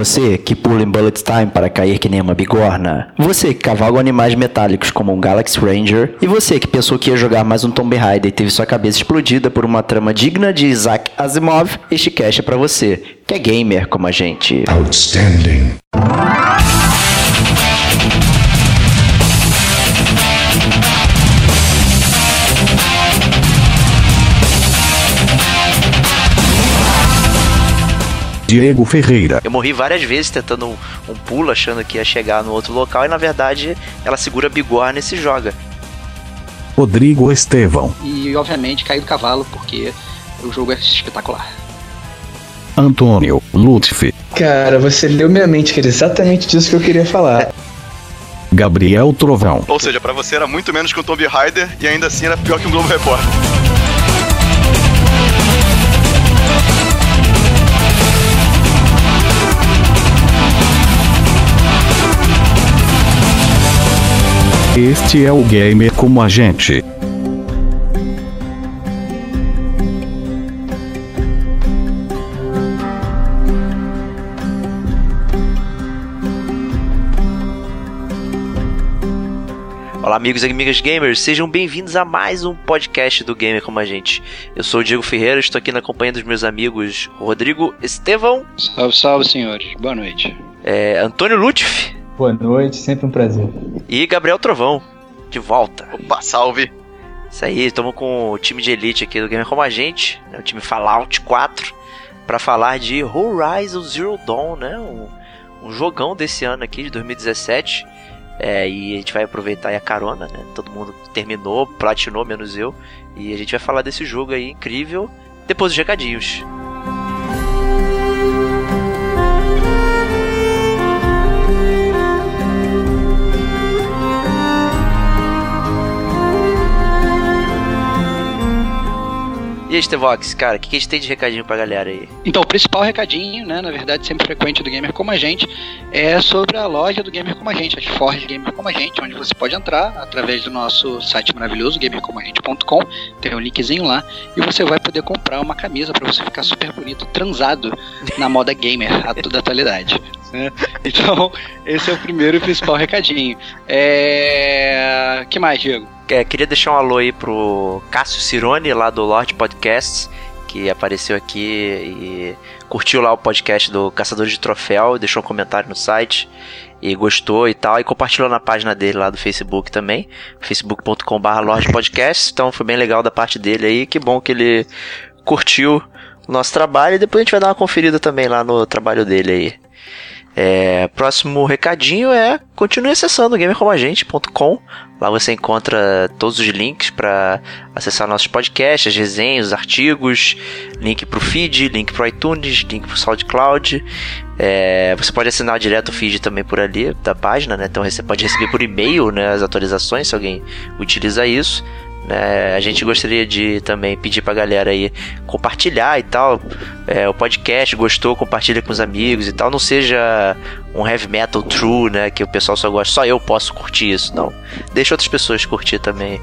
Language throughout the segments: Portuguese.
Você que pula em bullet time para cair que nem uma bigorna. Você que cavalga animais metálicos como um Galaxy Ranger. E você que pensou que ia jogar mais um Tomb Raider e teve sua cabeça explodida por uma trama digna de Isaac Asimov. Este cast é pra você, que é gamer como a gente. Outstanding. Diego Ferreira. Eu morri várias vezes tentando um, um pulo, achando que ia chegar no outro local, e na verdade ela segura a bigorna e se joga. Rodrigo Estevão. E obviamente cair do cavalo, porque o jogo é espetacular. Antônio Lutfi. Cara, você leu minha mente, que era exatamente disso que eu queria falar. Gabriel Trovão. Ou seja, pra você era muito menos que um Tomb Raider e ainda assim era pior que um Globo Repórter. Este é o Gamer como a gente. Olá, amigos e amigas gamers, sejam bem-vindos a mais um podcast do Gamer Como a Gente. Eu sou o Diego Ferreira, estou aqui na companhia dos meus amigos Rodrigo Estevão. Salve, salve, senhores. Boa noite. É, Antônio Lutfi. Boa noite, sempre um prazer. E Gabriel Trovão, de volta. Opa, salve! Isso aí, estamos com o time de elite aqui do Gamer Como a Gente, né, o time Fallout 4, para falar de Horizon Zero Dawn, né? Um, um jogão desse ano aqui, de 2017. É, e a gente vai aproveitar a carona, né? Todo mundo terminou, platinou, menos eu. E a gente vai falar desse jogo aí incrível depois dos recadinhos. E aí, Stevox, cara, o que, que a gente tem de recadinho pra galera aí? Então, o principal recadinho, né, na verdade, sempre frequente do Gamer Como a Gente, é sobre a loja do Gamer Como a Gente, as Forge Gamer Como a Gente, onde você pode entrar através do nosso site maravilhoso, gamercomagente.com, tem um linkzinho lá, e você vai poder comprar uma camisa para você ficar super bonito, transado na moda gamer a toda a atualidade. Né? Então, esse é o primeiro e principal recadinho. É... que mais, Diego? É, queria deixar um alô aí pro Cássio Cirone, lá do Lorde Podcasts, que apareceu aqui e curtiu lá o podcast do Caçador de Troféu, deixou um comentário no site e gostou e tal, e compartilhou na página dele lá do Facebook também, facebook.com.br Lorde Podcasts, então foi bem legal da parte dele aí, que bom que ele curtiu o nosso trabalho, e depois a gente vai dar uma conferida também lá no trabalho dele aí. É, próximo recadinho é continue acessando gamercomagente.com. Lá você encontra todos os links para acessar nossos podcasts, as resenhas, os artigos, link para o feed, link para iTunes, link para o SoundCloud. É, você pode assinar direto o feed também por ali da página, né? Então você pode receber por e-mail né, as atualizações se alguém utiliza isso. Né? a gente gostaria de também pedir pra galera aí compartilhar e tal. É, o podcast, gostou, compartilha com os amigos e tal. Não seja um heavy metal true, né? Que o pessoal só gosta, só eu posso curtir isso. Não. Deixa outras pessoas curtir também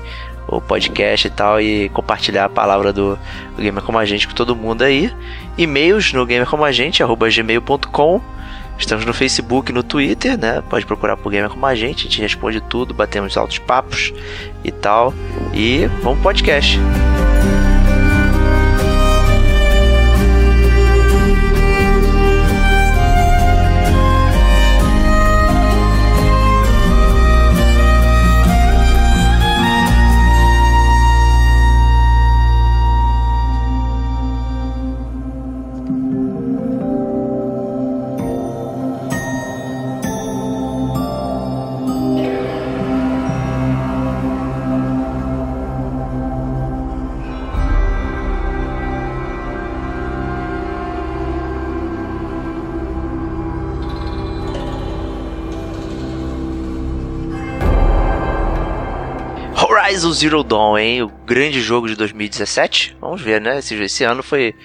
o podcast e tal. E compartilhar a palavra do, Gamer Como a Gente com todo mundo aí. E-mails no gamercomagente, arroba gmail.com. Estamos no Facebook no Twitter, né? Pode procurar por Gamer Como a Gente, a gente responde tudo, batemos altos papos e tal. E vamos podcast. Horizon Zero Dawn, hein? O grande jogo de 2017. Vamos ver, né? Esse, esse ano foi.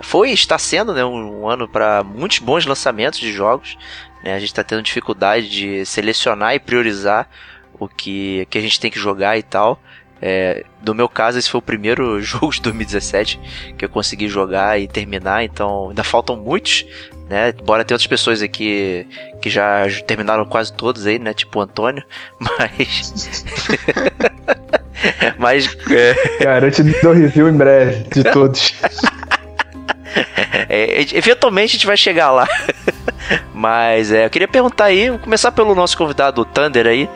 Foi está sendo né, um, um ano para muitos bons lançamentos de jogos. Né? A gente está tendo dificuldade de selecionar e priorizar o que, que a gente tem que jogar e tal. É, no meu caso, esse foi o primeiro jogo de 2017 que eu consegui jogar e terminar, então ainda faltam muitos. né? Embora tenha outras pessoas aqui que já terminaram quase todos aí, né? Tipo o Antônio, mas. mas. É... Cara, eu te dou review em breve de todos. É, eventualmente a gente vai chegar lá. Mas é, eu queria perguntar aí, vou começar pelo nosso convidado, o Thunder aí.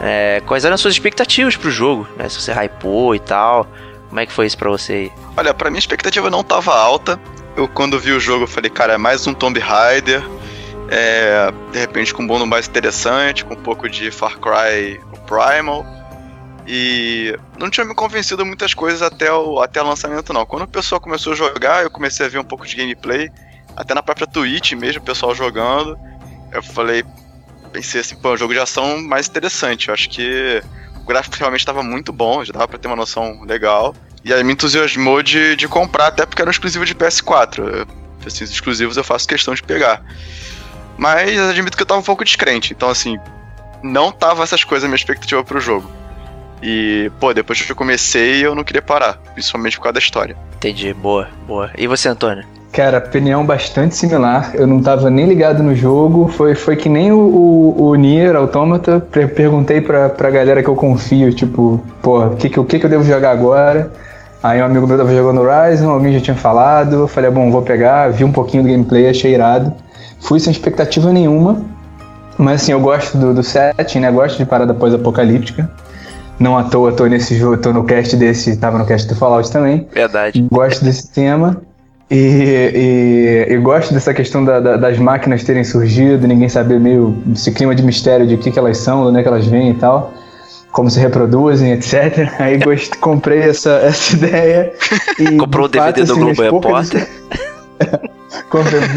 É, quais eram as suas expectativas pro jogo? Né? Se você hypou e tal. Como é que foi isso pra você aí? Olha, pra mim a expectativa não tava alta. Eu quando vi o jogo eu falei, cara, é mais um Tomb Raider. É, de repente com um bônus mais interessante, com um pouco de Far Cry Primal. E não tinha me convencido muitas coisas até o, até o lançamento, não. Quando o pessoal começou a jogar, eu comecei a ver um pouco de gameplay, até na própria Twitch mesmo, o pessoal jogando. Eu falei, pensei assim, pô, um jogo de ação mais interessante. Eu acho que o gráfico realmente estava muito bom, já dava pra ter uma noção legal. E aí me entusiasmou de, de comprar, até porque era um exclusivo de PS4. Eu, assim, os exclusivos eu faço questão de pegar. Mas admito que eu tava um pouco descrente, então assim, não tava essas coisas a minha expectativa pro jogo. E, pô, depois que eu comecei, eu não queria parar, principalmente por causa da história. Entendi, boa, boa. E você, Antônio? Cara, opinião bastante similar. Eu não tava nem ligado no jogo. Foi, foi que nem o, o, o Nier Automata. Perguntei pra, pra galera que eu confio, tipo, pô, o que, que, que, que eu devo jogar agora? Aí um amigo meu tava jogando Horizon, alguém já tinha falado. Eu falei, bom, vou pegar, vi um pouquinho do gameplay, achei irado. Fui sem expectativa nenhuma. Mas assim, eu gosto do, do setting, né? Gosto de parada pós-apocalíptica. Não à toa tô nesse jogo, tô no cast desse, tava no cast do Fallout também. Verdade. Gosto desse tema. E, e, e, gosto dessa questão da, da, das máquinas terem surgido, ninguém saber meio esse clima de mistério de o que, que elas são, de onde é que elas vêm e tal, como se reproduzem, etc. Aí gost, comprei essa, essa ideia. E, Comprou o DVD do Globo Repórter?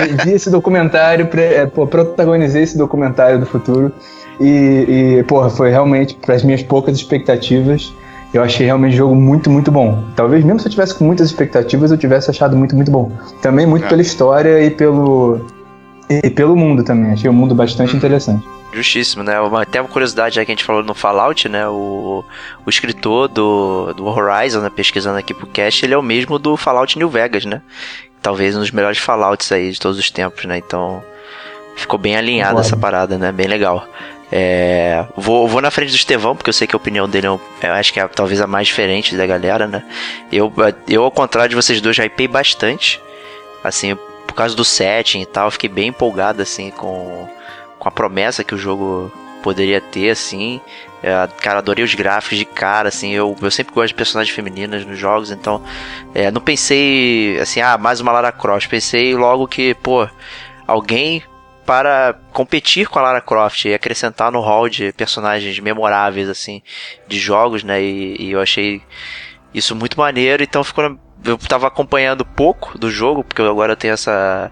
vi, vi, esse documentário, é, pô, protagonizei esse documentário do futuro e, e porra, foi realmente, para as minhas poucas expectativas, eu achei realmente o jogo muito, muito bom. Talvez mesmo se eu tivesse com muitas expectativas, eu tivesse achado muito, muito bom. Também muito é. pela história e pelo, e pelo mundo também. Achei o mundo bastante uhum. interessante. Justíssimo, né? Até uma curiosidade já que a gente falou no Fallout, né? O, o escritor do, do Horizon, né? pesquisando aqui pro cast, ele é o mesmo do Fallout New Vegas, né? Talvez um dos melhores Fallouts aí de todos os tempos, né? Então ficou bem alinhada essa parada, né? Bem legal. É, vou, vou na frente do Estevão, porque eu sei que a opinião dele é, eu acho que é talvez a mais diferente da galera, né? Eu, eu ao contrário de vocês dois, já hypei bastante. Assim, por causa do setting e tal, fiquei bem empolgado, assim, com, com a promessa que o jogo poderia ter, assim. É, cara, adorei os gráficos de cara, assim. Eu, eu sempre gosto de personagens femininas nos jogos, então. É, não pensei, assim, ah, mais uma Lara Croft. Pensei logo que, pô, alguém para competir com a Lara Croft e acrescentar no hall de personagens memoráveis assim de jogos, né? E, e eu achei isso muito maneiro, então ficou eu tava acompanhando pouco do jogo, porque agora eu tenho essa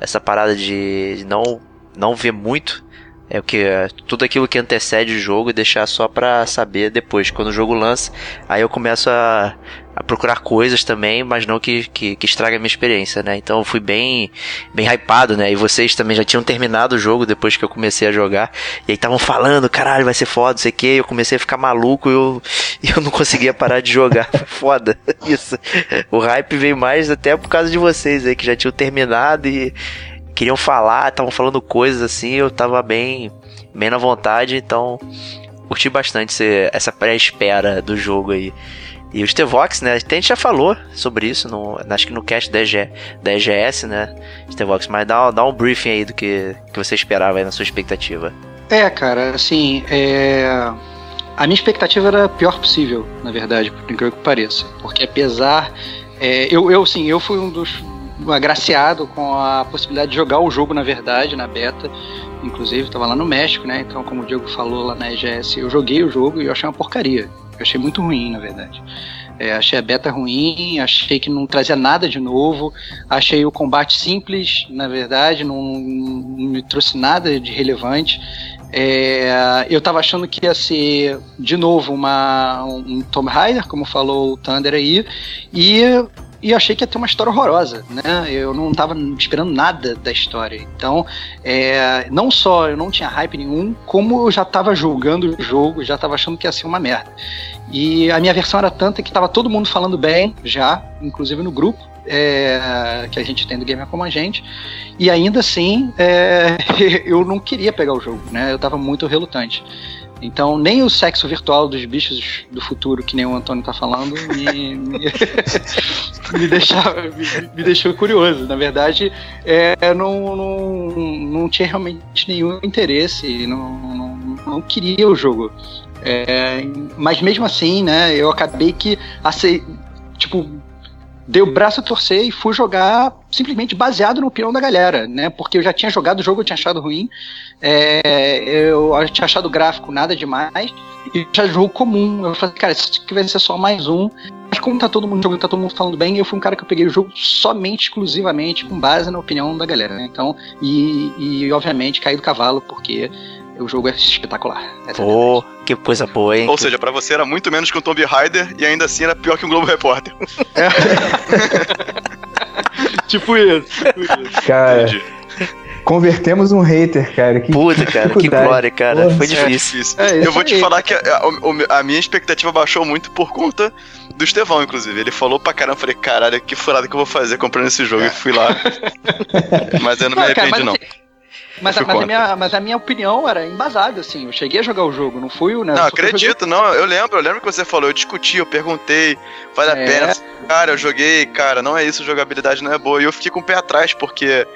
essa parada de não não ver muito é o que tudo aquilo que antecede o jogo e deixar só pra saber depois. Quando o jogo lança, aí eu começo a, a procurar coisas também, mas não que, que, que estrague a minha experiência, né? Então eu fui bem, bem hypado, né? E vocês também já tinham terminado o jogo depois que eu comecei a jogar. E aí estavam falando, caralho, vai ser foda, não sei o que. Eu comecei a ficar maluco e eu, eu não conseguia parar de jogar. foda isso. O hype veio mais até por causa de vocês aí, que já tinham terminado e queriam falar, estavam falando coisas assim, eu tava bem, bem na vontade, então curti bastante essa pré-espera do jogo aí. E o Stevox, né? A gente já falou sobre isso, no, acho que no cast da, EG, da EGS, né? Stevox, mas dá, dá um briefing aí do que, que você esperava aí na sua expectativa. É, cara, assim, é... a minha expectativa era a pior possível, na verdade, por incrível que pareça. Porque apesar. É, eu, eu, sim, eu fui um dos agraciado com a possibilidade de jogar o jogo, na verdade, na beta. Inclusive, estava lá no México, né? Então, como o Diego falou lá na EGS, eu joguei o jogo e eu achei uma porcaria. Eu achei muito ruim, na verdade. É, achei a beta ruim, achei que não trazia nada de novo, achei o combate simples, na verdade, não, não me trouxe nada de relevante. É, eu tava achando que ia ser de novo uma, um Tomb Raider, como falou o Thunder aí, e e achei que ia ter uma história horrorosa, né? Eu não estava esperando nada da história. Então, é, não só eu não tinha hype nenhum, como eu já estava julgando o jogo, já estava achando que ia ser uma merda. E a minha versão era tanta que estava todo mundo falando bem, já, inclusive no grupo. é, que a gente tem do Gamer Como a Gente. E ainda assim, é, eu não queria pegar o jogo, né? Eu tava muito relutante. Então, nem o sexo virtual dos bichos do futuro, que nem o Antônio tá falando, me, me, deixava, me, me, deixou curioso. Na verdade, é, não, não, não tinha realmente nenhum interesse, não, não, não queria o jogo. É, mas mesmo assim, né, eu acabei que, assim, tipo, dei o braço a torcer e fui jogar simplesmente baseado na opinião da galera, né? Porque eu já tinha jogado o jogo, eu tinha achado ruim, é, eu tinha achado o gráfico nada demais, e já jogo comum. Eu falei, cara, isso aqui vai ser só mais um. Mas como tá todo mundo jogando, tá todo mundo falando bem, eu fui um cara que eu peguei o jogo somente, exclusivamente, com base na opinião da galera, né? Então, e, e obviamente caí do cavalo, porque o jogo é espetacular. Pô, é que coisa boa, hein? Ou seja, para você era muito menos que um Tomb Raider e ainda assim era pior que um Globo Repórter. É. tipo isso, tipo isso. Cara. Entendi. Convertemos um hater, cara. Que Puta, cara, que glória, cara. Porra, Foi difícil. É difícil. É, eu vou te falar que a, a, a, minha expectativa baixou muito por conta do Estevão, inclusive. Ele falou pra caramba, eu falei, caralho, que furada que eu vou fazer comprando esse jogo. É. E fui lá. mas eu não, não me arrependi, cara, não. Assim, mas, a, mas, a minha, mas a minha opinião era embasada, assim. Eu cheguei a jogar o jogo, não fui o. Né, não, acredito, não. Eu lembro, eu lembro que você falou, eu discuti, eu perguntei, vale é. a pena. Cara, eu joguei, cara, não é isso, jogabilidade não é boa. E eu fiquei com o pé atrás, porque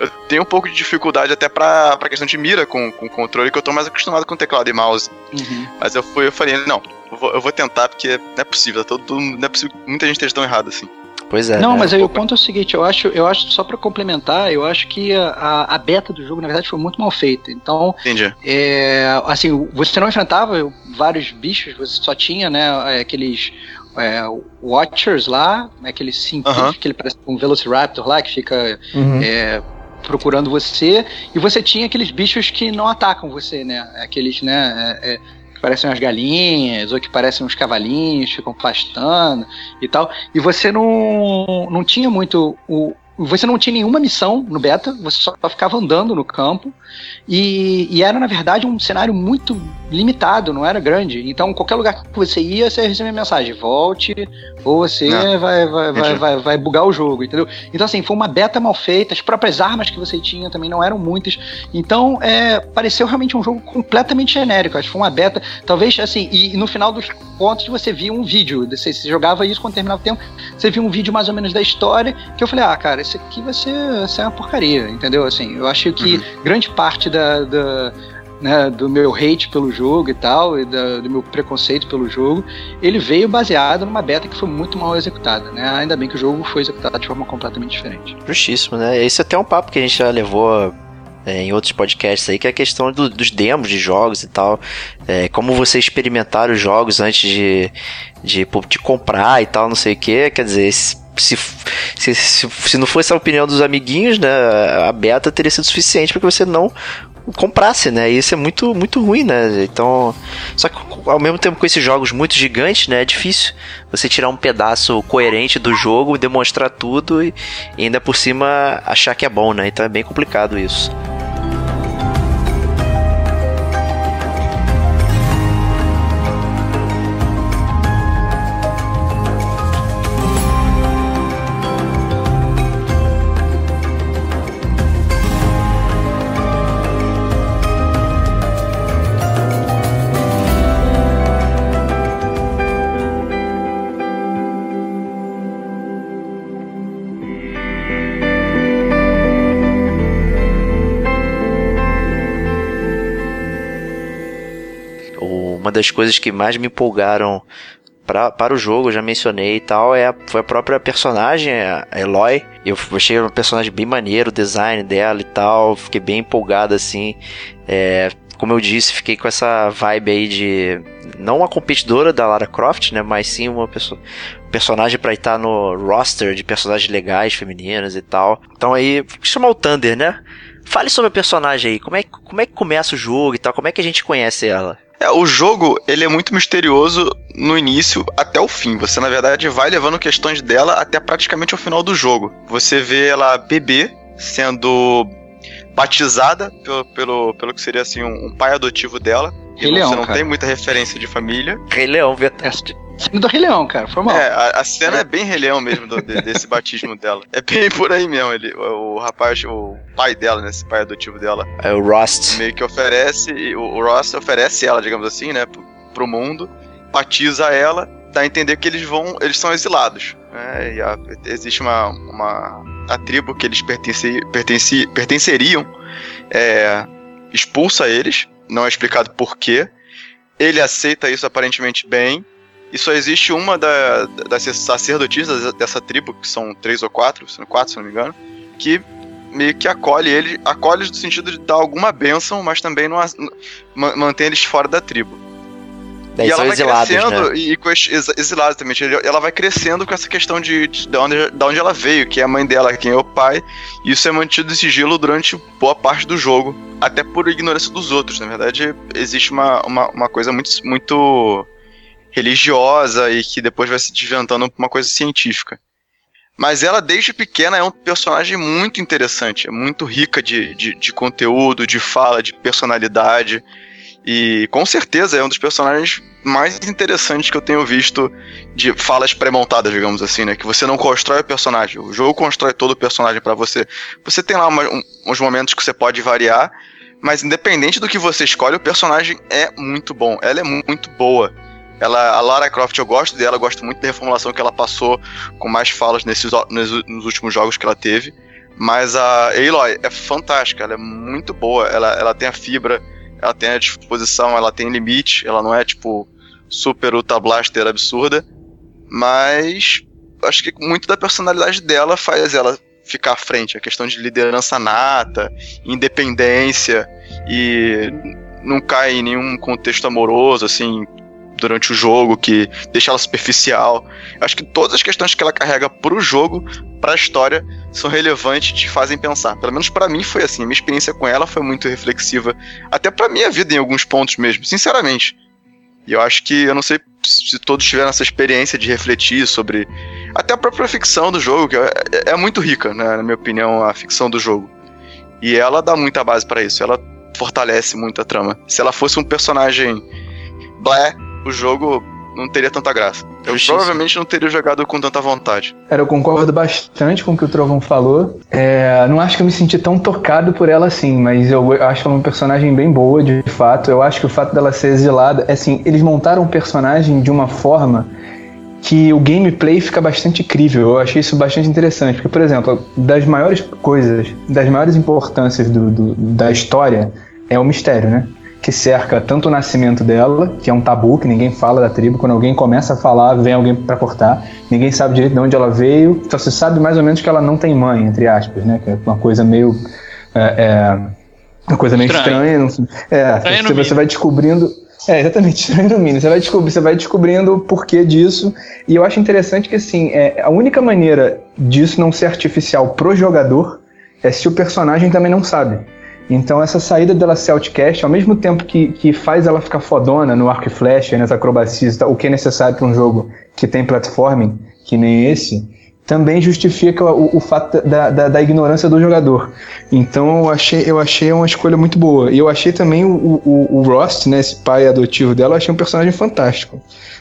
eu tenho um pouco de dificuldade até pra, pra questão de mira com, com controle, que eu tô mais acostumado com teclado e mouse. Uhum. Mas eu fui, eu falei, não, eu vou, eu vou tentar, porque não é possível, todo, todo, não é possível muita gente esteja tão errada assim. Pois é. Não, né? mas aí o ponto é o seguinte, eu acho, eu acho só para complementar, eu acho que a, a, beta do jogo na verdade foi muito mal feita. Então, Entendi. É, assim, você não enfrentava vários bichos, você só tinha, né, aqueles é, Watchers lá, aquele cientista uh -huh. que ele parece um Velociraptor lá que fica uhum. é, procurando você, e você tinha aqueles bichos que não atacam você, né? Aqueles, né? É, é parecem umas galinhas, ou que parecem uns cavalinhos, ficam pastando e tal. E você não, não tinha muito o, você não tinha nenhuma missão no beta, você só ficava andando no campo. E, e, era, na verdade, um cenário muito limitado, não era grande. Então, qualquer lugar que você ia, você recebia mensagem: volte, ou você vai, vai, vai, vai, vai bugar o jogo, entendeu? Então, assim, foi uma beta mal feita. As próprias armas que você tinha também não eram muitas. Então, é, pareceu realmente um jogo completamente genérico. Acho que foi uma beta, talvez, assim, e, e no final dos contos você via um vídeo. Você, você jogava isso quando terminava o tempo, você via um vídeo mais ou menos da história, que eu falei: ah, cara, esse aqui vai ser, vai ser uma porcaria, entendeu? Assim, eu acho que uhum. grande parte da, da né, do meu hate pelo jogo e tal, e da, do meu preconceito pelo jogo, ele veio baseado numa beta que foi muito mal executada, né? Ainda bem que o jogo foi executado de forma completamente diferente. Justíssimo, né? Esse é até um papo que a gente já levou é, em outros podcasts aí, que é a questão do, dos demos de jogos e tal. É, como você experimentar os jogos antes de, de, de comprar e tal, não sei o que. Quer dizer, se, se, se, se, não fosse a opinião dos amiguinhos, né, a beta teria sido suficiente para que você não comprasse, né? E isso é muito, muito ruim, né? Então, só que ao mesmo tempo com esses jogos muito gigantes, né, é difícil você tirar um pedaço coerente do jogo, demonstrar tudo e, e ainda por cima achar que é bom, né? Então é bem complicado isso. Uma das coisas que mais me empolgaram pra, para o jogo, já mencionei e tal, é a, foi a própria personagem, a Eloy. Eu achei uma personagem bem maneiro, o design dela e tal, fiquei bem empolgado assim. É, como eu disse, fiquei com essa vibe aí de. Não uma competidora da Lara Croft, né? Mas sim uma personagem para estar no roster de personagens legais, femininas e tal. Então aí, chamar o Thunder, né? Fale sobre a personagem aí, como é, como é que começa o jogo e tal, como é que a gente conhece ela? É, o jogo, ele é muito misterioso no início até o fim. Você, na verdade, vai levando questões dela até praticamente o final do jogo. Você vê ela bebê sendo batizada pelo, pelo, pelo que seria assim um, um pai adotivo dela. Rei não, Leão, você não cara. tem muita referência de família. Rei Leão, verdade. Essa cena do Rei Leão, cara, foi mal. É, a, a cena é bem Rei Leão mesmo do- de- desse batismo dela. É bem por aí mesmo. Ele, o, o rapaz, o pai dela, né, esse pai adotivo dela, É o Rust. meio que oferece, e o, o Ross oferece ela, digamos assim, né, pro, pro mundo, batiza ela, dá a entender que eles vão, eles são exilados. né, e a- existe uma, uma a tribo que eles pertence, pertence, pertenceriam, é, expulsa eles, não é explicado por quê. Ele aceita isso aparentemente bem. E só existe uma da, das sacerdotisas dessa tribo, que são três ou quatro, são quatro, se não me engano, que meio que acolhe ele, acolhe no sentido de dar alguma bênção, mas também não mantém eles fora da tribo. Daí e ela vai exilados, crescendo, né? e, e com exilado também, ela vai crescendo com essa questão de, de, de onde, de onde ela veio, que é a mãe dela, quem é o pai, e isso é mantido em sigilo durante boa parte do jogo, até por ignorância dos outros. Na verdade, existe uma, uma, uma coisa muito, muito religiosa e que depois vai se desventando pra uma coisa científica. Mas ela, desde pequena, é um personagem muito interessante, é muito rica de, de, de conteúdo, de fala, de personalidade. E com certeza é um dos personagens mais interessantes que eu tenho visto de falas pré-montadas, digamos assim, né? Que você não constrói o personagem, o jogo constrói todo o personagem pra você. Você tem lá uma- um- uns momentos que você pode variar, mas independente do que você escolhe, o personagem é muito bom. Ela é mu- muito boa. Ela, a Lara Croft eu gosto dela, eu gosto muito da reformulação que ela passou com mais falas nesses, nos, nos últimos jogos que ela teve. Mas a Aloy é fantástica, ela é muito boa. Ela, ela tem a fibra, ela tem a disposição, ela tem limite, ela não é tipo super ultra blaster absurda. Mas acho que muito da personalidade dela faz ela ficar à frente. A questão de liderança nata, independência e não cai em nenhum contexto amoroso, assim, durante o jogo que deixa ela superficial. Acho que todas as questões que ela carrega pro jogo, pra história, são relevantes e te fazem pensar. Pelo menos pra mim foi assim. Minha experiência com ela foi muito reflexiva, até pra minha vida em alguns pontos mesmo, sinceramente. E eu acho que eu não sei se todos tiveram essa experiência de refletir sobre até a própria ficção do jogo, que é, é muito rica, né, na minha opinião, a ficção do jogo. E ela dá muita base pra isso. Ela fortalece muito a trama. Se ela fosse um personagem blé, o jogo não teria tanta graça. Eu Justiça. provavelmente não teria jogado com tanta vontade. Cara, eu concordo bastante com o que o Trovão falou. É, não acho que eu me senti tão tocado por ela assim, mas eu acho ela uma personagem bem boa, de fato. Eu acho que o fato dela ser exilada, é assim, eles montaram o personagem de uma forma que o gameplay fica bastante crível. Eu achei isso bastante interessante. Porque, por exemplo, das maiores coisas, das maiores importâncias do- do- da história é o mistério, né? Que cerca tanto o nascimento dela, que é um tabu, que ninguém fala da tribo. Quando alguém começa a falar, vem alguém pra cortar. Ninguém sabe direito de onde ela veio. Só se sabe mais ou menos que ela não tem mãe, entre aspas, né? Que é uma coisa meio. é, é, uma coisa meio Estranho. estranha. não- É, Estranho você, você vai descobrindo. É, exatamente, estranho no mínimo. Você vai, descobrir, você vai descobrindo o porquê disso. E eu acho interessante que, assim, é, a única maneira disso não ser artificial pro jogador é se o personagem também não sabe. Então essa saída dela ser outcast, ao mesmo tempo que, que faz ela ficar fodona no arco e flecha, nas acrobacias, o que é necessário para um jogo que tem platforming, que nem esse, também justifica o, o fato da, da, da ignorância do jogador. Então eu achei, eu achei uma escolha muito boa. E eu achei também o, o, o Rost, né, esse pai adotivo dela, eu achei um personagem fantástico.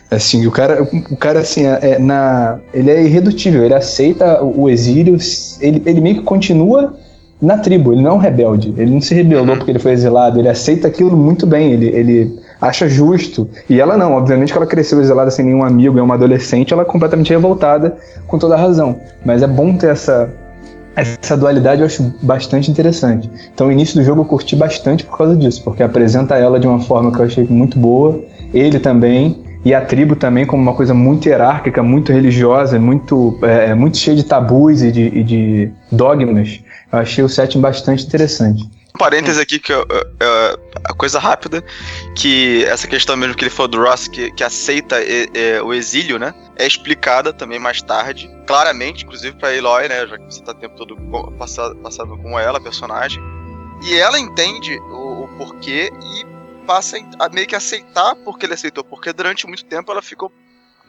Assim, o cara, o cara assim, é, na, ele é irredutível, ele aceita o, o exílio, ele, ele meio que continua na tribo, ele não é um rebelde, ele não se rebelou porque ele foi exilado, ele aceita aquilo muito bem, ele, ele acha justo. E ela não, obviamente que ela cresceu exilada sem nenhum amigo, é uma adolescente, ela é completamente revoltada, com toda a razão. Mas é bom ter essa, essa dualidade, eu acho bastante interessante. Então o início do jogo eu curti bastante por causa disso, porque apresenta ela de uma forma que eu achei muito boa, ele também, e a tribo também como uma coisa muito hierárquica, muito religiosa, muito, é, muito cheia de tabus e de, e de dogmas. Eu achei o setting bastante interessante. Um parêntese aqui, que eu- a coisa rápida, que essa questão mesmo que ele falou do Ross, que, que aceita e- e, o exílio, né? É explicada também mais tarde, claramente, inclusive pra Eloy, né? Já que você tá o tempo todo passado, passado com ela, a personagem. E ela entende o, o porquê e passa a meio que aceitar porque ele aceitou, porque durante muito tempo ela ficou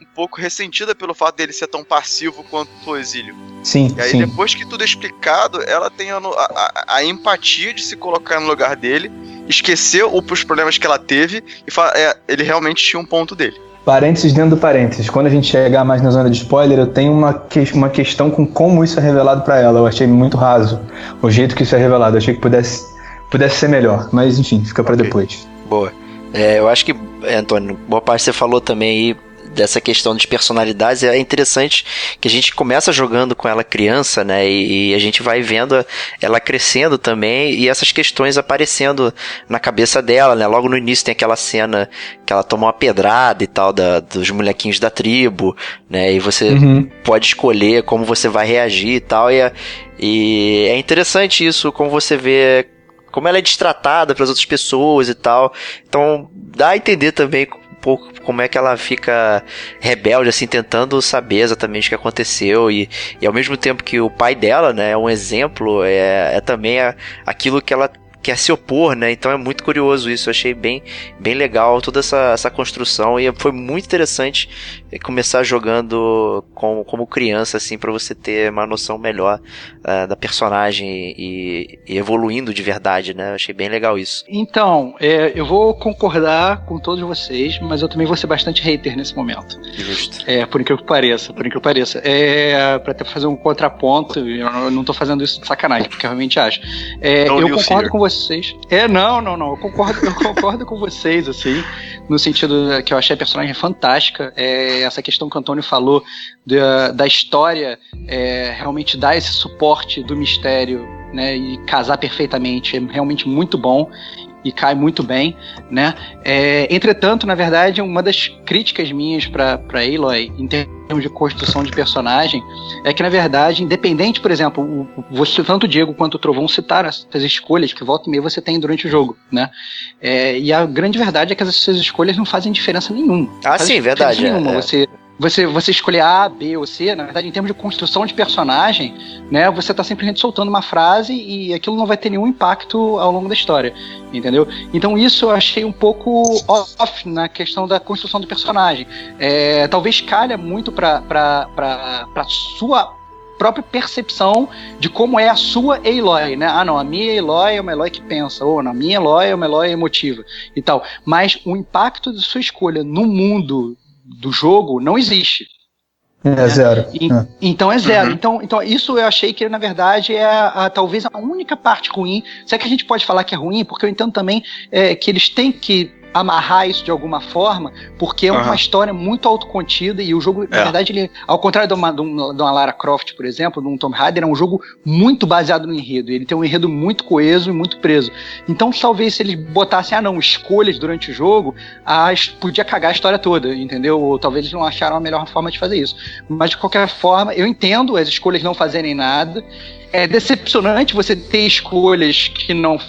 um pouco ressentida pelo fato dele ser tão passivo quanto o exílio. Sim. E aí, sim. depois que tudo é explicado, ela tem a, a, a, empatia de se colocar no lugar dele, esquecer os problemas que ela teve e falar, é, ele realmente tinha um ponto dele. Parênteses dentro do parênteses. Quando a gente chegar mais na zona de spoiler, eu tenho uma, que, uma questão com como isso é revelado para ela. Eu achei muito raso o jeito que isso é revelado. Eu achei que pudesse, pudesse ser melhor. Mas enfim, fica para okay. depois. Boa. É, eu acho que, Antônio, boa parte você falou também aí dessa questão de personalidades, é interessante que a gente começa jogando com ela criança, né? E, e, a gente vai vendo ela crescendo também e essas questões aparecendo na cabeça dela, né? Logo no início tem aquela cena que ela toma uma pedrada e tal da, dos molequinhos da tribo, né? E você uhum. pode escolher como você vai reagir e tal. E é, e é interessante isso, como você vê como ela é destratada pelas outras pessoas e tal. Então, dá a entender também pouco como é que ela fica rebelde, assim, tentando saber exatamente o que aconteceu. E, e ao mesmo tempo que o pai dela, né, é um exemplo, é, é também a, aquilo que ela quer se opor, né? Então é muito curioso isso. Eu achei bem, bem legal toda essa, essa construção e foi muito interessante começar jogando com, como criança, assim, para você ter uma noção melhor uh, da personagem e, e, evoluindo de verdade, né? Eu achei bem legal isso. Então, é, eu vou concordar com todos vocês, mas eu também vou ser bastante hater nesse momento. Justo. É, por incrível que pareça, por incrível que pareça. É, pra até fazer um contraponto, eu não tô fazendo isso de sacanagem, porque eu realmente acho. É, eu concordo com vocês. É, não, não, não. Eu concordo, eu concordo com vocês, assim, no sentido que eu achei a personagem fantástica. É, essa questão que o Antônio falou da, da história é, realmente dar esse suporte do mistério né, e casar perfeitamente é realmente muito bom e cai muito bem, né? É, entretanto, na verdade, uma das críticas minhas para Aloy em termos de construção de personagem é que, na verdade, independente, por exemplo, você tanto o Diego quanto o Trovão citaram essas escolhas que volta e meia você tem durante o jogo, né? É, e a grande verdade é que essas escolhas não fazem diferença nenhuma. Ah, sim, verdade. Nenhuma. É, é. Você você, você escolher A, B ou C, na verdade, em termos de construção de personagem, né, você está simplesmente soltando uma frase e aquilo não vai ter nenhum impacto ao longo da história, entendeu? Então isso eu achei um pouco off na questão da construção do personagem. É, talvez calha muito para sua própria percepção de como é a sua Aloy, né? Ah, não, a minha Aloy é uma Aloy que pensa, ou na minha Aloy é uma Aloy emotiva e tal. Mas o impacto de sua escolha no mundo do jogo não existe. É né? zero. E, é. Então é zero. Uhum. Então, então isso eu achei que na verdade é a, a, talvez a única parte ruim. Se é que a gente pode falar que é ruim, porque eu entendo também é, que eles têm que amarrar isso de alguma forma, porque é uhum. uma história muito autocontida e o jogo, na é. verdade, ele, ao contrário de uma, de uma Lara Croft, por exemplo, de um Tom Raider, é um jogo muito baseado no enredo. Ele tem um enredo muito coeso e muito preso. Então, talvez se eles botassem, ah, não, escolhas durante o jogo, ah, podia cagar a história toda, entendeu? Ou talvez eles não acharam a melhor forma de fazer isso. Mas, de qualquer forma, eu entendo as escolhas não fazerem nada. É decepcionante você ter escolhas que não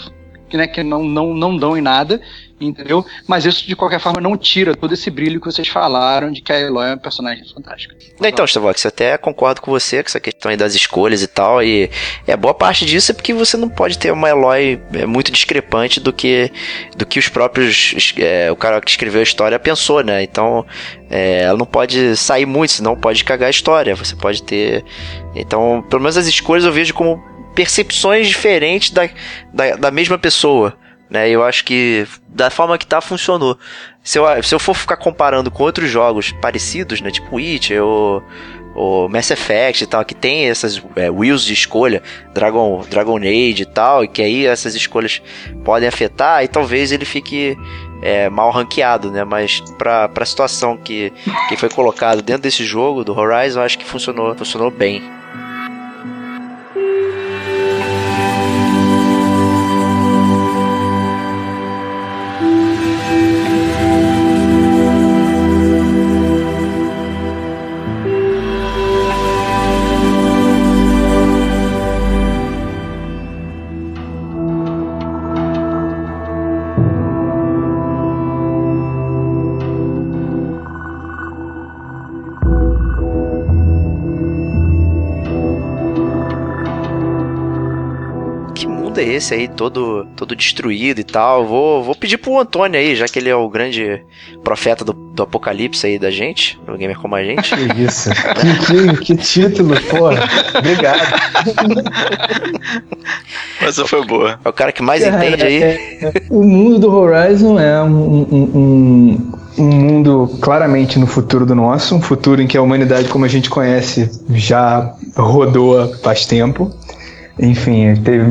né, que não, não, não dão em nada entendeu? Mas isso, de qualquer forma, não tira todo esse brilho que vocês falaram de que a Eloy é um personagem fantástico. Então, Stavox, até concordo com você com essa questão aí das escolhas e tal, e é boa parte disso é porque você não pode ter uma Eloy é, muito discrepante do que do que os próprios é, o cara que escreveu a história pensou, né? Então, é, ela não pode sair muito, senão pode cagar a história. Você pode ter, então, pelo menos as escolhas eu vejo como percepções diferentes da, da, da mesma pessoa. Né? Eu acho que da forma que tá, funcionou. Se eu, se eu for ficar comparando com outros jogos parecidos, né? Tipo Witcher ou, ou Mass Effect e tal, que tem essas é, wheels de escolha, Dragon, Dragon Age e tal, e que aí essas escolhas podem afetar, e talvez ele fique é, mal ranqueado, né? Mas pra, pra situação que, que foi colocado dentro desse jogo, do Horizon, acho que funcionou, funcionou bem. Esse aí, todo, todo destruído e tal. Vou, vou pedir pro Antônio aí, já que ele é o grande profeta do, do apocalipse aí da gente, do gamer como a gente. Que isso. que, que, que título, porra. Obrigado. Essa foi boa. É o cara que mais cara, entende aí. É, é, o mundo do Horizon é um, um, um, um mundo claramente no futuro do nosso, um futuro em que a humanidade como a gente conhece já rodou faz tempo. Enfim, teve,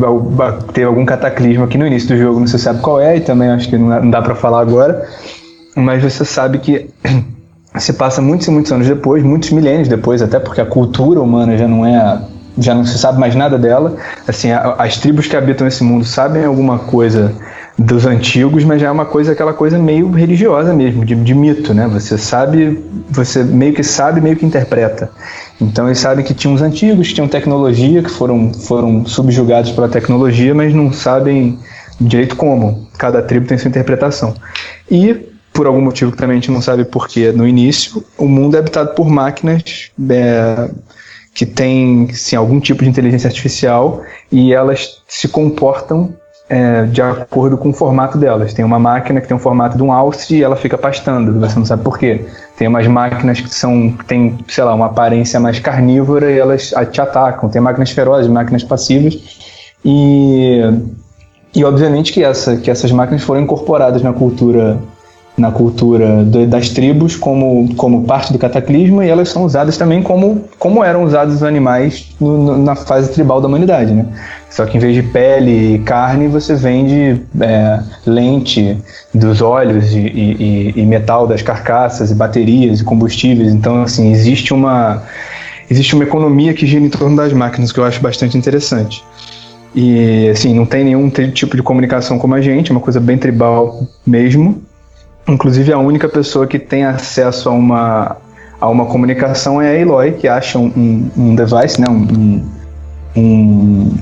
teve algum cataclismo aqui no início do jogo, não se sabe qual é, e também acho que não dá para falar agora. Mas você sabe que se passa muitos e muitos anos depois, muitos milênios depois, até porque a cultura humana já não é já não se sabe mais nada dela. Assim, as tribos que habitam esse mundo sabem alguma coisa dos antigos, mas já é uma coisa, aquela coisa meio religiosa mesmo, de, de, mito, né? Você sabe, você meio que sabe, meio que interpreta. Então eles sabem que tinham os antigos, que tinham tecnologia, que foram, foram subjugados pela tecnologia, mas não sabem direito como. Cada tribo tem sua interpretação. E por algum motivo que também a gente não sabe porquê no início, o mundo é habitado por máquinas é, que têm sim, algum tipo de inteligência artificial e elas se comportam é, de acordo com o formato delas. Tem uma máquina que tem o formato de um alce e ela fica pastando, você não sabe por quê. Tem umas máquinas que são tem, sei lá, uma aparência mais carnívora e elas te atacam. Tem máquinas ferozes, máquinas passivas. E, e obviamente que, essa, que essas máquinas foram incorporadas na cultura na cultura das tribos como, como parte do cataclismo e elas são usadas também como, como eram usados os animais no, na fase tribal da humanidade, né? Só que em vez de pele e carne, você vende é, lente dos olhos e, e, e, metal das carcaças e baterias e combustíveis. Então, assim, existe uma, existe uma economia que gira em torno das máquinas, que eu acho bastante interessante. E, assim, não tem nenhum tipo de comunicação como a gente, é uma coisa bem tribal mesmo. Inclusive, a única pessoa que tem acesso a uma, a uma comunicação é a Eloy, que acha um, um, um device, né, um, um,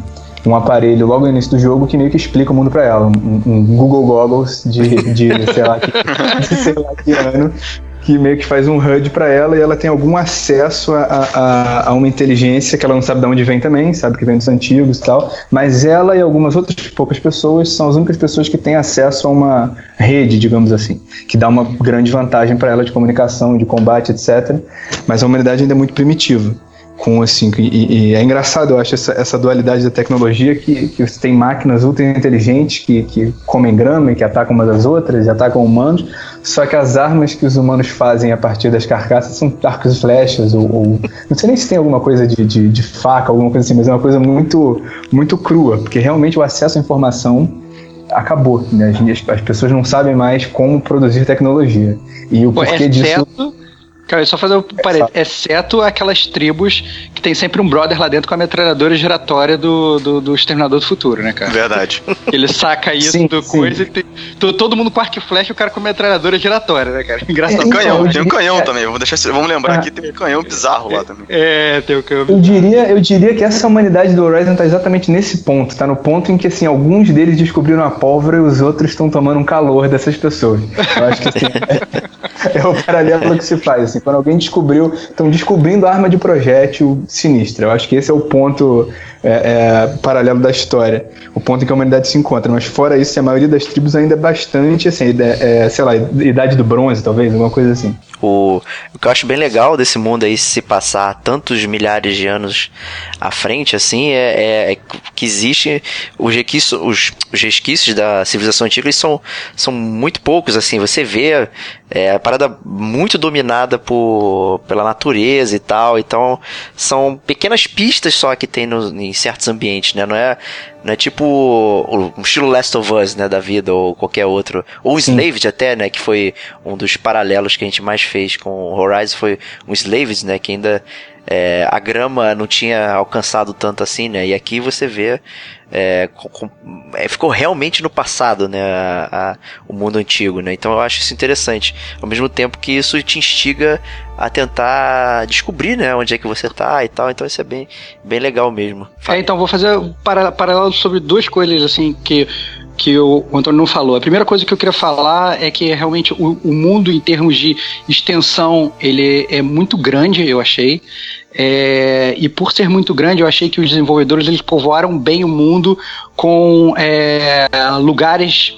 um, aparelho logo no início do jogo que meio que explica o mundo para ela. Um, Google Goggles de, de sei, lá que, sei lá que ano que meio que faz um HUD para ela e ela tem algum acesso a, a, a, uma inteligência que ela não sabe de onde vem também, sabe que vem dos antigos e tal, mas ela e algumas outras poucas pessoas são as únicas pessoas que têm acesso a uma rede, digamos assim, que dá uma grande vantagem para ela de comunicação, de combate, etc. Mas a humanidade ainda é muito primitiva com assim e, e, é engraçado eu acho essa, essa dualidade da tecnologia que, que você tem máquinas ultra inteligentes que, que comem grama e que atacam umas às outras e atacam humanos só que as armas que os humanos fazem a partir das carcaças são arcos e flechas ou, ou, não sei nem se tem alguma coisa de, de, de, faca alguma coisa assim mas é uma coisa muito muito crua porque realmente o acesso à informação acabou né? as, as pessoas não sabem mais como produzir tecnologia e o porquê disso Cara, só fazer um parede. Exceto aquelas tribos que tem sempre um brother lá dentro com a metralhadora giratória do, do, do Exterminador do Futuro, né, cara? Verdade. Ele saca isso sim, do sim. coisa e tem, todo mundo com arco e flecha e o cara com a metralhadora giratória, né, cara? Engraçado. É, canhão, tem um canhão é. também. Vamos, deixar, vamos lembrar ah. que tem um canhão bizarro lá também. É, tem um canhão bizarro. Eu diria, eu diria que essa humanidade do Horizon tá exatamente nesse ponto. Tá no ponto em que, assim, alguns deles descobriram a pólvora e os outros estão tomando um calor dessas pessoas. Eu acho que, assim, é, o paralelo que se faz, assim. Quando alguém descobriu, estão descobrindo arma de projétil sinistra. Eu acho que esse é o ponto é, é, paralelo da história, o ponto em que a humanidade se encontra. Mas fora isso, a maioria das tribos ainda é bastante, assim, é, sei lá, idade do bronze, talvez, alguma coisa assim. O, o que eu acho bem legal desse mundo aí se passar tantos milhares de anos à frente, assim, é, é, é que existe os resquícios, os, os resquícios da civilização antiga são, são muito poucos, assim, você vê é, a parada muito dominada por, pela natureza e tal, então são pequenas pistas só que tem no, em certos ambientes, né? Não é, não é tipo o, o estilo Last of Us, né, da vida, ou qualquer outro. Ou Slaved até, né, que foi um dos paralelos que a gente mais fez com o Horizon, foi um Slaved, né, que ainda é, a grama não tinha alcançado tanto assim, né? E aqui você vê é, com, é, ficou realmente no passado, né? A, a, o mundo antigo, né? Então eu acho isso interessante. Ao mesmo tempo que isso te instiga a tentar descobrir, né? Onde é que você tá e tal. Então isso é bem, bem legal mesmo. É, então vou fazer um paralelo sobre duas coisas assim que que o Antônio não falou. A primeira coisa que eu queria falar é que realmente o, o mundo, em termos de extensão, ele é muito grande, eu achei. É, e por ser muito grande, eu achei que os desenvolvedores eles povoaram bem o mundo com é, lugares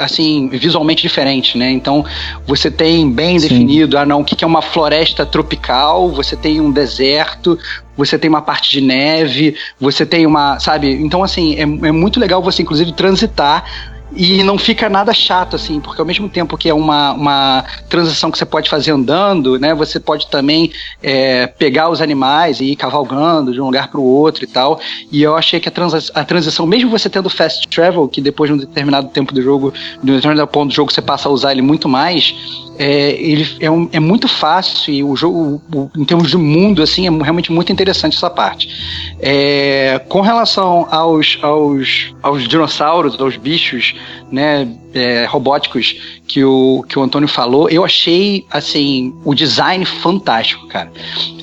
assim, visualmente diferentes, né? Então, você tem bem Sim. definido, ah não, o que é uma floresta tropical, você tem um deserto, você tem uma parte de neve, você tem uma, sabe? Então, assim, é, é muito legal você, inclusive, transitar e não fica nada chato, assim, porque ao mesmo tempo que é uma, uma transição que você pode fazer andando, né, você pode também é, pegar os animais e ir cavalgando de um lugar para o outro e tal. E eu achei que a, trans, a transição, mesmo você tendo fast travel, que depois de um determinado tempo do jogo, de um determinado ponto do jogo você passa a usar ele muito mais, é, ele é, um, é, muito fácil e o jogo, o, em termos de mundo, assim, é realmente muito interessante essa parte. É, com relação aos, aos, aos dinossauros, aos bichos, né, é, robóticos que o, que o Antônio falou, eu achei, assim, o design fantástico, cara.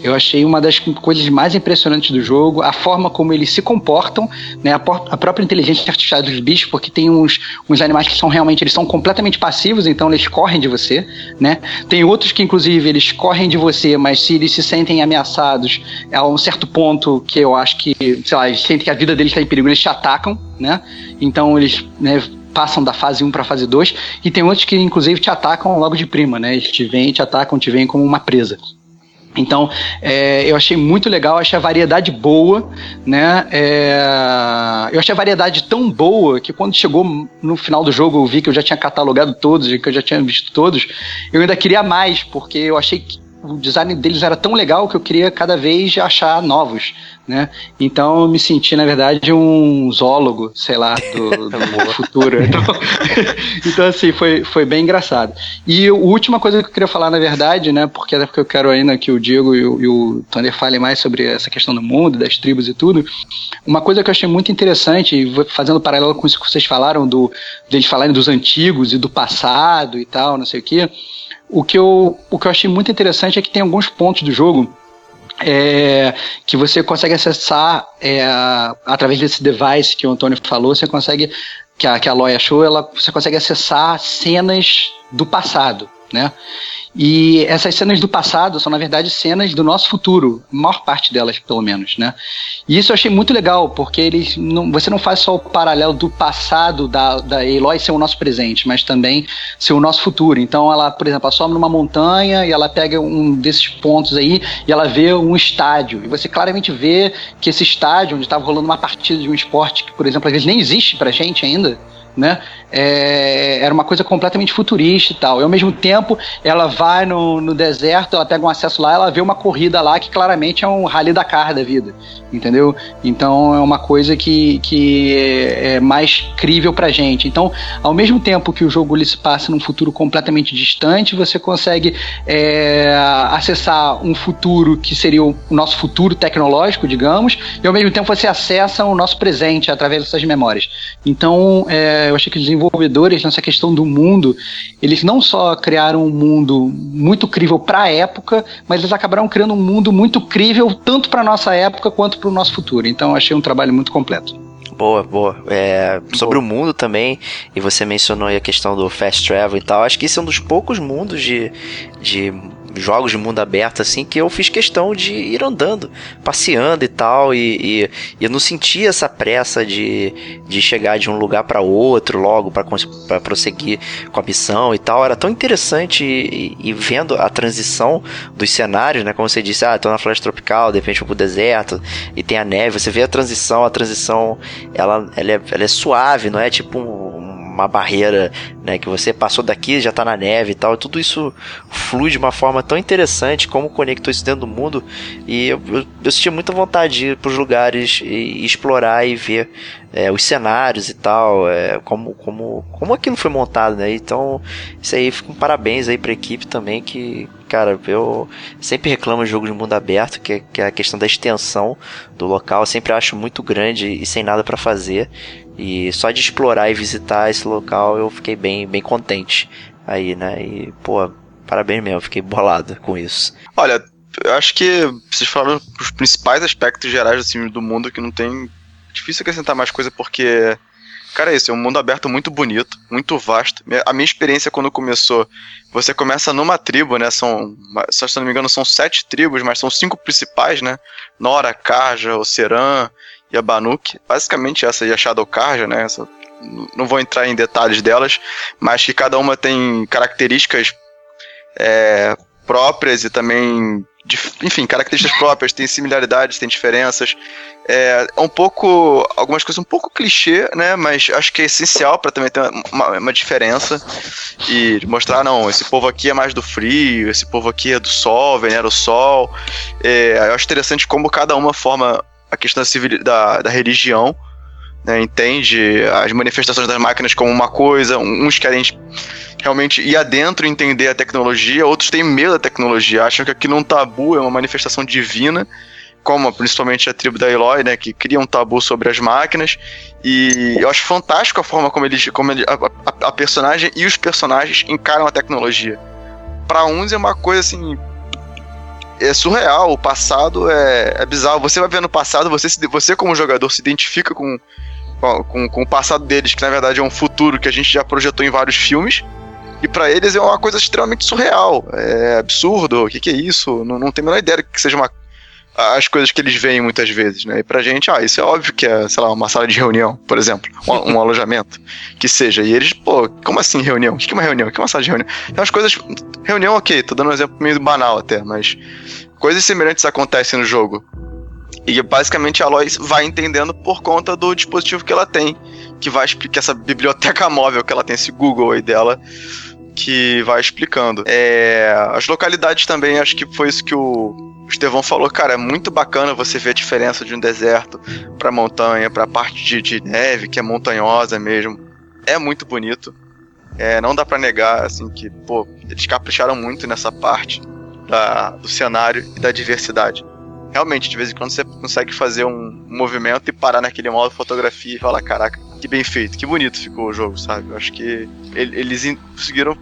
Eu achei uma das coisas mais impressionantes do jogo, a forma como eles se comportam, né, a, a própria inteligência artificial dos bichos, porque tem uns, uns animais que são realmente, eles são completamente passivos, então eles correm de você, né? Tem outros que, inclusive, eles correm de você, mas se eles se sentem ameaçados a um certo ponto que eu acho que, sei lá, eles sentem que a vida deles está em perigo, eles te atacam, né? Então eles, né, passam da fase 1 para fase 2, e tem outros que inclusive te atacam logo de prima, né? Eles te vêm, te atacam, te vêm como uma presa. Então, é, eu achei muito legal, achei a variedade boa, né? É, eu achei a variedade tão boa que quando chegou no final do jogo eu vi que eu já tinha catalogado todos e que eu já tinha visto todos, eu ainda queria mais, porque eu achei que o design deles era tão legal que eu queria cada vez achar novos, né? Então eu me senti, na verdade, um zoólogo, sei lá, do, do futuro. Então, então, assim, foi, foi bem engraçado. E a última coisa que eu queria falar, na verdade, né? Porque é porque eu quero ainda que o Diego e o, e o Thunder falem mais sobre essa questão do mundo, das tribos e tudo. Uma coisa que eu achei muito interessante, fazendo paralelo com isso que vocês falaram, do, deles falarem dos antigos e do passado e tal, não sei o quê. O que, eu, o que eu achei muito interessante é que tem alguns pontos do jogo é, que você consegue acessar é, através desse device que o Antônio falou, você consegue, que a, que a Loy achou, ela, você consegue acessar cenas do passado, né? E essas cenas do passado são, na verdade, cenas do nosso futuro, a maior parte delas, pelo menos, né? E isso eu achei muito legal, porque eles não, você não faz só o paralelo do passado da, da Eloy ser o nosso presente, mas também ser o nosso futuro. Então, ela, por exemplo, ela sobe numa montanha e ela pega um desses pontos aí e ela vê um estádio. E você claramente vê que esse estádio, onde estava rolando uma partida de um esporte que, por exemplo, às vezes nem existe pra gente ainda, né? É, era uma coisa completamente futurista e tal. E ao mesmo tempo, ela vai no, no deserto, ela pega um acesso lá, ela vê uma corrida lá que claramente é um Rally Dakar da vida, entendeu? Então é uma coisa que, que é, é mais crível pra gente. Então, ao mesmo tempo que o jogo ele se passa num futuro completamente distante, você consegue é, acessar um futuro que seria o nosso futuro tecnológico, digamos, e ao mesmo tempo você acessa o nosso presente através dessas memórias. Então, é, eu achei que os desenvolvedores nessa questão do mundo, eles não só criaram um mundo muito crível para a época, mas eles acabaram criando um mundo muito crível tanto para nossa época quanto para o nosso futuro. Então, eu achei um trabalho muito completo. Boa, boa. É, sobre boa. o mundo também, e você mencionou aí a questão do fast travel e tal, acho que esse é um dos poucos mundos de, de jogos de mundo aberto, assim, que eu fiz questão de ir andando, passeando e tal, e, e, e eu não sentia essa pressa de, de chegar de um lugar para outro logo para prosseguir com a missão e tal. Era tão interessante e, e, vendo a transição dos cenários, né? Como você disse, ah, tô na floresta tropical, de repente vou pro deserto e tem a neve. Você vê a transição, a transição ela, ela, é, ela é suave, não é tipo um, uma barreira, né? Que você passou daqui já tá na neve e tal. Tudo isso flui de uma forma tão interessante, como conectou isso dentro do mundo. E eu, eu, eu senti muita vontade de ir pros lugares e, e explorar e ver é, os cenários e tal, é, como, como, como aquilo foi montado, né? Então, isso aí fica um parabéns aí pra equipe também, que, cara, eu sempre reclamo de jogo de mundo aberto, que, que é a questão da extensão do local, eu sempre acho muito grande e sem nada para fazer. E só de explorar e visitar esse local eu fiquei bem, bem contente aí, né? E, pô, parabéns mesmo, fiquei bolado com isso. Olha, eu acho que vocês falaram os principais aspectos gerais assim, do mundo que não tem. Difícil acrescentar mais coisa porque. Cara, é isso, é um mundo aberto muito bonito, muito vasto. A minha experiência quando começou, você começa numa tribo, né? São, se não me engano, são sete tribos, mas são cinco principais, né? Nora, Kaja, Oceran e a Banuk. Basicamente essa e a Shadow Carja, né? Essa, não vou entrar em detalhes delas, mas que cada uma tem características é, próprias e também enfim, características próprias, tem similaridades, tem diferenças. É, é um pouco. Algumas coisas um pouco clichê, né? Mas acho que é essencial para também ter uma, uma, diferença. E mostrar, não, esse povo aqui é mais do frio, esse povo aqui é do sol, venera o sol. É, eu acho interessante como cada uma forma a questão da, civil, da, da religião. Né, entende as manifestações das máquinas como uma coisa, uns querem realmente ir adentro e entender a tecnologia, outros têm medo da tecnologia, acham que aquilo é um tabu, é uma manifestação divina, como principalmente a tribo da Eloy, né, que cria um tabu sobre as máquinas, e eu acho fantástico a forma como eles, como ele, a, a, a personagem e os personagens encaram a tecnologia. Para uns é uma coisa assim, é surreal, o passado é, é bizarro. Você vai ver no passado, você, se, você como jogador se identifica com, com, com o passado deles, que na verdade é um futuro que a gente já projetou em vários filmes. E para eles é uma coisa extremamente surreal. É absurdo. O que, que é isso? Não, não tem a menor ideia que seja uma as coisas que eles veem muitas vezes, né? E pra gente, ah, isso é óbvio que é, sei lá, uma sala de reunião, por exemplo, um, um alojamento, que seja. E eles, pô, como assim reunião? O que é uma reunião? O que é uma sala de reunião? Então as coisas. Reunião, ok, tô dando um exemplo meio banal até, mas coisas semelhantes acontecem no jogo. E basicamente a Lois vai entendendo por conta do dispositivo que ela tem, que vai explicar essa biblioteca móvel que ela tem, esse Google aí dela, que vai explicando. É, as localidades também, acho que foi isso que o, Estevão falou, cara, é muito bacana você ver a diferença de um deserto pra montanha, pra parte de, de neve, que é montanhosa mesmo. É muito bonito. É, não dá para negar, assim, que, pô, eles capricharam muito nessa parte da, do cenário e da diversidade. Realmente, de vez em quando você consegue fazer um movimento e parar naquele modo fotografia e falar, caraca, que bem feito, que bonito ficou o jogo, sabe? Eu acho que eles conseguiram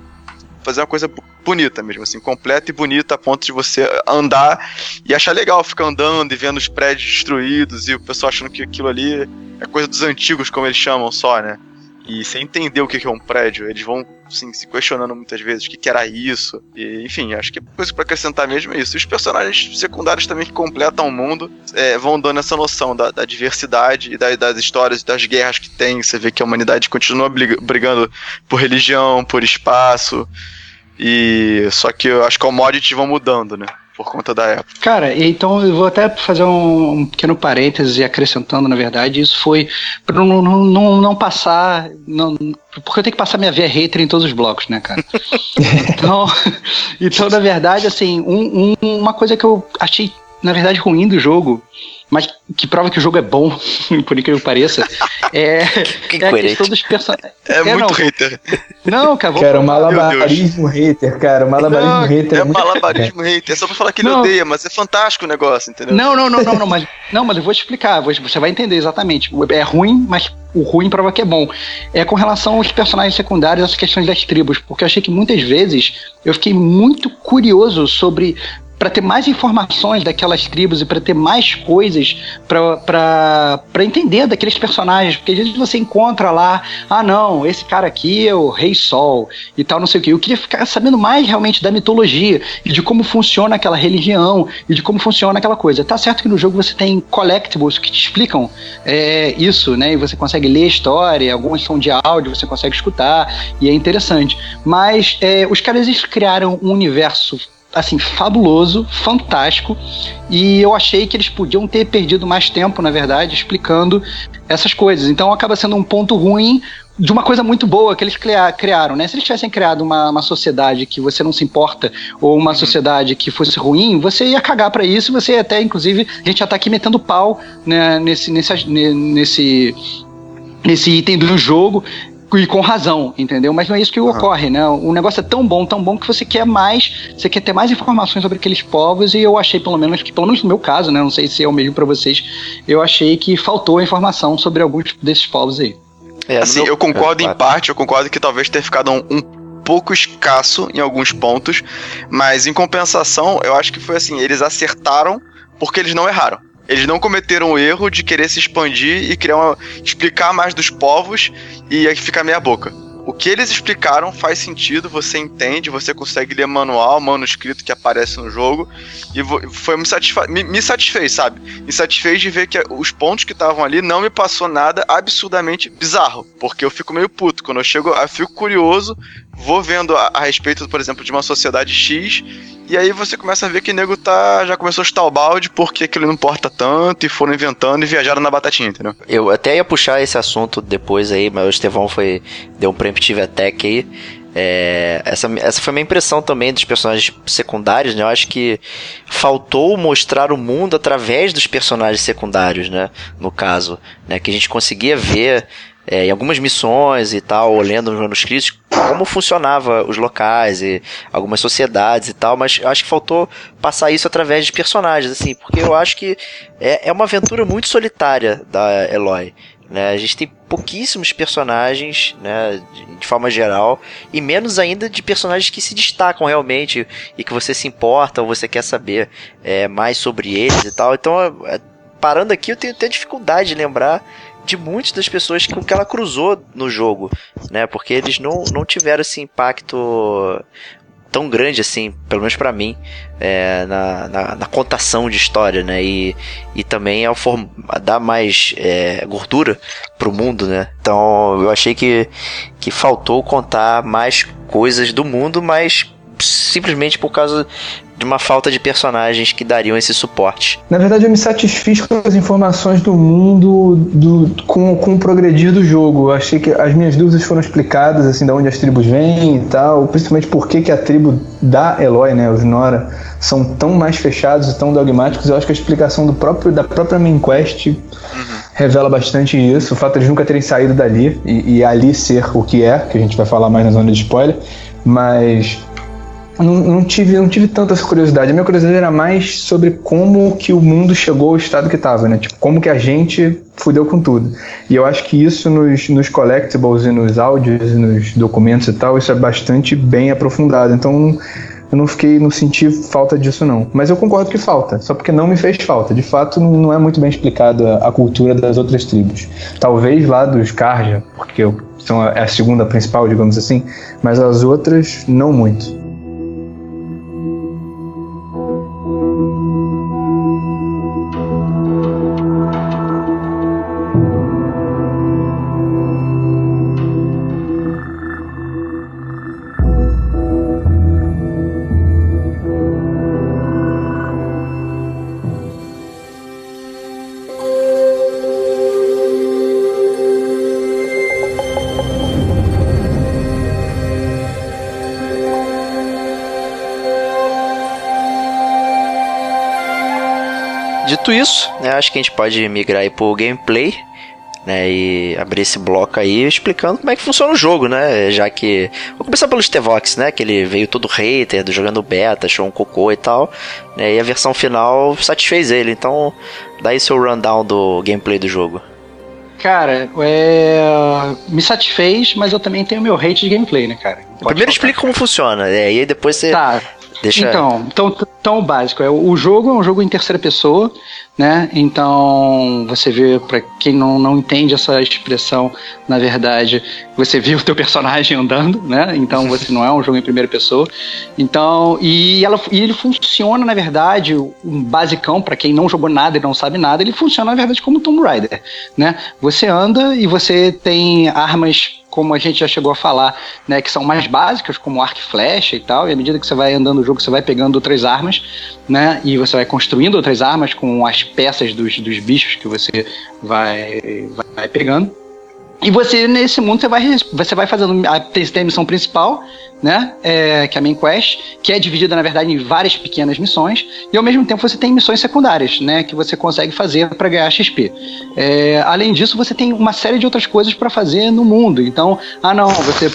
fazer uma coisa bonita mesmo, assim, completa e bonita a ponto de você andar e achar legal ficar andando e vendo os prédios destruídos e o pessoal achando que aquilo ali é coisa dos antigos, como eles chamam só, né? E sem entender o que é um prédio, eles vão assim, se questionando muitas vezes o que, era isso. E, enfim, acho que coisa para acrescentar mesmo é isso. E os personagens secundários também que completam o mundo é, vão dando essa noção da, da diversidade e da, das histórias e das guerras que tem. Você vê que a humanidade continua brigando por religião, por espaço. E só que que commodities vão mudando, né? Por conta da época. Cara, então eu vou até fazer um, um pequeno parêntese acrescentando, na verdade, isso foi para não, não, não passar. Não, porque eu tenho que passar minha via hater em todos os blocos, né, cara? então, então, na verdade, assim, um, um, uma coisa que eu achei, na verdade, ruim do jogo mas que prova que o jogo é bom, por incrível que pareça, é, que é a questão dos personagens. É, é, muito não, hater. Não, cara, cara, malabarismo hater, cara, malabarismo não, hater. É, é malabarismo hater, é só pra falar que ele não. odeia, mas é fantástico o negócio, entendeu? Não, não, não, não, não, mas, não, mas eu vou te explicar, você vai entender exatamente. É ruim, mas o ruim prova que é bom. É com relação aos personagens secundários, as questões das tribos, porque eu achei que muitas vezes eu fiquei muito curioso sobre para ter mais informações daquelas tribos e para ter mais coisas para entender daqueles personagens, porque às vezes você encontra lá, ah não, esse cara aqui é o Rei Sol e tal, não sei o que. Eu queria ficar sabendo mais realmente da mitologia e de como funciona aquela religião e de como funciona aquela coisa. Tá certo que no jogo você tem collectibles que te explicam é, isso, né? E você consegue ler a história, algumas são de áudio, você consegue escutar e é interessante. Mas é, os caras eles criaram um universo assim, fabuloso, fantástico. E eu achei que eles podiam ter perdido mais tempo, na verdade, explicando essas coisas. Então acaba sendo um ponto ruim de uma coisa muito boa que eles criaram, né? Se eles tivessem criado uma, uma sociedade que você não se importa, ou uma uhum. sociedade que fosse ruim, você ia cagar para isso, você ia até, inclusive, a gente já tá aqui metendo pau né, nesse, nesse, nesse, nesse item do jogo e com razão, entendeu? Mas não é isso que uhum. ocorre, né? O negócio é tão bom, tão bom que você quer mais, você quer ter mais informações sobre aqueles povos e eu achei pelo menos que, pelo menos no meu caso, né? Não sei se é o mesmo para vocês, eu achei que faltou informação sobre alguns desses povos aí. É, assim, meu... eu concordo é, em parte, eu concordo que talvez tenha ficado um, um pouco escasso em alguns pontos, mas em compensação, eu acho que foi assim, eles acertaram porque eles não erraram. Eles não cometeram o erro de querer se expandir e criar uma, explicar mais dos povos e aí ficar meia boca. O que eles explicaram faz sentido, você entende, você consegue ler manual, manuscrito que aparece no jogo, e foi me, satisfa me, me satisfez, sabe? Me satisfez de ver que os pontos que estavam ali não me passou nada absurdamente bizarro, porque eu fico meio puto. Quando eu chego, eu fico curioso, vou vendo a, a respeito, por exemplo, de uma sociedade X, e aí você começa a ver que o nego tá, já começou a chutar o balde porque aquilo não importa tanto, e foram inventando e viajaram na batatinha, entendeu? Eu até ia puxar esse assunto depois aí, mas o Estevão foi, deu um preemptive attack aí. É, essa, essa foi a minha impressão também dos personagens secundários, né? Eu acho que faltou mostrar o mundo através dos personagens secundários, né? No caso, né? Que a gente conseguia ver é, em algumas missões e tal, lendo nos manuscritos, como funcionava os locais e algumas sociedades e tal, mas acho que faltou passar isso através de personagens, assim, porque eu acho que é, é uma aventura muito solitária da Eloy. Né? A gente tem pouquíssimos personagens, né, de, forma geral, e menos ainda de personagens que se destacam realmente e que você se importa ou você quer saber é, mais sobre eles e tal. Então, é, parando aqui, eu tenho até dificuldade de lembrar de muitas das pessoas com que ela cruzou no jogo, né? Porque eles não, não tiveram esse impacto tão grande assim, pelo menos para mim, é, na, na, na, contação de história, né? E, e também a dar mais é, gordura pro mundo, né? Então eu achei que, que faltou contar mais coisas do mundo, mas simplesmente por causa de uma falta de personagens que dariam esse suporte. Na verdade, eu me satisfiz com as informações do mundo do, com, com o progredir do jogo. Eu achei que as minhas dúvidas foram explicadas, assim, de onde as tribos vêm e tal, principalmente por que, a tribo da Eloy, né, os Nora, são tão mais fechados e tão dogmáticos. Eu acho que a explicação do próprio, da própria main quest uhum. revela bastante isso. O fato de nunca terem saído dali e, e ali ser o que é, que a gente vai falar mais na zona de spoiler, mas não, não, tive, não tive tanta essa curiosidade. A minha curiosidade era mais sobre como que o mundo chegou ao estado que estava, né? Tipo, como que a gente fudeu com tudo. E eu acho que isso nos, nos collectibles e nos áudios e nos documentos e tal, isso é bastante bem aprofundado. Então eu não fiquei, não senti falta disso não. Mas eu concordo que falta, só porque não me fez falta. De fato, não é muito bem explicada a cultura das outras tribos. Talvez lá dos Karja, porque são é a segunda principal, digamos assim, mas as outras não muito. Isso, né, acho que a gente pode migrar aí pro gameplay. Né, e abrir esse bloco aí explicando como é que funciona o jogo, né? Já que. Vou começar pelo Stevox, né? Que ele veio todo hater do jogando beta, achou um cocô e tal. Né, e a versão final satisfez ele. Então, dá aí seu rundown do gameplay do jogo. Cara, é... me satisfez, mas eu também tenho meu hate de gameplay, né, cara? Pode Primeiro explica como funciona, é, e aí depois você. Tá. Deixa... Então, então, então o básico é o jogo é um jogo em terceira pessoa, né? Então você vê para quem não, não entende essa expressão, na verdade, você vê o teu personagem andando, né? Então você não é um jogo em primeira pessoa. Então e ela e ele funciona na verdade um basicão para quem não jogou nada e não sabe nada, ele funciona na verdade como Tomb Raider, né? Você anda e você tem armas como a gente já chegou a falar, né, que são mais básicas, como arco e flecha e tal, e à medida que você vai andando no jogo, você vai pegando outras armas, né, e você vai construindo outras armas com as peças dos, dos bichos que você vai, vai pegando. E você, nesse mundo, você vai, você vai fazendo a, a missão principal, né? É, que é a main quest, que é dividida, na verdade, em várias pequenas missões, e ao mesmo tempo você tem missões secundárias, né? Que você consegue fazer para ganhar XP. É, além disso, você tem uma série de outras coisas para fazer no mundo. Então, ah não, você,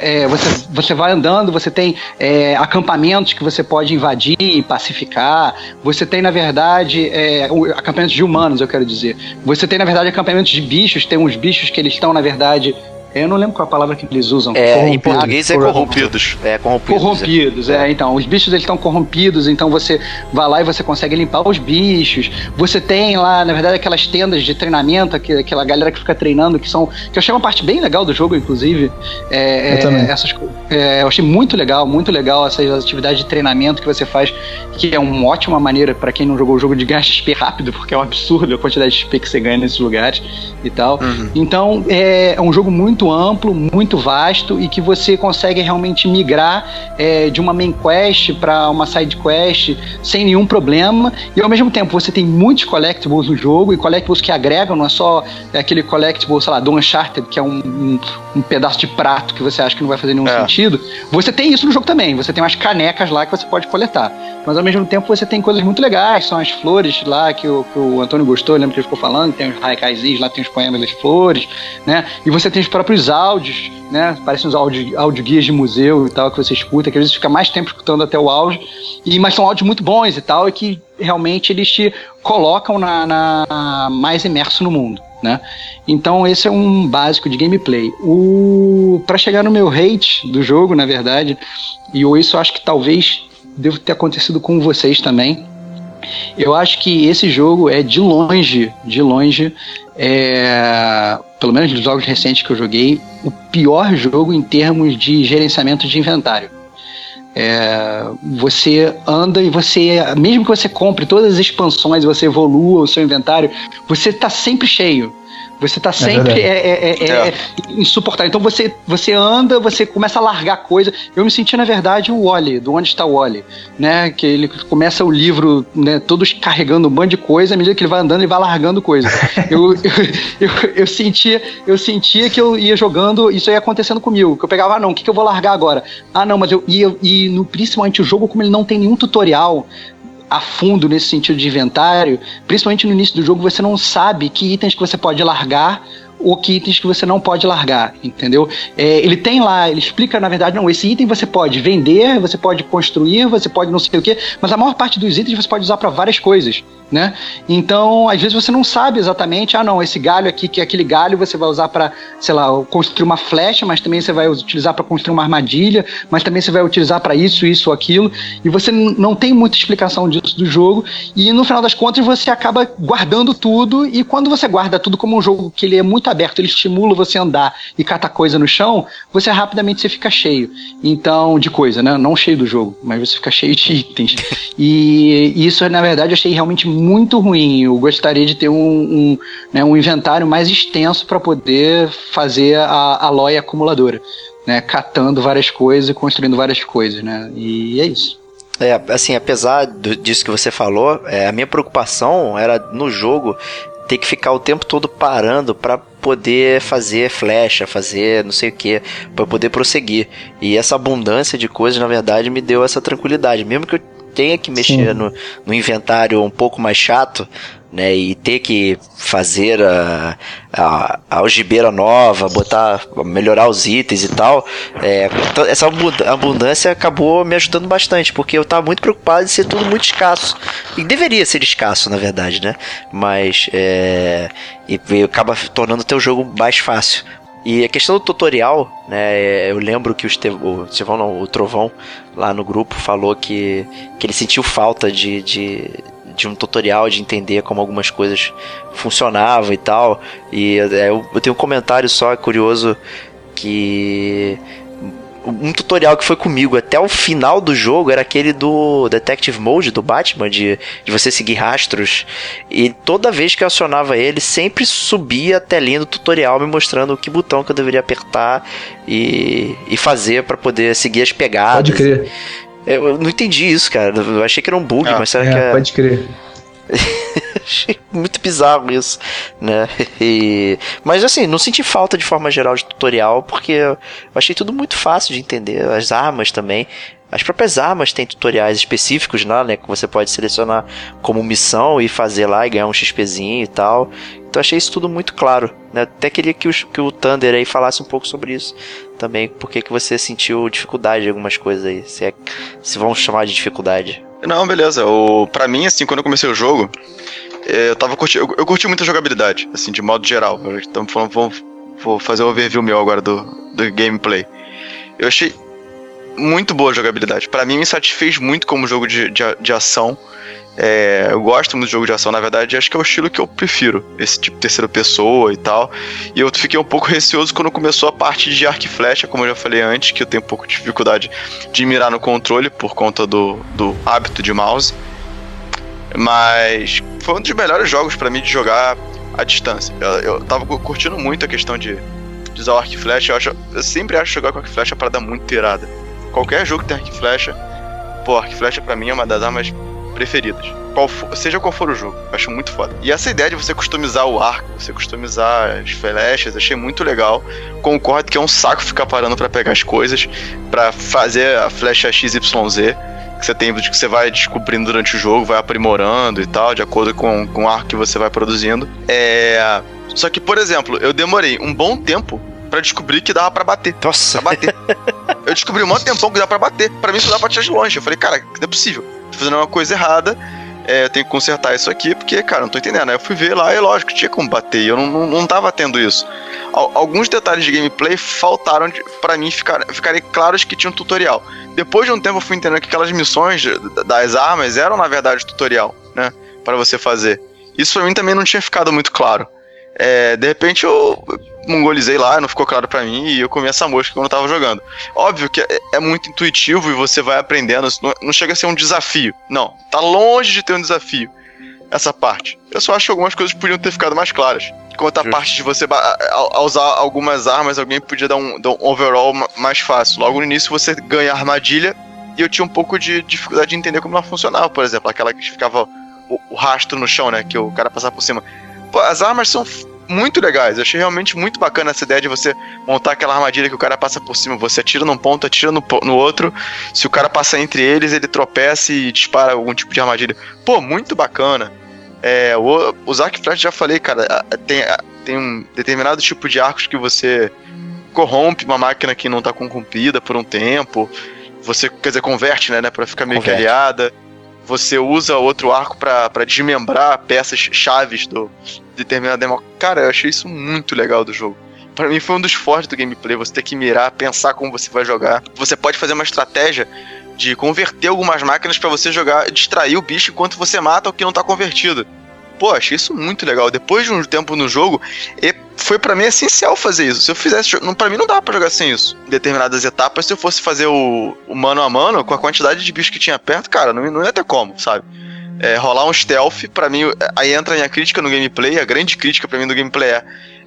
é, você, você vai andando, você tem é, acampamentos que você pode invadir e pacificar. Você tem, na verdade, é, acampamentos de humanos, eu quero dizer. Você tem, na verdade, acampamentos de bichos, tem uns bichos que eles estão, na verdade, Eu não lembro qual a palavra que eles usam. É, em português é corrompidos. É, corrompidos. Corrompidos, é. é. Então, os bichos eles estão corrompidos, então você vai lá e você consegue limpar os bichos. Você tem lá, na verdade, aquelas tendas de treinamento, aquela galera que fica treinando, que são. que eu achei uma parte bem legal do jogo, inclusive. É, eu também. Essas, é, eu achei muito legal, muito legal essas atividades de treinamento que você faz, que é uma ótima maneira para quem não jogou o jogo de ganhar XP rápido, porque é um absurdo a quantidade de XP que você ganha nesses lugares e tal. Uhum. Então, é, é um jogo muito amplo, muito vasto e que você consegue realmente migrar é, de uma main quest para uma side quest sem nenhum problema. E ao mesmo tempo você tem muitos collectibles no jogo e collectibles que agregam, não é só aquele collectible, sei lá, do Uncharted, que é um, um, um pedaço de prato que você acha que não vai fazer nenhum é. sentido. Você tem isso no jogo também. Você tem umas canecas lá que você pode coletar. Mas ao mesmo tempo você tem coisas muito legais, são as flores lá que o, que o Antônio gostou, lembra que ele ficou falando, tem os haikaizinhos lá, tem os poemas das flores, né? E você tem os próprios áudios, né? Parecem uns áudio, áudio guias de museu e tal, que você escuta, que às vezes fica mais tempo escutando até o áudio, e, mas são áudios muito bons e tal, e que realmente eles te colocam na, na mais imerso no mundo. Né? Então esse é um básico de gameplay. O para chegar no meu hate do jogo, na verdade, e eu isso acho que talvez deva ter acontecido com vocês também. Eu acho que esse jogo é de longe, de longe, é, pelo menos dos jogos recentes que eu joguei, o pior jogo em termos de gerenciamento de inventário. É, você anda e você, mesmo que você compre todas as expansões, você evolua o seu inventário, você está sempre cheio. Você tá é sempre é, é, é, é, é, insuportável. Então você, você anda, você começa a largar coisa. Eu me senti, na verdade, o Wally, do Onde Está o Wally, né? Que ele começa o livro, né, todos carregando um bando de coisa, à medida que ele vai andando, ele vai largando coisa. eu, eu, eu, eu, sentia, eu sentia que eu ia jogando, isso ia acontecendo comigo. Que eu pegava, ah, não, o que, que eu vou largar agora? Ah, não, mas eu. E, e no, principalmente o jogo, como ele não tem nenhum tutorial, a fundo nesse sentido de inventário, principalmente no início do jogo, você não sabe que itens que você pode largar ou que itens que você não pode largar, entendeu? É, ele tem lá, ele explica, na verdade, não, esse item você pode vender, você pode construir, você pode não sei o que, mas a maior parte dos itens você pode usar para várias coisas né? Então, às vezes você não sabe exatamente, ah, não, esse galho aqui, que é aquele galho você vai usar para, sei lá, construir uma flecha, mas também você vai utilizar para construir uma armadilha, mas também você vai utilizar para isso, isso aquilo, e você não tem muita explicação disso do jogo, e no final das contas você acaba guardando tudo, e quando você guarda tudo como um jogo que ele é muito aberto, ele estimula você a andar e catar coisa no chão, você rapidamente você fica cheio. Então, de coisa, né? Não cheio do jogo, mas você fica cheio de itens. E isso, na verdade, eu achei realmente muito ruim. Eu gostaria de ter um, um, né, um inventário mais extenso para poder fazer a, a loja acumuladora, né, catando várias coisas e construindo várias coisas, né? E é isso. É, assim, apesar disso que você falou, é, a minha preocupação era no jogo ter que ficar o tempo todo parando para poder fazer flecha, fazer não sei o que, para poder prosseguir. E essa abundância de coisas, na verdade, me deu essa tranquilidade. Mesmo que eu tenha que mexer no, no, inventário um pouco mais chato, né, e ter que fazer a, a, a algibeira nova, botar, melhorar os itens e tal, é, essa abundância acabou me ajudando bastante, porque eu estava muito preocupado em ser tudo muito escasso, e deveria ser escasso, na verdade, né, mas é, e, e acaba tornando o teu jogo mais fácil, e a questão do tutorial, né? Eu lembro que o, Estevão, o, Estevão não, o Trovão lá no grupo falou que, que ele sentiu falta de, de, de um tutorial, de entender como algumas coisas funcionavam e tal. E é, eu, eu tenho um comentário só curioso que um tutorial que foi comigo até o final do jogo era aquele do Detective Mode do Batman, de, de você seguir rastros. E toda vez que eu acionava ele, sempre subia a telinha do tutorial me mostrando que botão que eu deveria apertar e, e fazer para poder seguir as pegadas. Pode crer. Eu, eu, não entendi isso, cara. Eu achei que era um bug, ah, mas será é, que é. Pode crer. Achei muito bizarro isso, né? E... Mas assim, não senti falta de forma geral de tutorial, porque eu achei tudo muito fácil de entender. As armas também. As próprias armas têm tutoriais específicos lá, né? Que você pode selecionar como missão e fazer lá e ganhar um XPzinho e tal. Então achei isso tudo muito claro. Né? Até queria que o, que o Thunder aí falasse um pouco sobre isso também. Por que você sentiu dificuldade em algumas coisas aí? Se, é, se vamos chamar de dificuldade. Não, beleza. O, pra mim, assim, quando eu comecei o jogo, é, eu tava. Eu, eu curti muito a jogabilidade, assim, de modo geral. Então, vamos, vou fazer o um overview meu agora do, do gameplay. Eu achei muito boa jogabilidade. Para mim, me satisfez muito como jogo de, de, de ação. É, eu gosto muito de jogo de ação, na verdade, acho que é o estilo que eu prefiro, esse tipo terceira pessoa e tal. E eu fiquei um pouco receoso quando começou a parte de arco e flecha, como eu já falei antes, que eu tenho um pouco de dificuldade de mirar no controle por conta do, do hábito de mouse. Mas foi um dos melhores jogos para mim de jogar à distância. Eu, eu tava curtindo muito a questão de, de usar o arco e flecha. Eu, acho, eu sempre acho jogar com arco e flecha para dar muito tirada. Qualquer jogo que tem arco e flecha, pô, arco e flecha pra mim é uma das armas preferidas. Qual for, seja qual for o jogo, acho muito foda. E essa ideia de você customizar o arco, você customizar as flechas, achei muito legal. Concordo que é um saco ficar parando para pegar as coisas, para fazer a flecha XYZ que você tem, que você vai descobrindo durante o jogo, vai aprimorando e tal, de acordo com, com o arco que você vai produzindo. É. Só que, por exemplo, eu demorei um bom tempo para descobrir que dava para bater. Nossa. Pra bater. eu descobri um monte tempão que dava pra bater. Pra mim, isso dá pra tirar de longe. Eu falei, cara, não é possível tô fazendo uma coisa errada, é, eu tenho que consertar isso aqui, porque, cara, não tô entendendo. Aí eu fui ver lá e, lógico, tinha como bater, e eu não, não, não tava tendo isso. Alguns detalhes de gameplay faltaram para mim ficar, ficarem claros que tinha um tutorial. Depois de um tempo eu fui entendendo que aquelas missões das armas eram, na verdade, tutorial, né? para você fazer. Isso pra mim também não tinha ficado muito claro. É, de repente eu mongolizei lá, não ficou claro para mim e eu comi essa mosca quando eu tava jogando. Óbvio que é, é muito intuitivo e você vai aprendendo, não, não, chega a ser um desafio. Não, tá longe de ter um desafio essa parte. Eu só acho que algumas coisas podiam ter ficado mais claras. Quanto a parte de você ao, usar algumas armas, alguém podia dar um, dar um overall mais fácil. Logo no início você ganha a armadilha e eu tinha um pouco de dificuldade de entender como ela funcionava, por exemplo, aquela que ficava o, o rastro no chão, né, que o cara passava por cima. Pô, as armas são muito legais. Eu achei realmente muito bacana essa ideia de você montar aquela armadilha que o cara passa por cima. Você atira num ponto, atira no, no outro. Se o cara passar entre eles, ele tropeça e dispara algum tipo de armadilha. Pô, muito bacana. É, o, os arc flash já falei, cara, tem, tem um determinado tipo de arcos que você corrompe uma máquina que não tá corrompida por um tempo. Você, quer dizer, converte, né, né pra ficar meio converte. que aliada você usa outro arco para desmembrar peças chaves do determinado demo. Cara, eu achei isso muito legal do jogo. Para mim foi um dos fortes do gameplay, você ter que mirar, pensar como você vai jogar. Você pode fazer uma estratégia de converter algumas máquinas para você jogar, distrair o bicho enquanto você mata o que não tá convertido. Pô, achei isso muito legal. Depois de um tempo no jogo, foi para mim essencial fazer isso. Se eu fizesse. para mim não dava pra jogar sem isso. Em determinadas etapas, se eu fosse fazer o, o mano a mano, com a quantidade de bichos que tinha perto, cara, não, não ia ter como, sabe? É, rolar um stealth, para mim, aí entra a minha crítica no gameplay, a grande crítica para mim do gameplay é,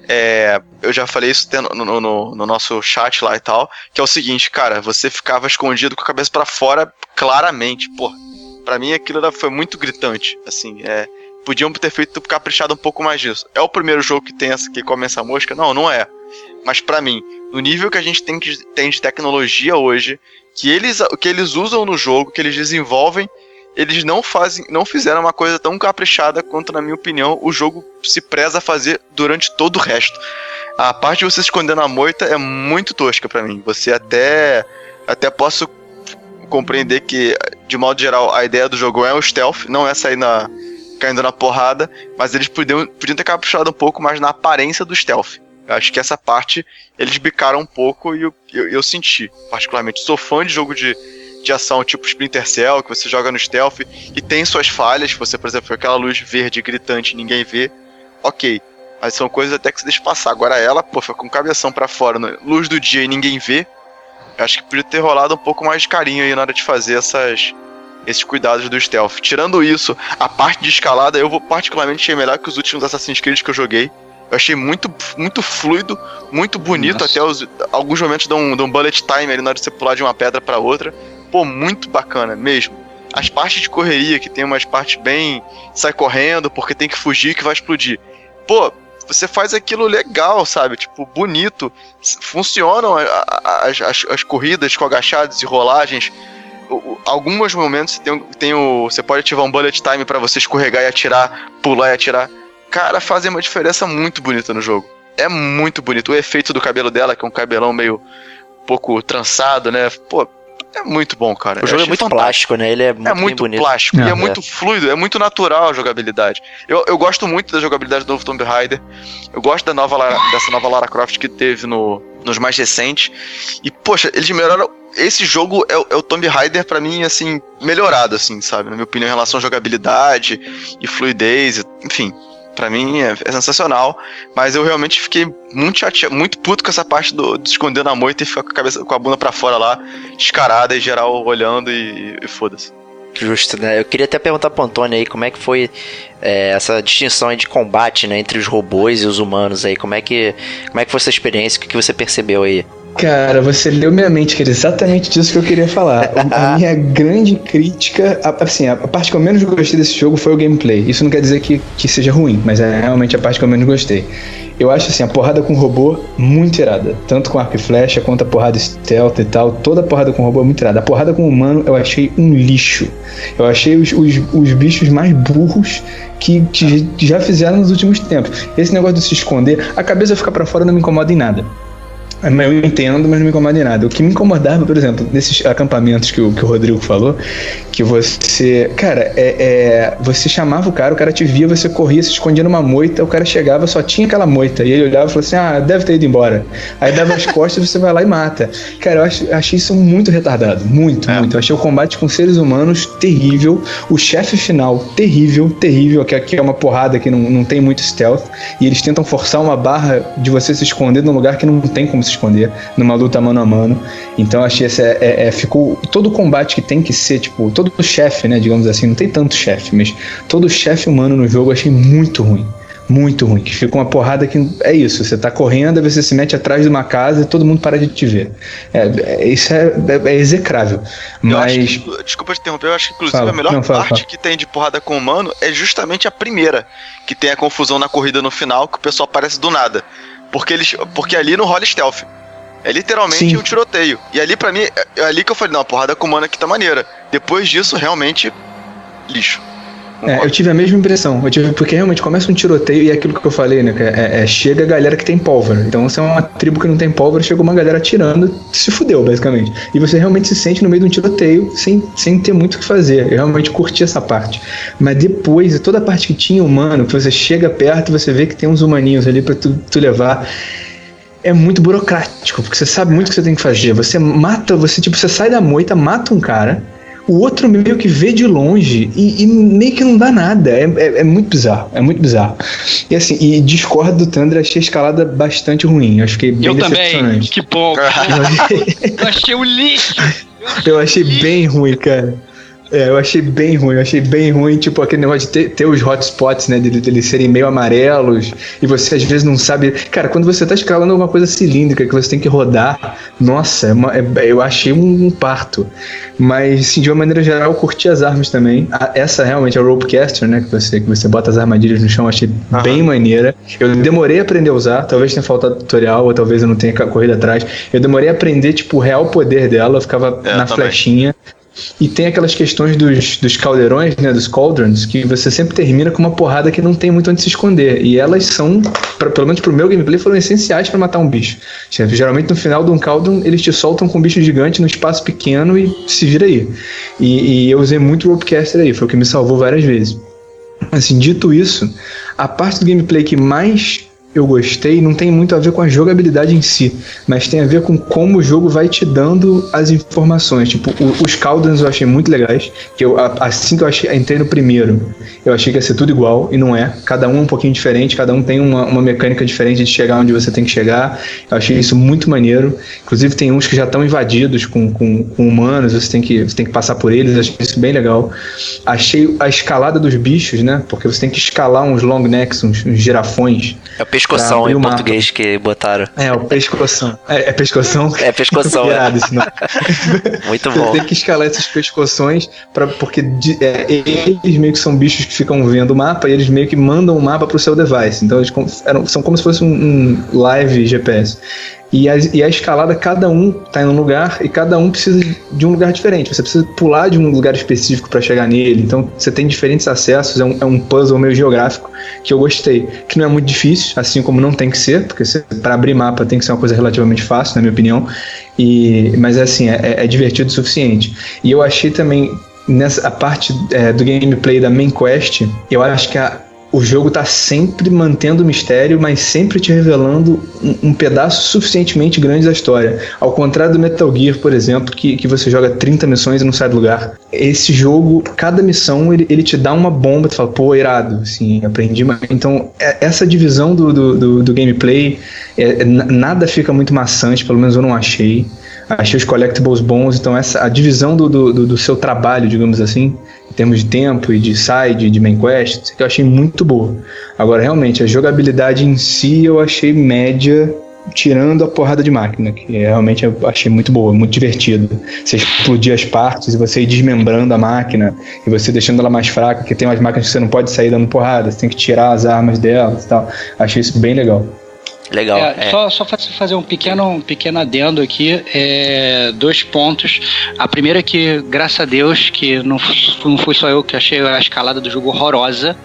é, eu já falei isso no, no, no, no, nosso chat lá e tal, que é o seguinte, cara, você ficava escondido com a cabeça para fora claramente, pô. Pra mim aquilo foi muito gritante, assim, é, podiam ter feito caprichado um pouco mais disso. É o primeiro jogo que tem essa que come essa mosca? Não, não é. Mas para mim, no nível que a gente tem, que, tem de tecnologia hoje, que eles, que eles usam no jogo, que eles desenvolvem, eles não fazem, não fizeram uma coisa tão caprichada quanto, na minha opinião, o jogo se preza a fazer durante todo o resto. A parte de você esconder na moita é muito tosca para mim. Você até até posso compreender que, de modo geral, a ideia do jogo é o stealth, não é sair na, caindo na porrada, mas eles podiam, podiam ter caprichado um pouco mais na aparência do stealth. Eu acho que essa parte eles bicaram um pouco e eu, eu, eu, senti, particularmente. Sou fã de jogo de, de ação tipo Splinter Cell, que você joga no stealth e tem suas falhas. Você, por exemplo, aquela luz verde gritante ninguém vê. Ok, mas são coisas até que se deixa passar. Agora ela, pô, foi com cabeção para fora, luz do dia e ninguém vê. Eu acho que podia ter rolado um pouco mais de carinho aí na hora de fazer essas, esses cuidados do stealth. Tirando isso, a parte de escalada eu vou particularmente achei melhor que os últimos Assassin's Creed que eu joguei. Eu achei muito, muito fluido, muito bonito, Nossa. até os, alguns momentos dão um, dão bullet time ali na hora de você pular de uma pedra para outra. Pô, muito bacana mesmo. As partes de correria, que tem umas partes bem. sai correndo porque tem que fugir que vai explodir. Pô, você faz aquilo legal, sabe? Tipo, bonito. Funcionam as, as, as corridas com agachados e rolagens alguns momentos tem, tem o, você pode ativar um bullet time para você escorregar e atirar, pular e atirar. Cara, fazem uma diferença muito bonita no jogo. É muito bonito. O efeito do cabelo dela, que é um cabelão meio pouco trançado, né? Pô, é muito bom, cara. O jogo é muito fantástico. plástico, né? Ele é muito, é muito bonito. plástico é. e é muito fluido, é muito natural a jogabilidade. Eu, eu gosto muito da jogabilidade do novo Tomb Raider. Eu gosto da nova dessa nova Lara Croft que teve no, nos mais recentes. E, poxa, eles melhoraram. Esse jogo é, é o Tomb Raider, para mim, assim, melhorado, assim, sabe? Na minha opinião, em relação à jogabilidade e fluidez, enfim para mim é, é, sensacional. Mas eu realmente fiquei muito chateado, muito puto com essa parte do, de esconder na moita e ficar com a, cabeça, com a bunda para fora lá, descarada e geral olhando e, e foda-se. Justo, né? Eu queria até perguntar pro Antônio aí como é que foi é, essa distinção de combate né, entre os robôs e os humanos aí. Como é que, como é que foi essa experiência? O que você percebeu aí? Cara, você leu minha mente, que era exatamente disso que eu queria falar. a minha grande crítica, assim, a parte que eu menos gostei desse jogo foi o gameplay. Isso não quer dizer que, que seja ruim, mas é realmente a parte que eu menos gostei. Eu acho assim, a porrada com robô muito irada. Tanto com arco e flecha, quanto a porrada stealth e tal. Toda a porrada com robô é muito irada. A porrada com humano eu achei um lixo. Eu achei os, os, os bichos mais burros que, que já fizeram nos últimos tempos. Esse negócio de se esconder, a cabeça ficar para fora não me incomoda em nada. Eu entendo, mas não me incomoda em nada. O que me incomodava, por exemplo, nesses acampamentos que o, que o Rodrigo falou, que você. Cara, é, é, você chamava o cara, o cara te via, você corria, se escondia numa moita, o cara chegava, só tinha aquela moita. E ele olhava e falou assim: ah, deve ter ido embora. Aí dava as costas você vai lá e mata. Cara, eu acho, achei isso muito retardado. Muito, é. muito. Eu achei o combate com seres humanos terrível. O chefe final, terrível, terrível. Que aqui é uma porrada que não, não tem muito stealth. E eles tentam forçar uma barra de você se esconder num lugar que não tem como se esconder numa luta mano a mano. Então achei essa é, é, é, ficou todo combate que tem que ser tipo todo chefe, né, digamos assim, não tem tanto chefe, mas todo chefe humano no jogo achei muito ruim. Muito ruim, que fica uma porrada que é isso. Você tá correndo, você se mete atrás de uma casa e todo mundo para de te ver. É, é isso é, é, é execrável. Mas. Que, desculpa te interromper, eu acho que inclusive fala, a melhor não, fala, parte fala. que tem de porrada com o humano é justamente a primeira. Que tem a confusão na corrida no final, que o pessoal aparece do nada. Porque, eles, porque ali não rola stealth. É literalmente Sim. um tiroteio. E ali para mim, é, é ali que eu falei, não, a porrada com humano aqui tá maneira. Depois disso, realmente, lixo. É, eu tive a mesma impressão. Eu tive, porque realmente começa um tiroteio e é aquilo que eu falei, né? É, é, chega a galera que tem pólvora. Então, se é uma tribo que não tem pólvora, chega uma galera atirando, se fudeu, basicamente. E você realmente se sente no meio de um tiroteio sem, sem ter muito o que fazer. Eu realmente curti essa parte. Mas depois, toda a parte que tinha humano, que você chega perto e você vê que tem uns humaninhos ali pra tu, tu levar é muito burocrático, porque você sabe muito o que você tem que fazer. Você mata, você tipo, você sai da moita, mata um cara o outro meio que vê de longe e, e meio que não dá nada. É, é, é, muito bizarro. É muito bizarro. E assim, e discordo do Thunder, achei a escalada bastante ruim. Eu fiquei bem Eu também. Que bom. eu achei o lixo. Eu achei, eu achei bem ruim, cara. É, eu achei bem ruim, eu achei bem ruim, tipo, aquele negócio de ter, ter os hotspots, né, de, de eles serem meio amarelos, e você às vezes não sabe. Cara, quando você tá escalando alguma coisa cilíndrica que você tem que rodar, nossa, é uma, é, eu achei um, um, parto. Mas, assim, de uma maneira geral, eu curti as armas também. A, essa realmente é o Ropecaster, né, que você, que você bota as armadilhas no chão, eu achei Aham. bem maneira. Eu demorei a aprender a usar, talvez tenha faltado tutorial, ou talvez eu não tenha corrido atrás. Eu demorei a aprender, tipo, o real poder dela, eu ficava é, na também. flechinha. E tem aquelas questões dos, dos caldeirões, né, dos cauldrons, que você sempre termina com uma porrada que não tem muito onde se esconder. E elas são, pra, pelo menos pro meu gameplay, foram essenciais para matar um bicho. Geralmente no final de um cauldron eles te soltam com um bicho gigante num espaço pequeno e se vira aí. E, e eu usei muito o Ropecaster aí, foi o que me salvou várias vezes. Assim, dito isso, a parte do gameplay que mais eu gostei não tem muito a ver com a jogabilidade em si, mas tem a ver com como o jogo vai te dando as informações. Tipo, o, os Caldans eu achei muito legais, que eu assim que eu achei, entrei no primeiro, eu achei que ia ser tudo igual e não é. Cada um é um pouquinho diferente, cada um tem uma, uma mecânica diferente de chegar onde você tem que chegar. Eu achei isso muito maneiro. Inclusive tem uns que já estão invadidos com, com, com, humanos, você tem que você tem que passar por eles. Eu achei isso bem legal. Achei a escalada dos bichos, né? Porque você tem que escalar uns long necks, uns, uns girafões. É o pescoção em português que botaram. É, o pescoção. É, é pescoção? É pescoção. é. Muito bom. Tem que escalar esses pescoções pra, porque é, eles meio que são bichos que ficam vendo o mapa e eles meio que mandam o mapa pro seu device. Então eles eram, são como se fosse um, um live GPS. E a, e a escalada, cada um está em um lugar e cada um precisa de um lugar diferente. Você precisa pular de um lugar específico para chegar nele. Então você tem diferentes acessos. É um, é um puzzle meio geográfico que eu gostei. Que não é muito difícil, assim como não tem que ser, porque para abrir mapa tem que ser uma coisa relativamente fácil, na minha opinião. E, mas assim, é, é divertido o suficiente. E eu achei também nessa a parte é, do gameplay da main quest, eu acho que a, o jogo tá sempre mantendo o mistério, mas sempre te revelando um, um, pedaço suficientemente grande da história. Ao contrário do Metal Gear, por exemplo, que, que você joga 30 missões e não sai do lugar. Esse jogo, cada missão, ele, ele te dá uma bomba, tu fala, pô, irado, assim, aprendi. Então, é, essa divisão do, do, do, do gameplay, é, nada fica muito maçante, pelo menos eu não achei achei os collectibles bons, então essa a divisão do, do, do, seu trabalho, digamos assim, termos de tempo e de side, de main quest, eu achei muito boa. Agora, realmente, a jogabilidade em si eu achei média, tirando a porrada de máquina, que realmente eu achei muito boa, muito divertido. Você explodir as partes e você ir desmembrando a máquina, e você deixando ela mais fraca, porque tem umas máquinas que você não pode sair dando porrada, você tem que tirar as armas delas e tal. Achei isso bem legal. Legal. É, é. Só, só fazer um pequeno, um pequeno adendo aqui, é, dois pontos. A primeira é que, graças a Deus, que não, não fui só eu que achei a escalada do jogo horrorosa.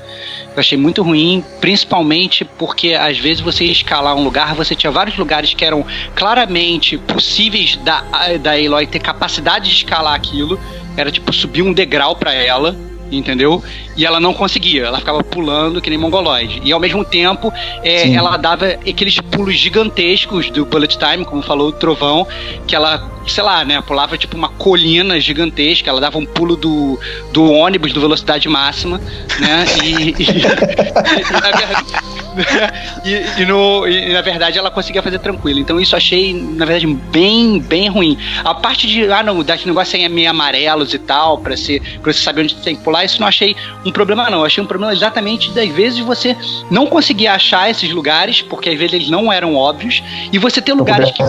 Eu achei muito ruim, principalmente porque às vezes você ia escalar um lugar, você tinha vários lugares que eram claramente possíveis da, da Aloy ter capacidade de escalar aquilo. Era tipo subir um degrau para ela entendeu? E ela não conseguia, ela ficava pulando que nem mongoloide. E ao mesmo tempo, é, ela dava aqueles pulos gigantescos do Bullet Time, como falou o Trovão, que ela, sei lá, né, pulava tipo uma colina gigantesca, ela dava um pulo do, do ônibus do velocidade máxima, né? E, e, e, e, e, no, e, na verdade ela conseguia fazer tranquilo. Então isso achei, na verdade, bem, bem ruim. A parte de, ah, não, daquele negócio é meio amarelos e tal, pra, ser, pra você saber onde tem que pular, isso não achei um problema, não. Eu achei um problema exatamente das vezes você não conseguir achar esses lugares, porque às vezes eles não eram óbvios, e você ter lugares que.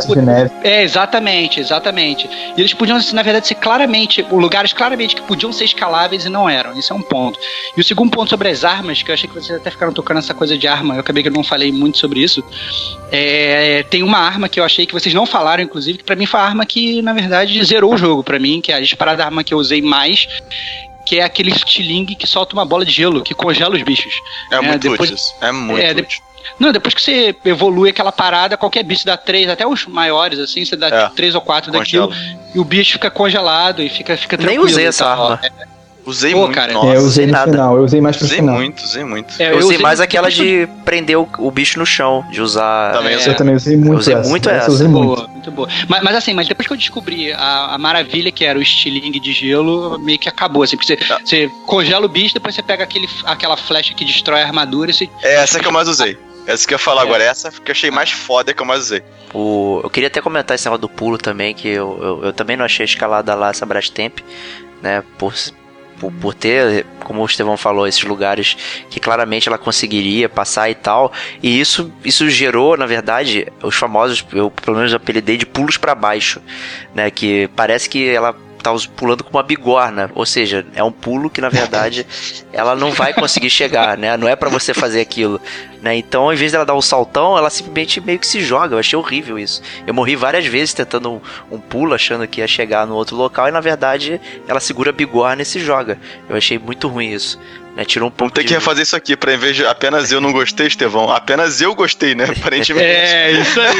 É, exatamente, exatamente. E eles podiam, na verdade, ser claramente, lugares claramente que podiam ser escaláveis e não eram. Isso é um ponto. E o segundo ponto sobre as armas, que eu achei que vocês até ficaram tocando essa coisa de arma eu acabei que eu não falei muito sobre isso. É, tem uma arma que eu achei que vocês não falaram, inclusive, que pra mim foi a arma que, na verdade, zerou o jogo para mim, que é a disparada arma que eu usei mais, que é aquele estilingue que solta uma bola de gelo, que congela os bichos. É, é muito depois, útil. É muito é, útil. Não, depois que você evolui aquela parada, qualquer bicho dá três, até os maiores, assim, você dá é, três ou quatro daquilo, e o bicho fica congelado e fica, fica tranquilo. Nem usei essa arma. É, Usei Pô, muito, cara. Nossa, é, eu usei no nada. final, eu usei mais pro usei final. muito, usei muito. É, eu, eu, usei, mais aquela de prender o, o, bicho no chão, de usar... Também é. Eu também usei muito eu usei essa. muito essa. Usei muito. Boa, muito boa. Mas, mas, assim, mas depois que eu descobri a, a, maravilha que era o estilingue de gelo, meio que acabou, assim, porque você, ah. você congela o bicho, depois você pega aquele, aquela flecha que destrói a armadura e você... É essa que eu mais usei. Essa que eu ia falar é. agora, essa que eu achei mais foda que eu mais usei. O, eu queria até comentar esse negócio do pulo também, que eu, eu, eu também não achei a escalada lá essa Brastemp, né? Por, por, por ter, como o Estevão falou, esses lugares que claramente ela conseguiria passar e tal. E isso, isso gerou, na verdade, os famosos, eu pelo menos apelidei de pulos para baixo, né? Que parece que ela tá pulando com uma bigorna, ou seja, é um pulo que na verdade ela não vai conseguir chegar, né? Não é para você fazer aquilo, né? Então, em vez dela dar um saltão, ela simplesmente meio que se joga. Eu achei horrível isso. Eu morri várias vezes tentando um, um pulo, achando que ia chegar no outro local e na verdade ela segura a bigorna e se joga. Eu achei muito ruim isso. Né, tirou um pouco Vamos ter de... que refazer isso aqui, pra em vez de apenas eu não gostei, Estevão, apenas eu gostei, né? Aparentemente. é, isso aí.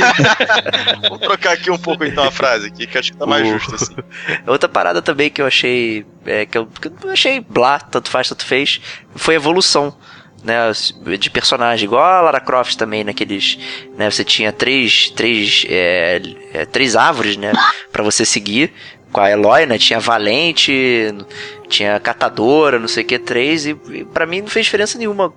Vamos trocar aqui um pouco então a frase aqui, que acho que tá mais justo assim. Outra parada também que eu achei. É, que, eu, que eu achei blá, tanto faz, tanto fez, foi a evolução. Né, de personagem, igual a Lara Croft também, naqueles, né, você tinha três, três, é, é, três árvores, né, para você seguir, com a Eloy, né? Tinha Valente, tinha Catadora, não sei o que, três, e, e para mim não fez diferença nenhuma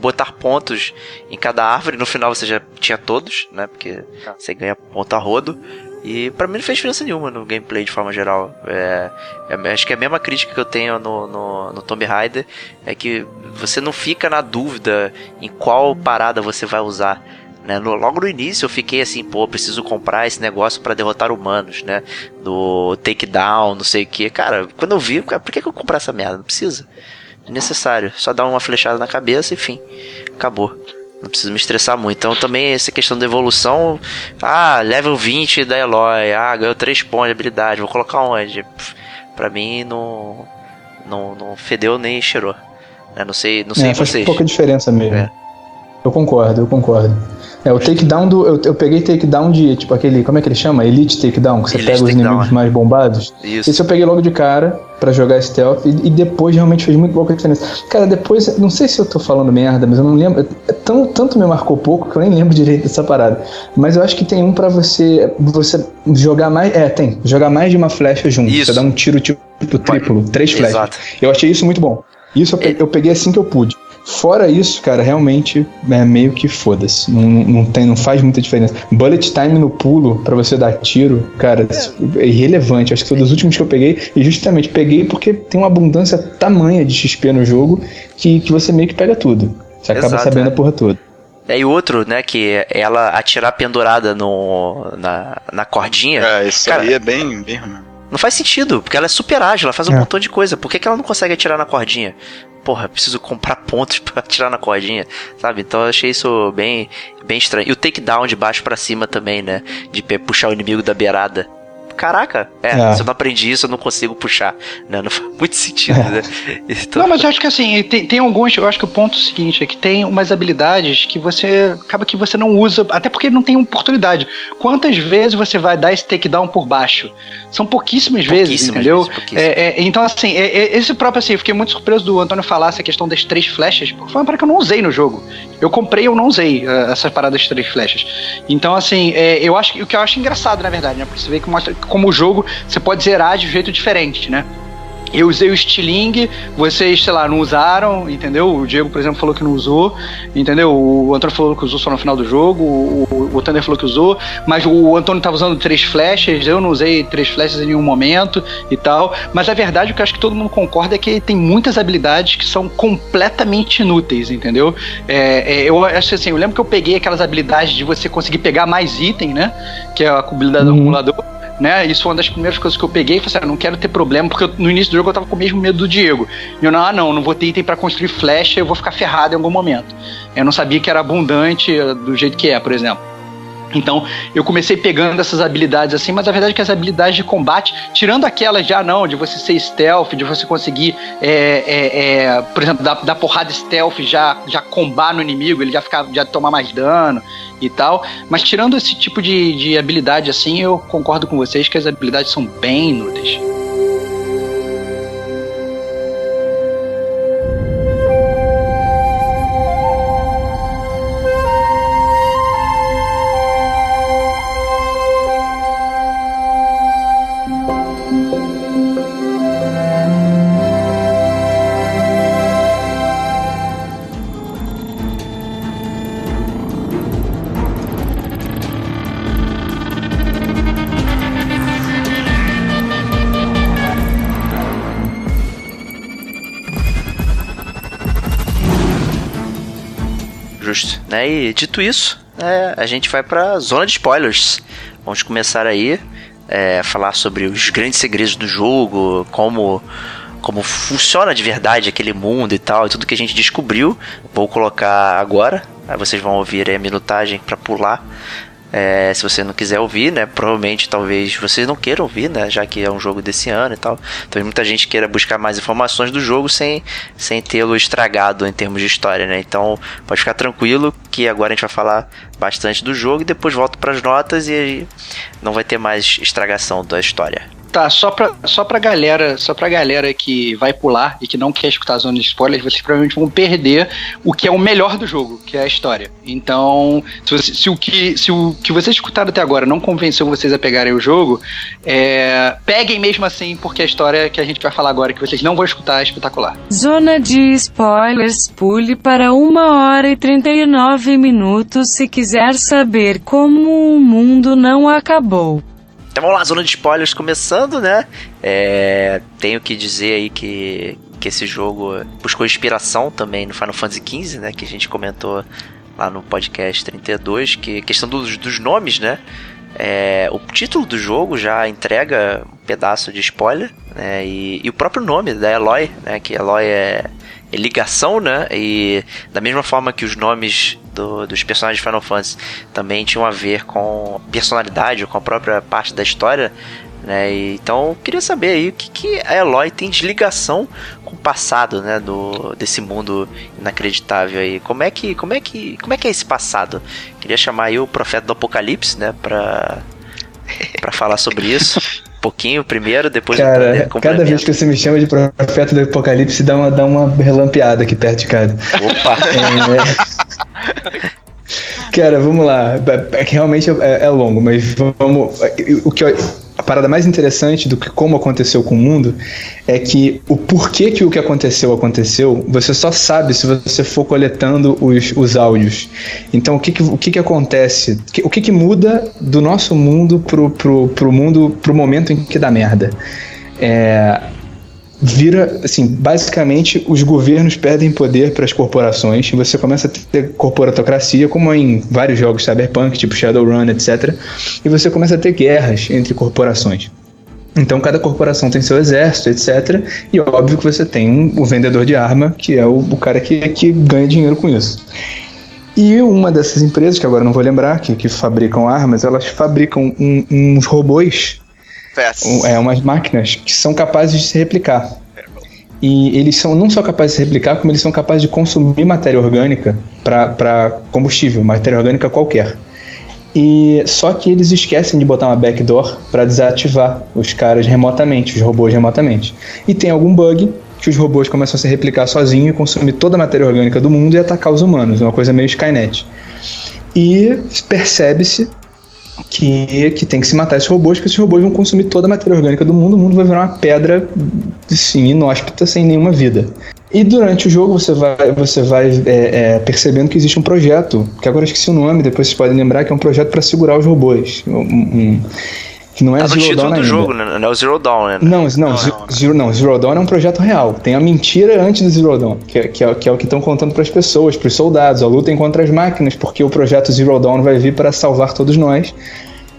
botar pontos em cada árvore. No final você já tinha todos, né? Porque você ganha ponto a rodo. E para mim não fez diferença nenhuma no gameplay de forma geral. É, é, acho que é a mesma crítica que eu tenho no, no, no Tomb Raider é que você não fica na dúvida em qual parada você vai usar. Né? No, logo no início eu fiquei assim, pô, preciso comprar esse negócio para derrotar humanos, né? Do takedown, não sei o que. Cara, quando eu vi, cara, por que, que eu comprar essa merda? Não precisa. É necessário. Só dar uma flechada na cabeça e enfim, acabou. Não preciso me estressar muito. Então também essa questão da evolução. Ah, level 20 da Eloy. Ah, ganhou 3 pontos de habilidade. Vou colocar onde? Pra mim não. Não, não fedeu nem cheirou. Eu não sei, não sei é, vocês. pouca diferença mesmo. É. Eu concordo, eu concordo. É, o takedown do. Eu, eu peguei takedown de, tipo, aquele. Como é que ele chama? Elite takedown, que você Elite pega os inimigos é. mais bombados. Isso. Esse eu peguei logo de cara pra jogar stealth e, e depois realmente fez muito pouca diferença. Cara, depois, não sei se eu tô falando merda, mas eu não lembro. é Tão, tanto me marcou pouco que eu nem lembro direito dessa parada. Mas eu acho que tem um pra você você jogar mais. É, tem. Jogar mais de uma flecha junto. Isso. Você dá um tiro tipo triplo, três flechas. Exato. Eu achei isso muito bom. Isso eu pe- eu peguei assim que eu pude. Fora isso, cara, realmente é meio que foda-se. Não, não, tem, não faz muita diferença. Bullet time no pulo pra você dar tiro, cara, é irrelevante. Acho que foi dos últimos que eu peguei. E justamente peguei porque tem uma abundância tamanha de XP no jogo que, que você meio que pega tudo. Você acaba Exato, sabendo é. a porra toda. E aí outro, né, que ela atirar pendurada no, na, na cordinha. É, isso Cara, aí é bem, bem ruim. Não faz sentido, porque ela é super ágil, ela faz um É. montão de coisa. Por que, que ela não consegue atirar na cordinha? Porra, preciso comprar pontos pra atirar na cordinha, sabe? Então eu achei isso bem, bem estranho. E o takedown de baixo pra cima também, né? De puxar o inimigo da beirada. Caraca, é, É. se eu não aprendi isso, eu não consigo puxar. Né? Não faz muito sentido, né? Então, Não, mas eu acho que assim, tem, tem alguns. Eu acho que o ponto seguinte é que tem umas habilidades que você. acaba que você não usa, até porque não tem oportunidade. Quantas vezes você vai dar esse takedown por baixo? São pouquíssimas, vezes, Pouquíssimas entendeu? vezes, pouquíssimas. É, é, então, assim, é, é, esse próprio assim, eu fiquei muito surpreso do Antônio falar essa questão das três flechas, porque foi uma parada que eu não usei no jogo. Eu comprei, eu não usei uh, essas paradas das três flechas. Então, assim, é, eu acho que o que eu acho engraçado, na verdade, né? Porque você vê que mostra como o jogo você pode zerar de um jeito diferente, né? Eu usei o Stiling, vocês, sei lá, não usaram, entendeu? O Diego, por exemplo, falou que não usou, entendeu? O Antônio falou que usou só no final do jogo, o, o, o Thunder falou que usou, mas o Antônio tava usando três flechas, eu não usei três flechas em nenhum momento e tal. Mas a verdade, o que eu acho que todo mundo concorda é que tem muitas habilidades que são completamente inúteis, entendeu? É, é, eu acho assim, eu lembro que eu peguei aquelas habilidades de você conseguir pegar mais item, né? Que é a habilidade do Uhum. acumulador né? Isso foi uma das primeiras coisas que eu peguei e falei assim, ah, não quero ter problema, porque eu- no início do jogo eu tava com o mesmo medo do Diego. E eu, não, ah, não, não vou ter item pra construir flecha, eu vou ficar ferrado em algum momento. Eu não sabia que era abundante eh, do jeito que é, por exemplo. Então, eu comecei pegando essas habilidades assim, mas a verdade é que as habilidades de combate, tirando aquelas já não, de você ser stealth, de você conseguir, é, é, é, por exemplo, dar, dar porrada stealth, já, já combar no inimigo, ele já ficar, já tomar mais dano e tal. Mas tirando esse tipo de, de habilidade assim, eu concordo com vocês que as habilidades são bem inúteis. E dito isso, é, a gente vai pra zona de spoilers. Vamos começar aí é, falar sobre os grandes segredos do jogo, como como funciona de verdade aquele mundo e tal, e tudo que a gente descobriu. Vou colocar agora. Aí vocês vão ouvir aí a minutagem para pular. É, se você não quiser ouvir, né? Provavelmente, talvez vocês não queiram ouvir, né? Já que é um jogo desse ano e tal. Talvez muita gente queira buscar mais informações do jogo sem, sem tê-lo estragado em termos de história, né? Então, pode ficar tranquilo que agora a gente vai falar bastante do jogo e depois volto para as notas e não vai ter mais estragação da história. Tá, só pra, só pra galera, só pra galera que vai pular e que não quer escutar a zona de spoilers, vocês provavelmente vão perder o que é o melhor do jogo, que é a história. Então, se, você- se o, que, se o que vocês escutaram até agora não convenceu vocês a pegarem o jogo, é, peguem mesmo assim, porque a história que a gente vai falar agora, que vocês não vão escutar, é espetacular. Zona de spoilers, pule para 1 hora e 39 minutos se quiser saber como o mundo não acabou. Então vamos lá, zona de spoilers começando, né? É, tenho que dizer aí que, que esse jogo buscou inspiração também no Final Fantasy XV, né? Que a gente comentou lá no podcast 32, que questão dos, dos nomes, né? É, o título do jogo já entrega um pedaço de spoiler, né? E, e o próprio nome da Eloy, né? Que Eloy é, é ligação, né? E da mesma forma que os nomes do- dos personagens de Final Fantasy também tinham a ver com personalidade com a própria parte da história, Né? Então, queria saber aí o que, que a Eloy tem de ligação com o passado, né, do, desse mundo inacreditável aí. Como é que, como é que, como é que é esse passado? Queria chamar aí o profeta do Apocalipse, né, para para falar sobre isso. Um pouquinho primeiro, depois Cara, cada vez que você me chama de profeta do Apocalipse, dá uma, dá uma relampeada aqui perto de casa. Opa! É, Cara, vamos lá. É, que realmente é, é, longo, mas vamos. O que eu, parada mais interessante do que como aconteceu com o mundo é que o porquê que o que aconteceu aconteceu, você só sabe se você for coletando os, os áudios. Então, o que, que, o que, que acontece? O que, que muda do nosso mundo pro, pro, pro mundo, pro momento em que dá merda? É, vira, assim, basicamente os governos perdem poder para as corporações e você começa a ter corporatocracia, como em vários jogos cyberpunk, tipo Shadowrun, etc. E você começa a ter guerras entre corporações. Então cada corporação tem seu exército, etc. E óbvio que você tem um, o vendedor de arma, que é o, o cara que, que ganha dinheiro com isso. E uma dessas empresas, que agora não vou lembrar, que, que fabricam armas, elas fabricam um, uns robôs é umas máquinas que são capazes de se replicar. E eles são não só capazes de se replicar, como eles são capazes de consumir matéria orgânica para combustível, matéria orgânica qualquer. E só que eles esquecem de botar uma backdoor para desativar os caras remotamente, os robôs remotamente. E tem algum bug que os robôs começam a se replicar sozinhos e consumir toda a matéria orgânica do mundo e atacar os humanos, uma coisa meio Skynet. E percebe-se que, que tem que se matar esses robôs, porque esses robôs vão consumir toda a matéria orgânica do mundo, o mundo vai virar uma pedra, sim, inóspita, sem nenhuma vida. E durante o jogo você vai, você vai é, é, percebendo que existe um projeto, que agora eu esqueci o nome, depois vocês podem lembrar, que é um projeto para segurar os robôs. Um, um, que não é tá Zero título Dawn do ainda. jogo, né? Não é o Zero Dawn, né? Não, não, não, Zero, Zero, não, Zero Dawn é um projeto real. Tem a mentira antes do Zero Dawn, que, é, que, é, que é o que estão contando para as pessoas, para os soldados. A luta contra as máquinas, porque o projeto Zero Dawn vai vir para salvar todos nós.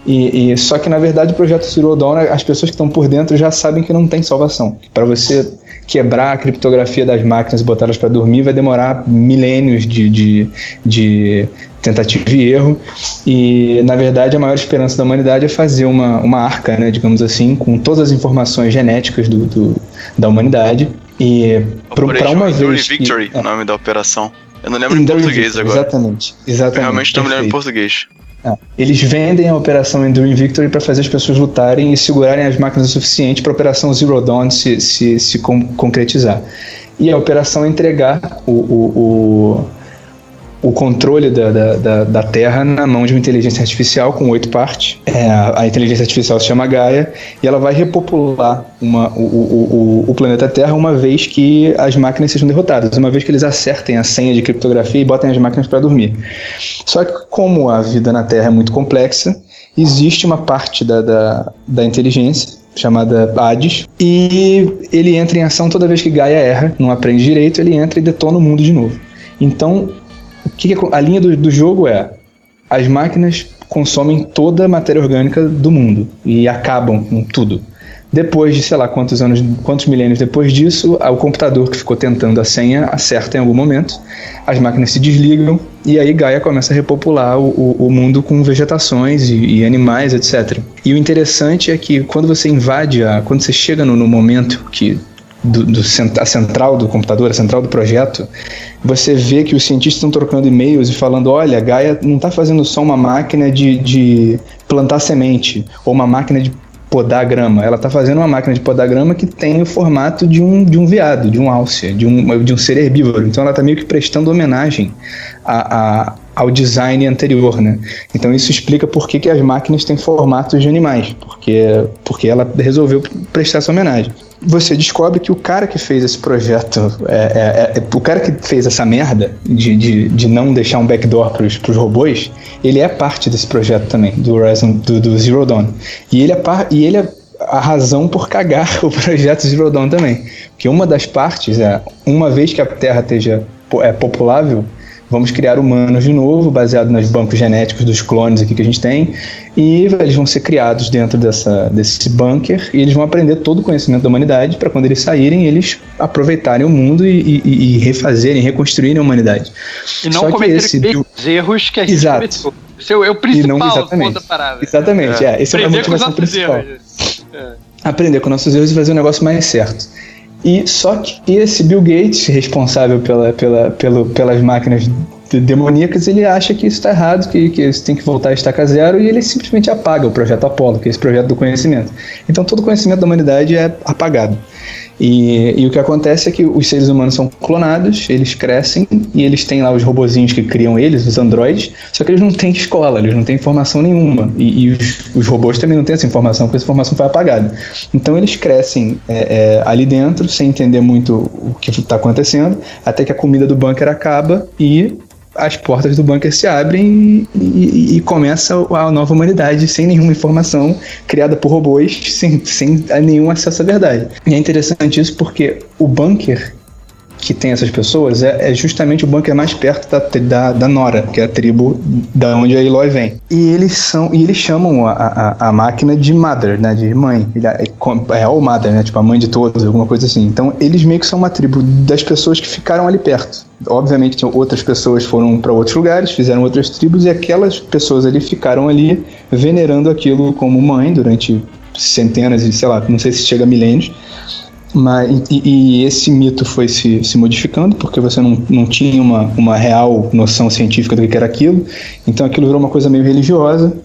E, e, só que na verdade o projeto Zero Dawn, as pessoas que estão por dentro já sabem que não tem salvação. Para você quebrar a criptografia das máquinas e botá-las para dormir vai demorar milênios de, de, de, tentativa e erro. E na verdade a maior esperança da humanidade é fazer uma, uma arca, né, digamos assim, com todas as informações genéticas do, do da humanidade. E para uma vez. Victory, que, é, o nome da operação. Eu não lembro em português agora. Exatamente. exatamente Eu realmente não me lembro em português. É. Eles vendem a operação Enduring Victory para fazer as pessoas lutarem e segurarem as máquinas o suficiente para a operação Zero Dawn se, se, se concretizar. E a operação é entregar o, o, o o controle da, da, da, da, Terra na mão de uma inteligência artificial com oito partes. É, a inteligência artificial se chama Gaia e ela vai repopular uma, o, o, o, planeta Terra uma vez que as máquinas sejam derrotadas, uma vez que eles acertem a senha de criptografia e botem as máquinas para dormir. Só que, como a vida na Terra é muito complexa, existe uma parte da, da, da inteligência chamada Hades, e ele entra em ação toda vez que Gaia erra, não aprende direito, ele entra e detona o mundo de novo. Então, que, que a linha do, do jogo é? As máquinas consomem toda a matéria orgânica do mundo e acabam com tudo. Depois de sei lá quantos anos, quantos milênios depois disso, o computador que ficou tentando a senha acerta em algum momento, as máquinas se desligam e aí Gaia começa a repopular o, o, o mundo com vegetações e, e, animais, etc. E o interessante é que quando você invade, a, quando você chega no, no momento que do, do, a central do computador, a central do projeto, você vê que os cientistas estão trocando e-mails e falando: olha, Gaia não está fazendo só uma máquina de, de plantar semente ou uma máquina de podar grama. Ela está fazendo uma máquina de podar grama que tem o formato de um, de um veado, de um alce, de um, de um ser herbívoro. Então ela está meio que prestando homenagem a, a, ao design anterior, né? Então isso explica por que, que as máquinas têm formatos de animais, porque, porque ela resolveu prestar essa homenagem você descobre que o cara que fez esse projeto, é, é, é, o cara que fez essa merda de, de, de não deixar um backdoor para os robôs, ele é parte desse projeto também, do Horizon, do, do Zero Dawn. E ele, é par, e ele é a razão por cagar o projeto Zero Dawn também. Porque uma das partes é, uma vez que a Terra esteja é, populável, vamos criar humanos de novo, baseado nos bancos genéticos dos clones aqui que a gente tem, e eles vão ser criados dentro dessa, desse bunker e eles vão aprender todo o conhecimento da humanidade para quando eles saírem, eles aproveitarem o mundo e, e, e refazerem, reconstruírem a humanidade. E não cometerem esse... erros que a gente Exato. cometeu. Esse é o, é principal não, exatamente. da parada. Exatamente, é. é. Esse é a motivação principal. Erros. aprender com nossos erros e fazer o negócio mais certo. E só que esse Bill Gates, responsável pela, pela, pelo, pelas máquinas demoníacas, ele acha que isso está errado, que, que isso tem que voltar a estaca zero, e ele simplesmente apaga o projeto Apollo, que é esse projeto do conhecimento. Então todo o conhecimento da humanidade é apagado. E, e, o que acontece é que os seres humanos são clonados, eles crescem e eles têm lá os robozinhos que criam eles, os androides, só que eles não têm escola, eles não têm informação nenhuma. E, e os, os, robôs também não têm essa informação, porque essa informação foi apagada. Então eles crescem é, é, ali dentro, sem entender muito o que está acontecendo, até que a comida do bunker acaba e as portas do bunker se abrem e, e, e, começa a nova humanidade sem nenhuma informação, criada por robôs, sem, sem nenhum acesso à verdade. E é interessante isso porque o bunker que tem essas pessoas é, é justamente o bunker mais perto da, da, da, Nora, que é a tribo da onde a Eloy vem. E eles são e eles chamam a, a, a máquina de Mother, né, de mãe. É, é Mother, né, tipo a mãe de todos, alguma coisa assim. Então eles meio que são uma tribo das pessoas que ficaram ali perto. Obviamente outras pessoas foram para outros lugares, fizeram outras tribos e aquelas pessoas ali ficaram ali venerando aquilo como mãe durante centenas e sei lá, não sei se chega a milênios. Mas, e, e, esse mito foi se, se modificando porque você não, não tinha uma, uma real noção científica do que era aquilo. Então aquilo virou uma coisa meio religiosa,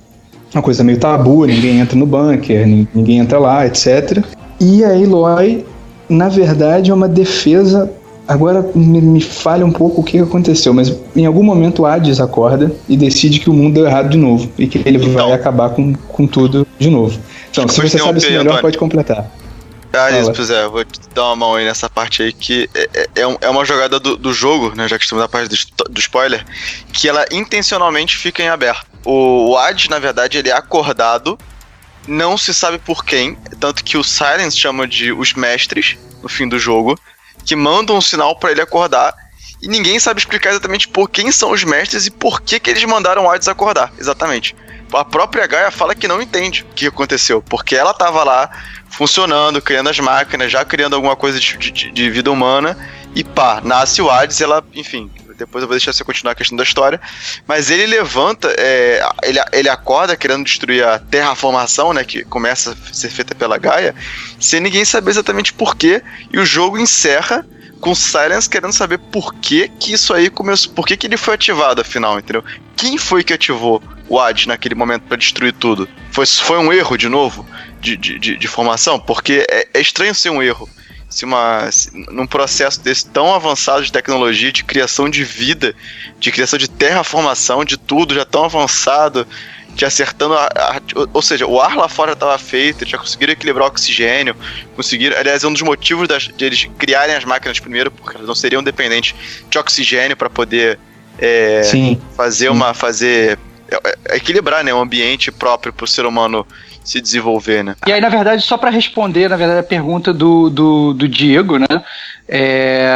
uma coisa meio tabu, ninguém entra no bunker, ninguém entra lá, etc. E a Eloy, na verdade, é uma defesa. Agora me, me falha um pouco o que aconteceu, mas em algum momento o Hades acorda e decide que o mundo deu errado de novo e que ele vai acabar com, com tudo de novo. Então, se você sabe isso melhor, pode completar. Pois é, vou te dar uma mão aí nessa parte aí, que é, é, é, é uma jogada do, do, jogo, né, já que estamos na parte do, do, spoiler, que ela intencionalmente fica em aberto. O, o Ad, na verdade, ele é acordado, não se sabe por quem, tanto que o Silence chama de os mestres, no fim do jogo, que mandam um sinal para ele acordar, e ninguém sabe explicar exatamente por quem são os mestres e por que, que eles mandaram o Hades acordar, exatamente. A própria Gaia fala que não entende o que aconteceu, porque ela tava lá funcionando, criando as máquinas, já criando alguma coisa de, de, de vida humana, e pá, nasce o Hades, ela, enfim, depois eu vou deixar você continuar a questão da história. Mas ele levanta, é, ele, ele acorda querendo destruir a terraformação, né? Que começa a ser feita pela Gaia, sem ninguém saber exatamente porquê. E o jogo encerra com Silence querendo saber por que, que isso aí começou. Por que, que ele foi ativado, afinal, entendeu? Quem foi que ativou o Hades naquele momento para destruir tudo? Foi, foi um erro de novo? de, de, de, formação, porque é, é, estranho ser um erro. Se uma, se, num processo desse tão avançado de tecnologia, de criação de vida, de criação de terraformação, de tudo já tão avançado, de acertando a, a, ou seja, o ar lá fora estava feito, já conseguiram equilibrar o oxigênio, conseguiram, aliás, é um dos motivos das, de eles criarem as máquinas primeiro, porque elas não seriam dependentes de oxigênio para poder é, fazer uma fazer é, é, equilibrar né, um ambiente próprio para o ser humano se desenvolver, né? E aí, na verdade, só para responder, na verdade, a pergunta do, do, do Diego, né? É,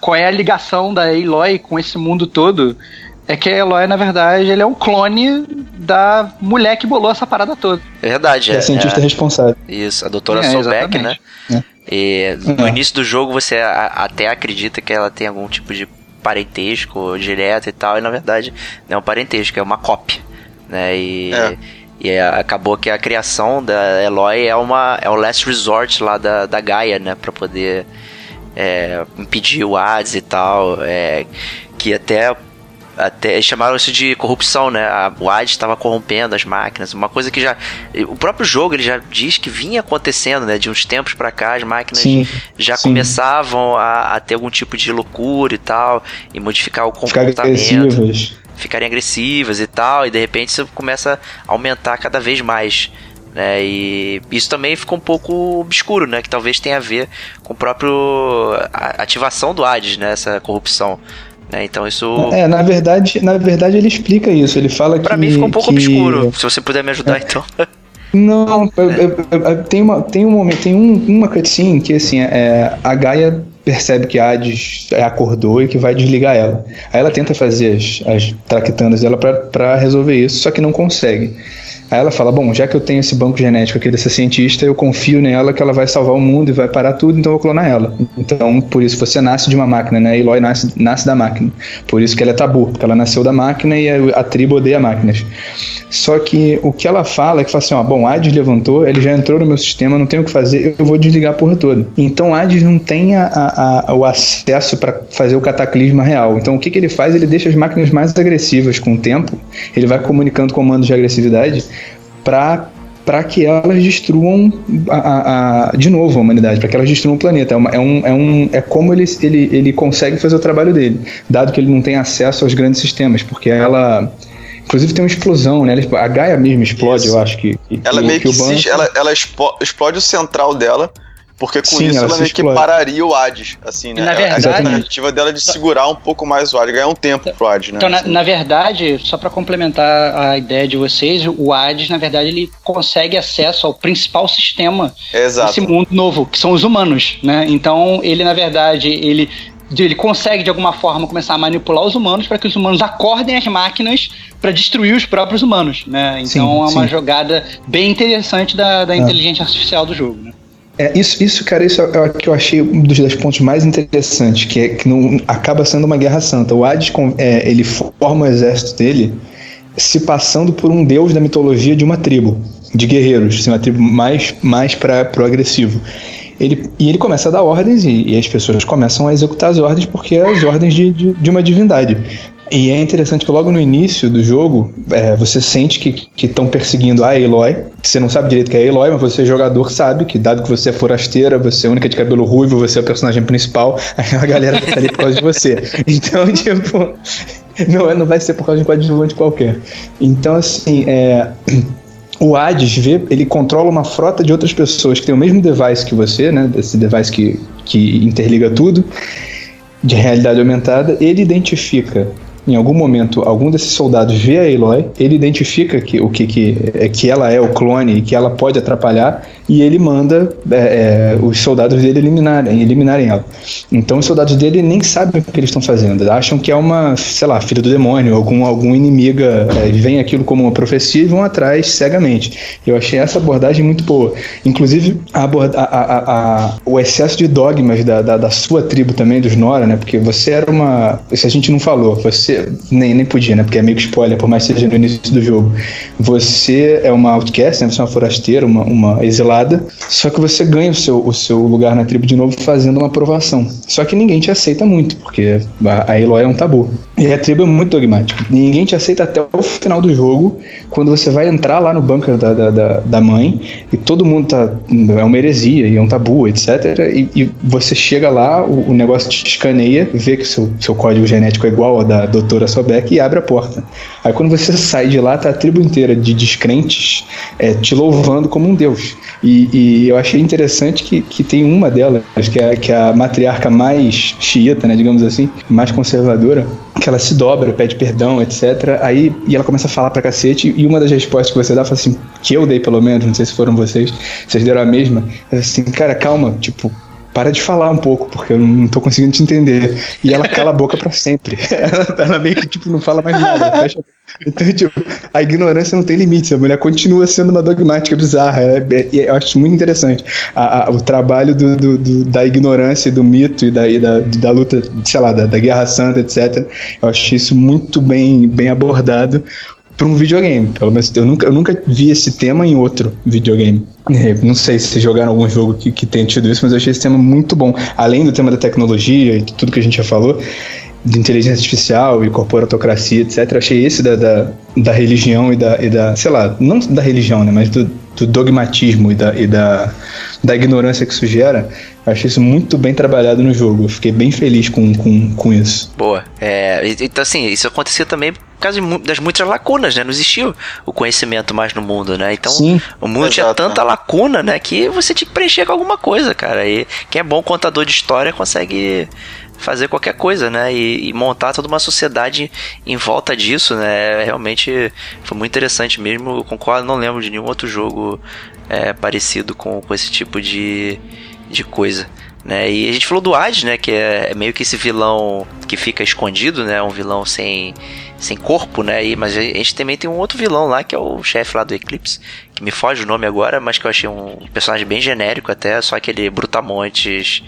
qual é a ligação da Eloy com esse mundo todo? É que a Eloy, na verdade, ele é um clone da mulher que bolou essa parada toda. É verdade. É, é cientista é, responsável. Isso, a doutora é, Solbeck, né? É. E no início do jogo você até acredita que ela tem algum tipo de parentesco direto e tal, e na verdade não é um parentesco, é uma cópia. Né? E, é. E é, acabou que a criação da Eloy é uma é o last resort lá da, da Gaia, né, para poder é, impedir o Hades e tal, é, que até até chamaram isso de corrupção, né? A, o Hades estava corrompendo as máquinas, uma coisa que já o próprio jogo ele já diz que vinha acontecendo, né? De uns tempos para cá as máquinas sim, já sim. começavam a, a, ter algum tipo de loucura e tal e modificar o comportamento ficarem agressivas e tal, e de repente isso começa a aumentar cada vez mais. Né? E isso também ficou um pouco obscuro, né? Que talvez tenha a ver com o próprio a ativação do Hades, né? Essa corrupção. Né? Então isso. É, na verdade, na verdade ele explica isso. Ele fala pra que. Pra mim ficou um pouco que... obscuro. Se você puder me ajudar, é. então. Não, eu, eu, eu, tem, uma, tem um momento, tem um, uma cutscene que assim, é, a Gaia percebe que a Hades acordou e que vai desligar ela. Aí ela tenta fazer as, as traquitanas dela para resolver isso, só que não consegue. Aí ela fala: Bom, já que eu tenho esse banco genético aqui dessa cientista, eu confio nela que ela vai salvar o mundo e vai parar tudo, então eu vou clonar ela. Então, por isso você nasce de uma máquina, né? Eloy nasce, nasce da máquina. Por isso que ela é tabu, porque ela nasceu da máquina e a, a tribo odeia máquinas. Só que o que ela fala é que fala assim: ó, bom, Hades levantou, ele já entrou no meu sistema, não tem o que fazer, eu vou desligar a porra toda. Então Hades não tem a, a, o acesso para fazer o cataclisma real. Então o que, que ele faz? Ele deixa as máquinas mais agressivas com o tempo, ele vai comunicando comandos de agressividade para para que elas destruam a, a, a, de novo a humanidade, para que elas destruam o planeta. É, uma, é, um, é, um, é como ele, ele, ele consegue fazer o trabalho dele, dado que ele não tem acesso aos grandes sistemas, porque ela Inclusive tem uma explosão, né? A Gaia mesmo explode, Isso. eu acho que. ela que, meio que, que se, ela, ela explode o central dela, porque com Sim, isso ela, ela meio que pararia o Hades, assim, né? Na verdade, a tentativa dela de segurar um pouco mais o Hades, ganhar um tempo pro Hades, né? Então, na, assim. na, verdade, só para complementar a ideia de vocês, o Hades, na verdade, ele consegue acesso ao principal sistema Exato. desse mundo novo, que são os humanos, né? Então, ele, na verdade, ele ele consegue de alguma forma começar a manipular os humanos para que os humanos acordem as máquinas para destruir os próprios humanos, né? Então Sim, é uma sim. jogada bem interessante da, da inteligência artificial do jogo, né? É, isso, isso, cara, isso é o que eu achei um dos, pontos mais interessantes, que é que não acaba sendo uma guerra santa. O Hades, é, ele forma o exército dele se passando por um deus da mitologia de uma tribo, de guerreiros, assim, uma tribo mais, mais para pro agressivo. Ele, e ele começa a dar ordens e, e as pessoas começam a executar as ordens porque é as ordens de, de, de uma divindade. E é interessante que logo no início do jogo, é, você sente que estão perseguindo a Aloy. Você não sabe direito que é a Aloy, mas você, jogador, sabe que, dado que você é forasteira, você é a única de cabelo ruivo, você é o personagem principal, aquela galera tá ali por causa de você. Então, tipo, não, é- não vai ser por causa de um coadjuvante qualquer. Então, assim, é. O Hades vê, ele controla uma frota de outras pessoas que tem o mesmo device que você, né? Esse device que, que interliga tudo, de realidade aumentada. Ele identifica, em algum momento, algum desses soldados vê a Aloy, ele identifica que, o que, que, é, que ela é o clone e que ela pode atrapalhar, e ele manda é, é, os soldados dele eliminarem, eliminarem ela. Então os soldados dele nem sabem o que eles estão fazendo, acham que é uma, sei lá, filha do demônio, algum, algum inimiga, é, vem aquilo como uma profecia e vão atrás cegamente. Eu achei essa abordagem muito boa. Inclusive, a aborda- a- a- o excesso de dogmas da, da, da sua tribo também, dos Nora, né? Porque você era uma. Isso a gente não falou, você nem, nem podia, né? Porque é meio que spoiler, por mais que seja no início do jogo. Você é uma outcast, né? Você é uma forasteira, uma, uma exilada, só que você ganha o seu, o seu lugar na tribo de novo fazendo uma aprovação. Só que ninguém te aceita muito, porque a, a Eloy é um tabu. E a tribo é muito dogmática. Ninguém te aceita até o final do jogo, quando você vai entrar lá no bunker da, da, da, da mãe, e todo mundo tá. É uma heresia, e é um tabu, etc. E, e você chega lá, o, o negócio te escaneia, vê que seu, seu código genético é igual ao da doutora Sobek e abre a porta. Aí quando você sai de lá, tá a tribo inteira de descrentes é, te louvando como um deus. E, e eu achei interessante que, que tem uma delas, que é, que é a matriarca mais xiita, né, digamos assim, mais conservadora, que ela se dobra, pede perdão, etc. Aí e ela começa a falar pra cacete, e uma das respostas que você dá, fala assim, que eu dei pelo menos, não sei se foram vocês, vocês deram a mesma, é assim, cara, calma, tipo, para de falar um pouco, porque eu não tô conseguindo te entender. E ela cala a boca pra sempre. Ela, meio que, tipo, não fala mais nada. fecha- Então, tipo, a ignorância não tem limites. A mulher continua sendo uma dogmática bizarra. É, é- eu acho muito interessante a- a- o trabalho do, do- do- da ignorância, do mito e da, e da, da luta, sei lá, da, da Guerra Santa, etc. Eu acho isso muito bem, bem abordado para um videogame. Pelo menos eu nunca, eu nunca vi esse tema em outro videogame. É, Não sei se jogaram algum jogo que, que tenha tido isso, mas eu achei esse tema muito bom. Além do tema da tecnologia e tudo que a gente já falou, de inteligência artificial e corporatocracia, etc. Achei esse da, da, da religião e da, e da. Sei lá, não da religião, né? Mas do, do dogmatismo e da, e da, da ignorância que isso gera. Achei isso muito bem trabalhado no jogo. Fiquei bem feliz com, com, com isso. Boa. É, então, assim, isso acontecia também por causa das muitas lacunas, né? Não existia o conhecimento mais no mundo, né? Então, Sim. o mundo tinha tanta lacuna, né? Que você tinha que preencher com alguma coisa, cara. E quem é bom contador de história consegue fazer qualquer coisa, né? E, e montar toda uma sociedade em volta disso, né? Realmente foi muito interessante mesmo. Eu concordo, não lembro de nenhum outro jogo é, parecido com, com esse tipo de, de coisa. Né? E a gente falou do Hades, né? Que é, é meio que esse vilão que fica escondido, né? Um vilão sem, sem corpo, né? E, mas a gente também tem um outro vilão lá, que é o chefe lá do Eclipse, que me foge o nome agora, mas que eu achei um personagem bem genérico até, só aquele Brutamontes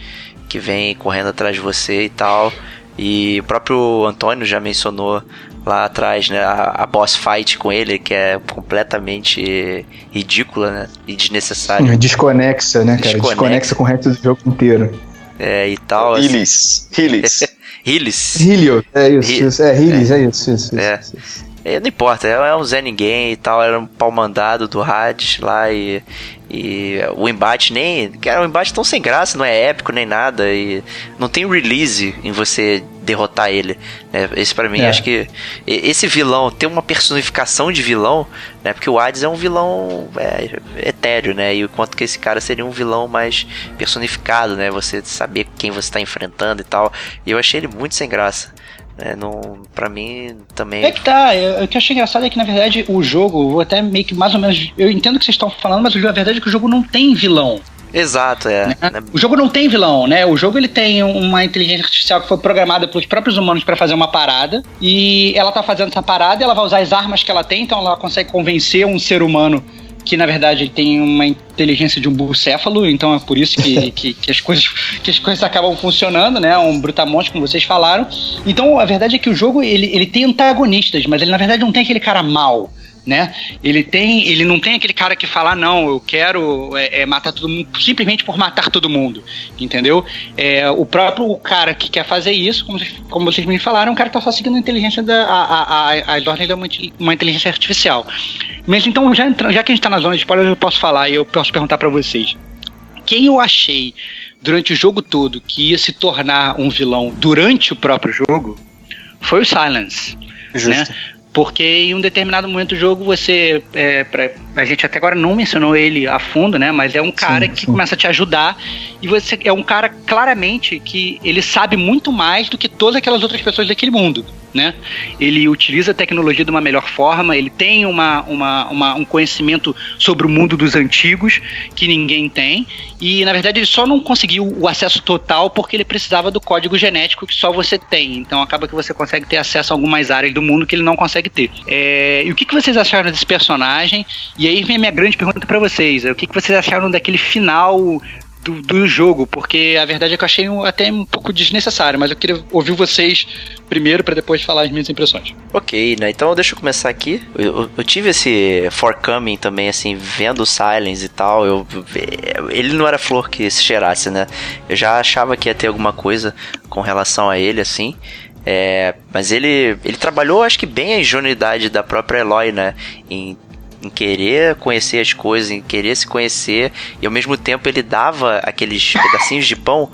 que vem correndo atrás de você e tal. E o próprio Antônio já mencionou lá atrás, né, a, a boss fight com ele, que é completamente ridícula, né, e desnecessária. Desconexa, né, cara? Desconexa, Desconexa com o resto do jogo inteiro. É, e tal. Assim. Hillis. Hillis. Hillis. Hilio, é isso, isso. É, Hillis, é, é isso, isso, é. isso, isso. É, não importa, é, é um Zé Ninguém e tal, era um pau mandado do Hades lá e, e o embate nem. Cara, um embate tão sem graça, não é épico nem nada. E não tem release em você derrotar ele. Né? Esse para mim, é. acho que esse vilão tem uma personificação de vilão, né? Porque o Hades é um vilão é, etéreo, né? E o quanto que esse cara seria um vilão mais personificado, né? Você saber quem você está enfrentando e tal. E eu achei ele muito sem graça. É, não, pra mim também. É que tá, eu, o que eu achei engraçado é que na verdade o jogo, vou até meio que mais ou menos. Eu entendo o que vocês estão falando, mas a verdade é que o jogo não tem vilão. Exato, é. Né? O jogo não tem vilão, né? O jogo ele tem uma inteligência artificial que foi programada pelos próprios humanos para fazer uma parada e ela tá fazendo essa parada ela vai usar as armas que ela tem, então ela consegue convencer um ser humano que na verdade tem uma inteligência de um bucéfalo, então é por isso que, que, que, as, coisas, que as coisas acabam funcionando, né? Um brutamonte, como vocês falaram. Então a verdade é que o jogo ele, ele tem antagonistas, mas ele na verdade não tem aquele cara mal né? Ele tem, ele não tem aquele cara que fala, não, eu quero é, é, matar todo mundo simplesmente por matar todo mundo, entendeu? É, o próprio cara que quer fazer isso, como, como vocês me falaram, é um cara que tá só seguindo a inteligência da a, a, a, ordem da uma, uma inteligência artificial. Mas então, já, já que a gente tá na zona de spoilers, eu posso falar e eu posso perguntar para vocês. Quem eu achei durante o jogo todo que ia se tornar um vilão durante o próprio jogo foi o Silence. Justo. Né? Porque em um determinado momento do jogo você. É, pra, a gente até agora não mencionou ele a fundo, né? Mas é um cara sim, que sim. começa a te ajudar. E você é um cara claramente que ele sabe muito mais do que todas aquelas outras pessoas daquele mundo né? Ele utiliza a tecnologia de uma melhor forma, ele tem uma, uma, uma, um conhecimento sobre o mundo dos antigos que ninguém tem, e na verdade ele só não conseguiu o acesso total porque ele precisava do código genético que só você tem. Então acaba que você consegue ter acesso a algumas áreas do mundo que ele não consegue ter. É, e o que, que vocês acharam desse personagem? E aí vem a minha grande pergunta para vocês: o que, que vocês acharam daquele final do, do, jogo, porque a verdade é que eu achei um, até um pouco desnecessário, mas eu queria ouvir vocês primeiro para depois falar as minhas impressões. Ok, né? Então deixa eu começar aqui. Eu, eu, eu tive esse forecoming também, assim, vendo o Silence e tal. Eu, ele não era flor que se cheirasse, né? Eu já achava que ia ter alguma coisa com relação a ele, assim. É, mas ele, ele trabalhou, acho que bem a ingenuidade da própria Eloy, né? Em em querer conhecer as coisas, em querer se conhecer, e ao mesmo tempo ele dava aqueles pedacinhos de pão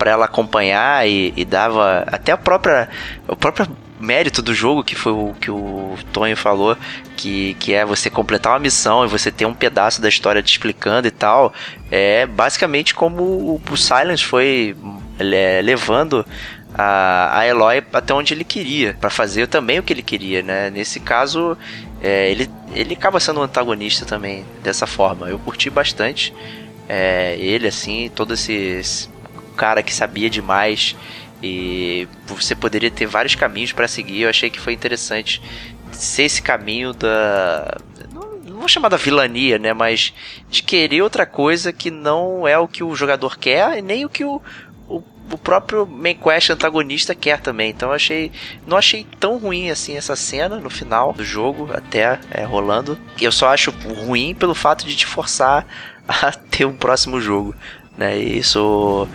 para ela acompanhar e, e, dava até a própria o próprio mérito do jogo que foi o que o Tonho falou que, que é você completar uma missão e você ter um pedaço da história te explicando e tal é basicamente como o, o Silence foi é, levando a, a Eloy até onde ele queria, para fazer também o que ele queria, né? Nesse caso, é, ele, ele acaba sendo um antagonista também dessa forma. Eu curti bastante é, ele, assim, todo esse, cara que sabia demais e você poderia ter vários caminhos para seguir. Eu achei que foi interessante ser esse caminho da não vou chamar da vilania, né, mas de querer outra coisa que não é o que o jogador quer e nem o que o, o próprio main quest antagonista quer também. Então achei. Não achei tão ruim assim essa cena no final do jogo, até é, rolando. Eu só acho ruim pelo fato de te forçar a ter um próximo jogo. Né? E isso.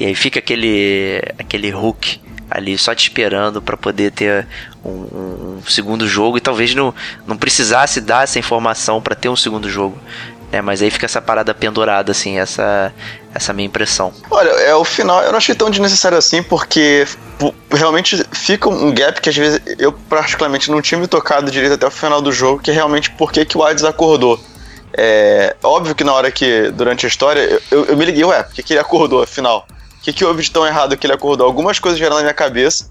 E aí fica aquele. aquele hook ali só te esperando para poder ter um, um, segundo jogo e talvez não, não precisasse dar essa informação para ter um segundo jogo. É, mas aí fica essa parada pendurada, assim, essa, essa minha impressão. Olha, é o final, eu não achei tão desnecessário assim, porque realmente fica um gap que às vezes eu particularmente não tinha me tocado direito até o final do jogo, que é realmente por que o Hades acordou. É óbvio que na hora que, durante a história, eu, eu me liguei, ué, por que, que ele acordou, afinal? O que, que houve de tão errado que ele acordou? Algumas coisas vieram na minha cabeça,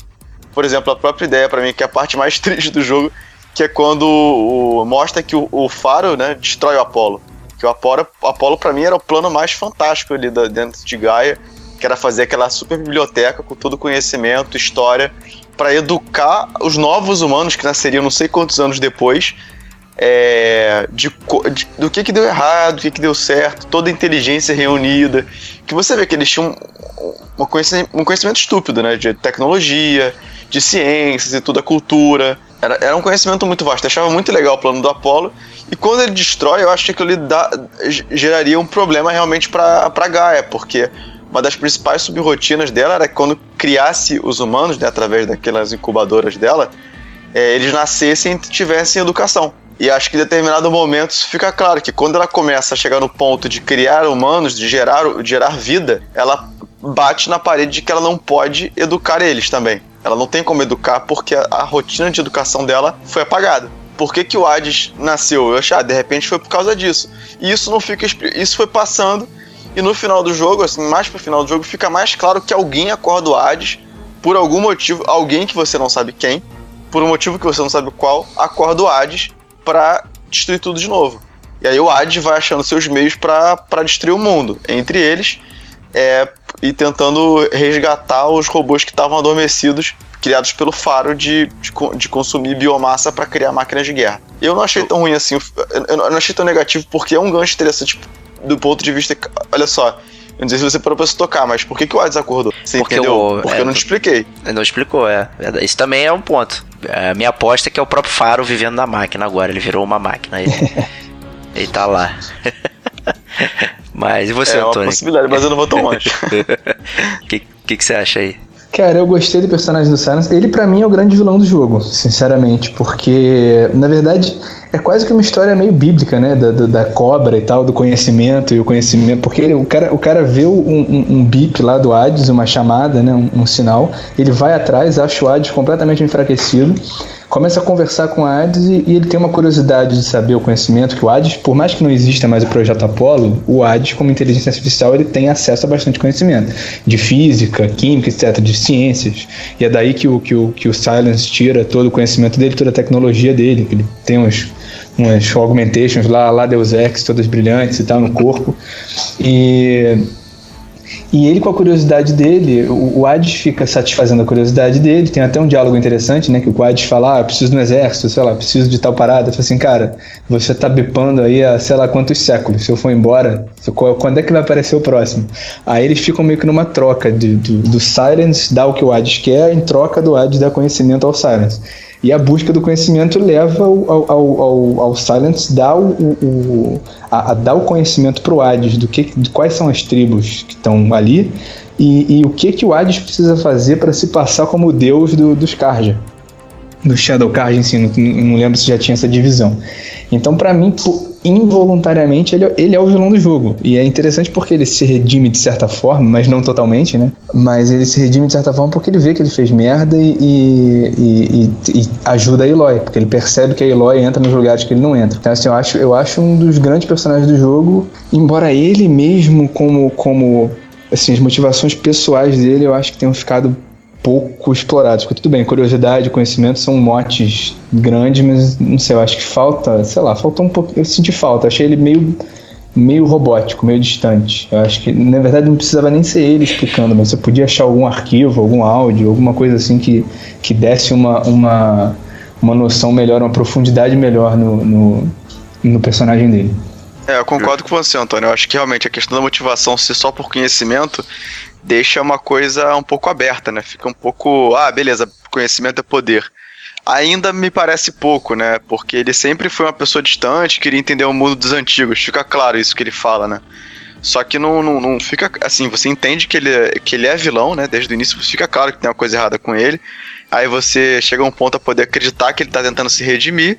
por exemplo, a própria ideia para mim, que é a parte mais triste do jogo, que é quando o, mostra que o, o Faro, né, destrói o Apolo Que o Apollo, Apollo para mim era o plano mais fantástico ali da, dentro de Gaia, que era fazer aquela super biblioteca com todo conhecimento, história, para educar os novos humanos que nasceriam não sei quantos anos depois, é, de, de, do que, que deu errado, do que, que deu certo, toda a inteligência reunida. Que você vê que eles tinham um, um, conhecimento, um conhecimento estúpido, né? De tecnologia, de ciências e tudo, a cultura. Era, era um conhecimento muito vasto. Eu achava muito legal o plano do Apollo. E quando ele destrói, eu acho que aquilo dá, geraria um problema realmente para Gaia, porque uma das principais subrotinas dela era que quando criasse os humanos, né, através daquelas incubadoras dela, é, eles nascessem e tivessem educação. E acho que em determinado momento isso fica claro que quando ela começa a chegar no ponto de criar humanos, de gerar, de gerar vida, ela bate na parede de que ela não pode educar eles também. Ela não tem como educar porque a, a rotina de educação dela foi apagada. Por que, que o Hades nasceu? Eu achei, ah, de repente foi por causa disso. E isso não fica. Isso foi passando. E no final do jogo, assim, mais pro final do jogo, fica mais claro que alguém acorda o Hades por algum motivo, alguém que você não sabe quem, por um motivo que você não sabe qual, acorda o Hades para destruir tudo de novo. E aí o Hades vai achando seus meios para destruir o mundo. Entre eles, é, e tentando resgatar os robôs que estavam adormecidos, criados pelo Faro de, de, de consumir biomassa para criar máquinas de guerra. Eu não achei tão ruim assim, eu não achei tão negativo, porque é um gancho interessante do ponto de vista. Olha só, eu não sei se você parou pra se tocar, mas por que, que o Hades acordou? Você porque entendeu? O, porque é, eu não te expliquei. Não explicou, é. Isso também é um ponto. A minha aposta é que é o próprio Faro vivendo na máquina agora. Ele virou uma máquina. Ele, ele tá lá. mas e você, é Antônio? É uma possibilidade, mas eu não vou tão longe. O que, que, que você acha aí? Cara, eu gostei do personagem do Silence. Ele, para mim, é o grande vilão do jogo, sinceramente, porque, na verdade, é quase que uma história meio bíblica, né? Da, da, da cobra e tal, do conhecimento e o conhecimento. Porque ele, o, cara, o cara vê um, um, um bip lá do Hades, uma chamada, né? Um, um, sinal. Ele vai atrás, acha o Hades completamente enfraquecido começa a conversar com o Hades e, e, ele tem uma curiosidade de saber o conhecimento que o Hades, por mais que não exista mais o projeto Apollo, o Hades, como inteligência artificial, ele tem acesso a bastante conhecimento de física, química, etc., de ciências. E é daí que o, que o, que o Silence tira todo o conhecimento dele, toda a tecnologia dele. Ele tem uns, umas augmentations lá, lá Deus Ex, todas brilhantes e tal, no corpo. E e ele, com a curiosidade dele, o, o fica satisfazendo a curiosidade dele. Tem até um diálogo interessante, né? Que o Hades fala: ah, preciso do exército, sei lá, preciso de tal parada. Fala assim, cara, você tá bipando aí há sei lá quantos séculos. Se eu for embora, quando é que vai aparecer o próximo? Aí eles ficam meio que numa troca de, do Silence, dá o que o Hades quer, em troca do Hades dar conhecimento ao Silence. E a busca do conhecimento leva ao, ao, ao, ao Silence dar o, o a, a, dar o conhecimento para o Hades do que, de quais são as tribos que estão ali e, e, o que, que o Hades precisa fazer para se passar como deus do, dos Karja. Do Shadow Karja em não, não lembro se já tinha essa divisão. Então, para mim, involuntariamente ele, é, ele é o vilão do jogo. E é interessante porque ele se redime de certa forma, mas não totalmente, né? Mas ele se redime de certa forma porque ele vê que ele fez merda e, e, e, e ajuda a Eloy, porque ele percebe que a Eloy entra nos lugares que ele não entra. Então, assim, eu acho, eu acho um dos grandes personagens do jogo, embora ele mesmo, como, como assim, as motivações pessoais dele, eu acho que tenham ficado pouco explorados. Porque tudo bem, curiosidade, conhecimento são motes grandes, mas não sei, eu acho que falta, sei lá, faltou um pouco. Eu senti falta, achei ele meio meio robótico, meio distante. Eu acho que, na verdade, não precisava nem ser ele explicando, mas você podia achar algum arquivo, algum áudio, alguma coisa assim que, que desse uma, uma, uma noção melhor, uma profundidade melhor no, no, no personagem dele. É, eu concordo com você, Antônio. Eu acho que realmente a questão da motivação ser só por conhecimento deixa uma coisa um pouco aberta, né? Fica um pouco, ah, beleza, conhecimento é poder. Ainda me parece pouco, né? Porque ele sempre foi uma pessoa distante, queria entender o mundo dos antigos. Fica claro isso que ele fala, né? Só que não, não, não fica assim, você entende que ele, é, que ele é vilão, né? Desde o início fica claro que tem uma coisa errada com ele. Aí você chega a um ponto a poder acreditar que ele tá tentando se redimir.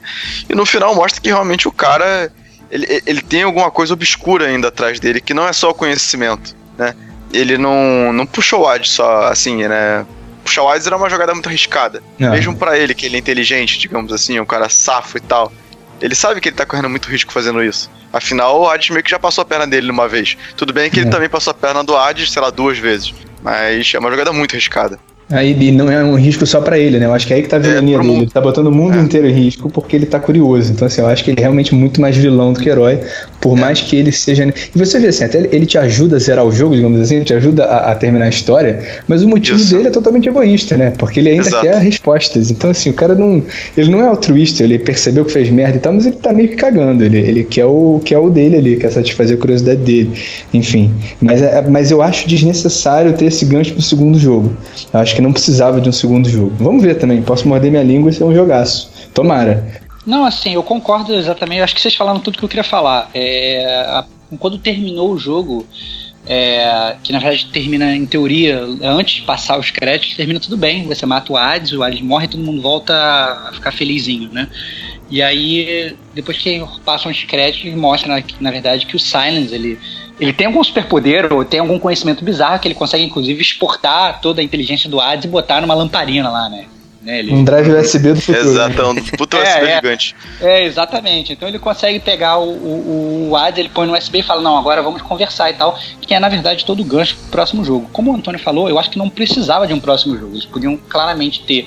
E no final mostra que realmente o cara. Ele, ele tem alguma coisa obscura ainda atrás dele, que não é só o conhecimento, né? Ele não, não puxou o Hades só assim, né? Puxar o Hades era uma jogada muito arriscada. Não. Mesmo para ele, que ele é inteligente, digamos assim, um cara safo e tal. Ele sabe que ele tá correndo muito risco fazendo isso. Afinal, o Hades meio que já passou a perna dele uma vez. Tudo bem que é. ele também passou a perna do Hades, sei lá, duas vezes. Mas é uma jogada muito arriscada. Aí e não é um risco só para ele, né? Eu acho que é aí que tá a vilania é, dele. Ele tá botando o mundo é. inteiro em risco porque ele tá curioso. Então, assim, eu acho que ele é realmente muito mais vilão do que herói, por é. mais que ele seja. E você vê assim, até ele te ajuda a zerar o jogo, digamos assim, te ajuda a, a terminar a história, mas o motivo Isso. dele é totalmente egoísta, né? Porque ele ainda Exato. quer respostas. Então, assim, o cara não. Ele não é altruísta, ele percebeu que fez merda e tal, mas ele tá meio que cagando. Ele, ele quer, o, quer o dele ali, quer satisfazer a curiosidade dele. Enfim. Mas, é, mas eu acho desnecessário ter esse gancho pro segundo jogo. Eu acho que não precisava de um segundo jogo. Vamos ver também. Posso morder minha língua e ser um jogaço. Tomara. Não, assim, eu concordo exatamente. Eu acho que vocês falaram tudo que eu queria falar. É, a, quando terminou o jogo, é, que na verdade termina em teoria antes de passar os créditos, termina tudo bem. Você mata o Hades, o Hades morre, todo mundo volta a ficar felizinho, né? E aí, depois que passam os créditos, mostra na, na verdade que o Silence ele ele tem algum superpoder ou tem algum conhecimento bizarro que ele consegue, inclusive, exportar toda a inteligência do Hades e botar numa lamparina lá, né? né ele... Um drive USB do futuro. Exato, um puto é, USB é, gigante. É, exatamente. Então ele consegue pegar o, o, o Hades, ele põe no USB e fala, não, agora vamos conversar e tal, que é, na verdade, todo o gancho pro próximo jogo. Como o Antônio falou, eu acho que não precisava de um próximo jogo. Eles podiam claramente ter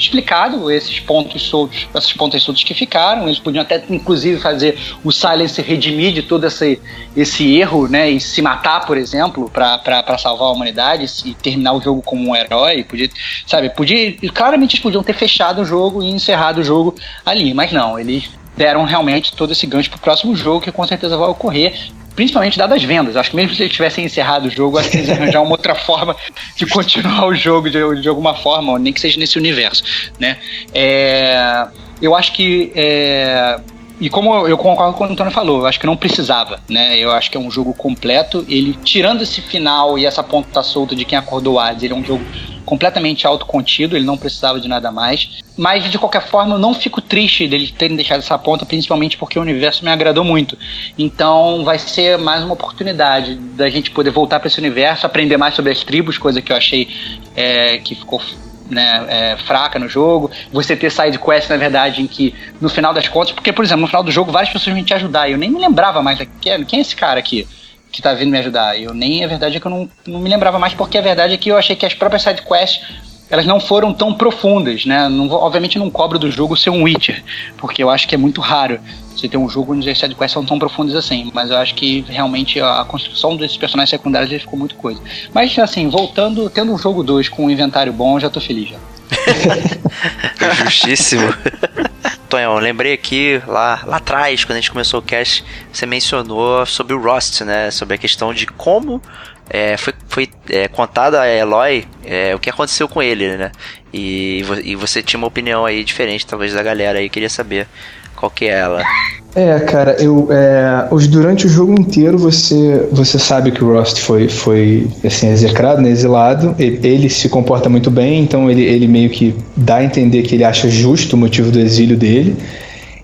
explicado esses pontos soltos, esses pontos soltos que ficaram. Eles podiam até, inclusive, fazer o Silence redimir de todo esse, esse erro, né? E se matar, por exemplo, para salvar a humanidade e terminar o jogo como um herói. Podia, sabe, podia. Claramente eles podiam ter fechado o jogo e encerrado o jogo ali, mas não, eles deram realmente todo esse gancho pro próximo jogo, que com certeza vai ocorrer principalmente dadas as vendas. Acho que mesmo se eles tivessem encerrado o jogo, acho que eles arranjar uma outra forma de continuar o jogo de, de alguma forma, nem que seja nesse universo, né? É, eu acho que é, e como eu concordo com o Antônio falou, eu acho que não precisava, né? Eu acho que é um jogo completo. Ele, tirando esse final e essa ponta solta de quem acordou Hades, ele é um jogo completamente autocontido, ele não precisava de nada mais. Mas, de qualquer forma, eu não fico triste deles terem deixado essa ponta, principalmente porque o universo me agradou muito. Então, vai ser mais uma oportunidade da gente poder voltar para esse universo, aprender mais sobre as tribos, coisa que eu achei é, que ficou né, é, fraca no jogo, você ter side quest, na verdade, em que no final das contas, porque, por exemplo, no final do jogo várias pessoas vêm te ajudar, e eu nem me lembrava mais quem, quem é esse cara aqui que tá vindo me ajudar. Eu nem, a verdade é que eu não, não me lembrava mais, porque a verdade é que eu achei que as próprias side quests elas não foram tão profundas, né? Não, obviamente não cobro do jogo ser um Witcher, porque eu acho que é muito raro você ter um jogo onde as sidequests são tão profundas assim, mas eu acho que realmente a, construção desses personagens secundários ficou muito coisa. Mas assim, voltando, tendo um jogo 2 com um inventário bom, eu já tô feliz já. Justíssimo. Tonhão, lembrei aqui, lá, lá atrás, quando a gente começou o cast, você mencionou sobre o Rust, né? Sobre a questão de como é, foi, foi é, contada a Eloy é, o que aconteceu com ele, né? E, e você tinha uma opinião aí diferente, talvez, da galera aí, queria saber qual que é ela. É, cara, eu, é, os, durante o jogo inteiro você, você sabe que o Rust foi, foi assim, execrado, né, exilado. Ele, ele, se comporta muito bem, então ele, ele meio que dá a entender que ele acha justo o motivo do exílio dele.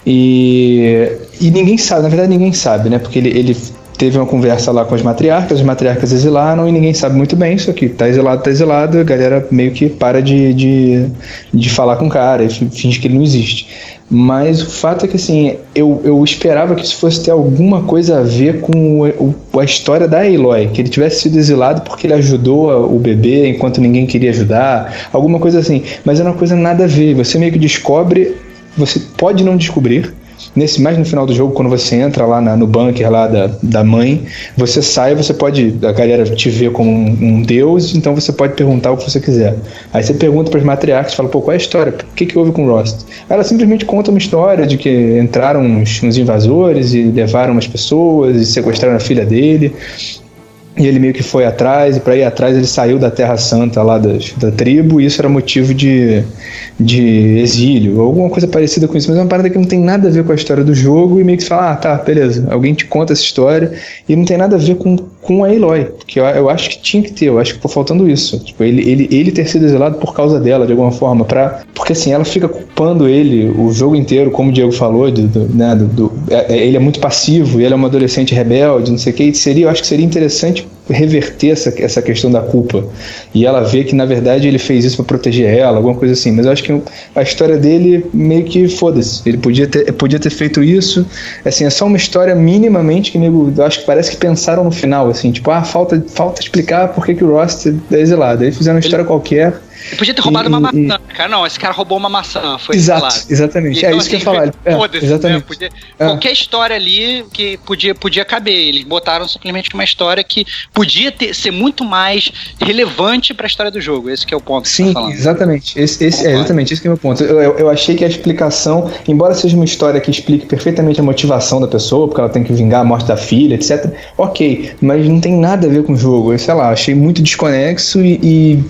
E, e ninguém sabe, na verdade ninguém sabe, né? Porque ele, ele teve uma conversa lá com as matriarcas, as matriarcas exilaram e ninguém sabe muito bem isso aqui. Tá exilado, tá exilado, a galera meio que para de, de, de falar com o cara e finge que ele não existe. Mas o fato é que assim, eu, eu esperava que isso fosse ter alguma coisa a ver com o, o, a história da Aloy, que ele tivesse sido exilado porque ele ajudou o bebê enquanto ninguém queria ajudar, alguma coisa assim. Mas é uma coisa nada a ver. Você meio que descobre, você pode não descobrir, Nesse mais no final do jogo, quando você entra lá na, no bunker lá da, da mãe, você sai, você pode. A galera te vê como um, um deus, então você pode perguntar o que você quiser. Aí você pergunta para as matriarcas, fala, pô, qual é a história? O que, que houve com o Rost? Ela simplesmente conta uma história de que entraram uns, uns invasores e levaram umas pessoas e sequestraram a filha dele. E ele meio que foi atrás, e para ir atrás ele saiu da Terra Santa lá das, da tribo, e isso era motivo de, de exílio, alguma coisa parecida com isso, mas é uma parada que não tem nada a ver com a história do jogo, e meio que fala, ah, tá, beleza, alguém te conta essa história, e não tem nada a ver com, com a Eloy, porque eu, eu acho que tinha que ter, eu acho que tá faltando isso, tipo, ele, ele, ele ter sido exilado por causa dela, de alguma forma, pra, porque assim, ela fica culpando ele o jogo inteiro, como o Diego falou, do né, do, do é, é ele é muito passivo, e ele é uma adolescente rebelde, não sei o que, e seria, eu acho que seria interessante reverter essa, essa questão da culpa. E ela vê que, na verdade, ele fez isso para proteger ela, alguma coisa assim. Mas eu acho que a história dele meio que foda-se. Ele podia ter, podia ter feito isso. Assim, é só uma história minimamente que nego, eu acho que parece que pensaram no final, assim, tipo, ah, falta, falta explicar por que, que o Ross é exilado. Aí fizeram uma história ele... qualquer Ele podia ter roubado E- uma e- maçã, cara. Não, esse cara roubou uma maçã, foi Exato, exatamente. Então, é isso que eu ia assim, falar. É, foda-se, exatamente. né? Podia- É. Qualquer história ali que podia, podia caber. Eles botaram simplesmente uma história que podia ter, ser muito mais relevante pra história do jogo. Esse que é o ponto que você Sim, tá exatamente. Esse, esse, é exatamente esse que é o meu ponto. Eu, eu, eu achei que a explicação, embora seja uma história que explique perfeitamente a motivação da pessoa, porque ela tem que vingar a morte da filha, etc. Ok, mas não tem nada a ver com o jogo. Eu sei lá, achei muito desconexo e, e,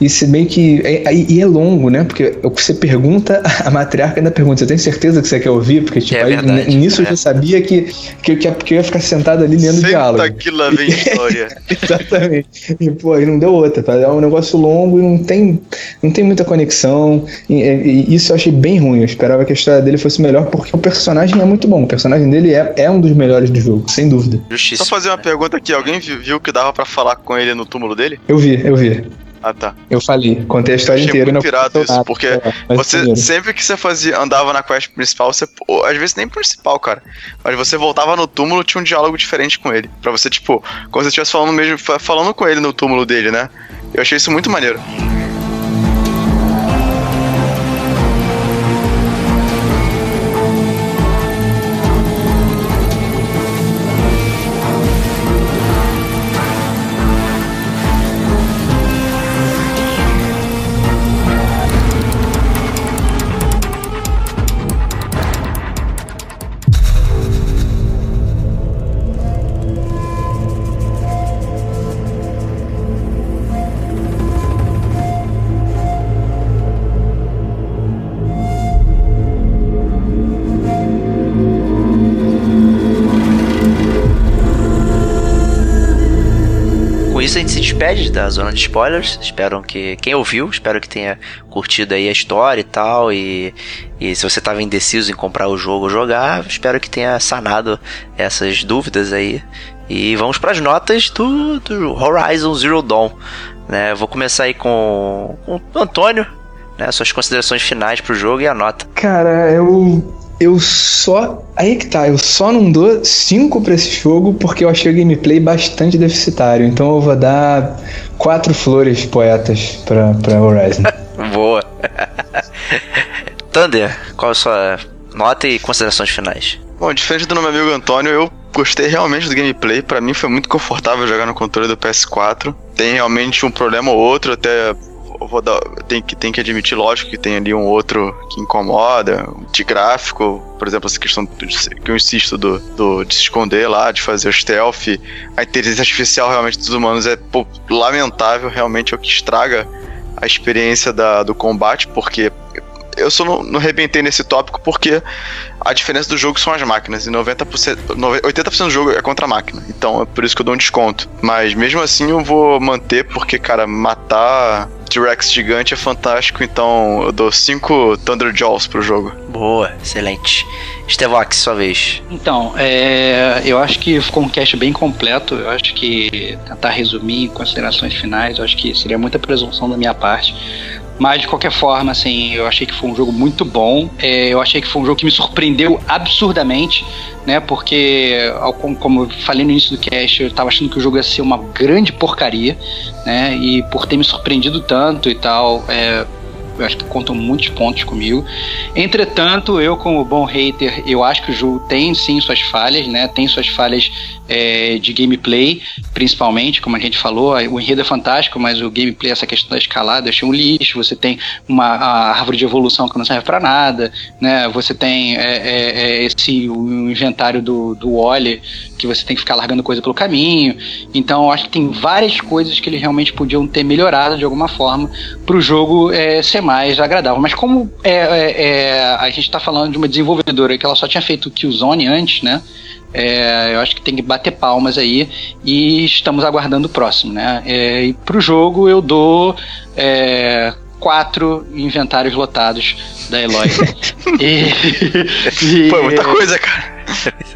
e se meio que. é- E, e é longo, né? Porque o que você pergunta, a matriarca ainda pergunta: Você tem certeza que você quer ouvir? Porque, tipo, É aí, verdade, nisso eu é. já sabia que, que, que, que eu ia ficar sentado ali lendo diálogo. Senta que lá vem história. Exatamente. E, pô, aí não deu outra, tá? É um negócio longo e não tem, não tem muita conexão. E, e- e isso eu achei bem ruim. Eu esperava que a história dele fosse melhor, porque o personagem é muito bom. O personagem dele é, é um dos melhores do jogo, sem dúvida. Justiça. Só fazer uma pergunta aqui, alguém vi- viu que dava pra falar com ele no túmulo dele? Eu vi, eu vi. Ah, tá. Eu falei, contei a história inteira. muito não irado aconteceu isso, nada. porque É, Você, sempre que você fazia, andava na quest principal, você, ou, às vezes nem principal, cara, mas você voltava no túmulo, tinha um diálogo diferente com ele. Pra você, tipo, como se você estivesse falando mesmo, fa- falando com ele no túmulo dele, né? Eu achei isso muito maneiro. Despede da zona de spoilers. Espero que quem ouviu, espero que tenha curtido aí a história e tal. E, e se você estava indeciso em comprar o jogo ou jogar, espero que tenha sanado essas dúvidas aí. E vamos para as notas do, do Horizon Zero Dawn. Né? Vou começar aí com, com o Antônio, né? Suas considerações finais pro jogo e a nota. Cara, eu. Eu só. Aí que tá, eu só não dou 5 pra esse jogo porque eu achei o gameplay bastante deficitário. Então eu vou dar quatro flores poetas pra, pra Horizon. Boa. Thunder, qual a sua nota e considerações finais? Bom, diferente do meu amigo Antônio, eu gostei realmente do gameplay. Pra mim foi muito confortável jogar no controle do PS4. Tem realmente um problema ou outro, até vou dar, tem que tem que admitir, lógico, que tem ali um outro que incomoda, de gráfico, por exemplo, essa questão do- que eu insisto do, do- de se esconder lá, de fazer o stealth. A inteligência artificial realmente dos humanos é pô, lamentável, realmente é o que estraga a experiência da, do combate, porque eu só não, não rebentei nesse tópico porque a diferença do jogo são as máquinas. E 90%, nove- 80% do jogo é contra a máquina. Então é por isso que eu dou um desconto. Mas mesmo assim eu vou manter, porque, cara, matar T-Rex gigante é fantástico. Então eu dou 5 Thunder Jaws pro jogo. Boa, excelente. Stevox, sua vez. Então, é, eu acho que ficou um cast bem completo. Eu acho que tentar resumir em considerações finais, eu acho que seria muita presunção da minha parte. Mas de qualquer forma, assim, eu achei que foi um jogo muito bom. É, eu achei que foi um jogo que me surpreendeu absurdamente, né? Porque, como eu falei no início do cast, eu tava achando que o jogo ia ser uma grande porcaria, né? E por ter me surpreendido tanto e tal, é, eu acho que contam muitos pontos comigo. Entretanto, eu como bom hater, eu acho que o jogo tem sim suas falhas, né? Tem suas falhas é, de gameplay, principalmente, como a gente falou, o enredo é fantástico, mas o gameplay, essa questão da escalada, eu achei um lixo. Você tem uma árvore de evolução que não serve para nada, né? Você tem é, é, é, esse o inventário do, do Wally, que você tem que ficar largando coisa pelo caminho. Então, eu acho que tem várias coisas que eles realmente podiam ter melhorado de alguma forma para o jogo é, ser mais agradável. Mas como é, é, é, a gente está falando de uma desenvolvedora que ela só tinha feito Killzone antes, né? É, eu acho que tem que bater palmas aí e estamos aguardando o próximo, né? É, e pro jogo eu dou é, quatro inventários lotados da Eloy. e, e- Pô, muita coisa, cara.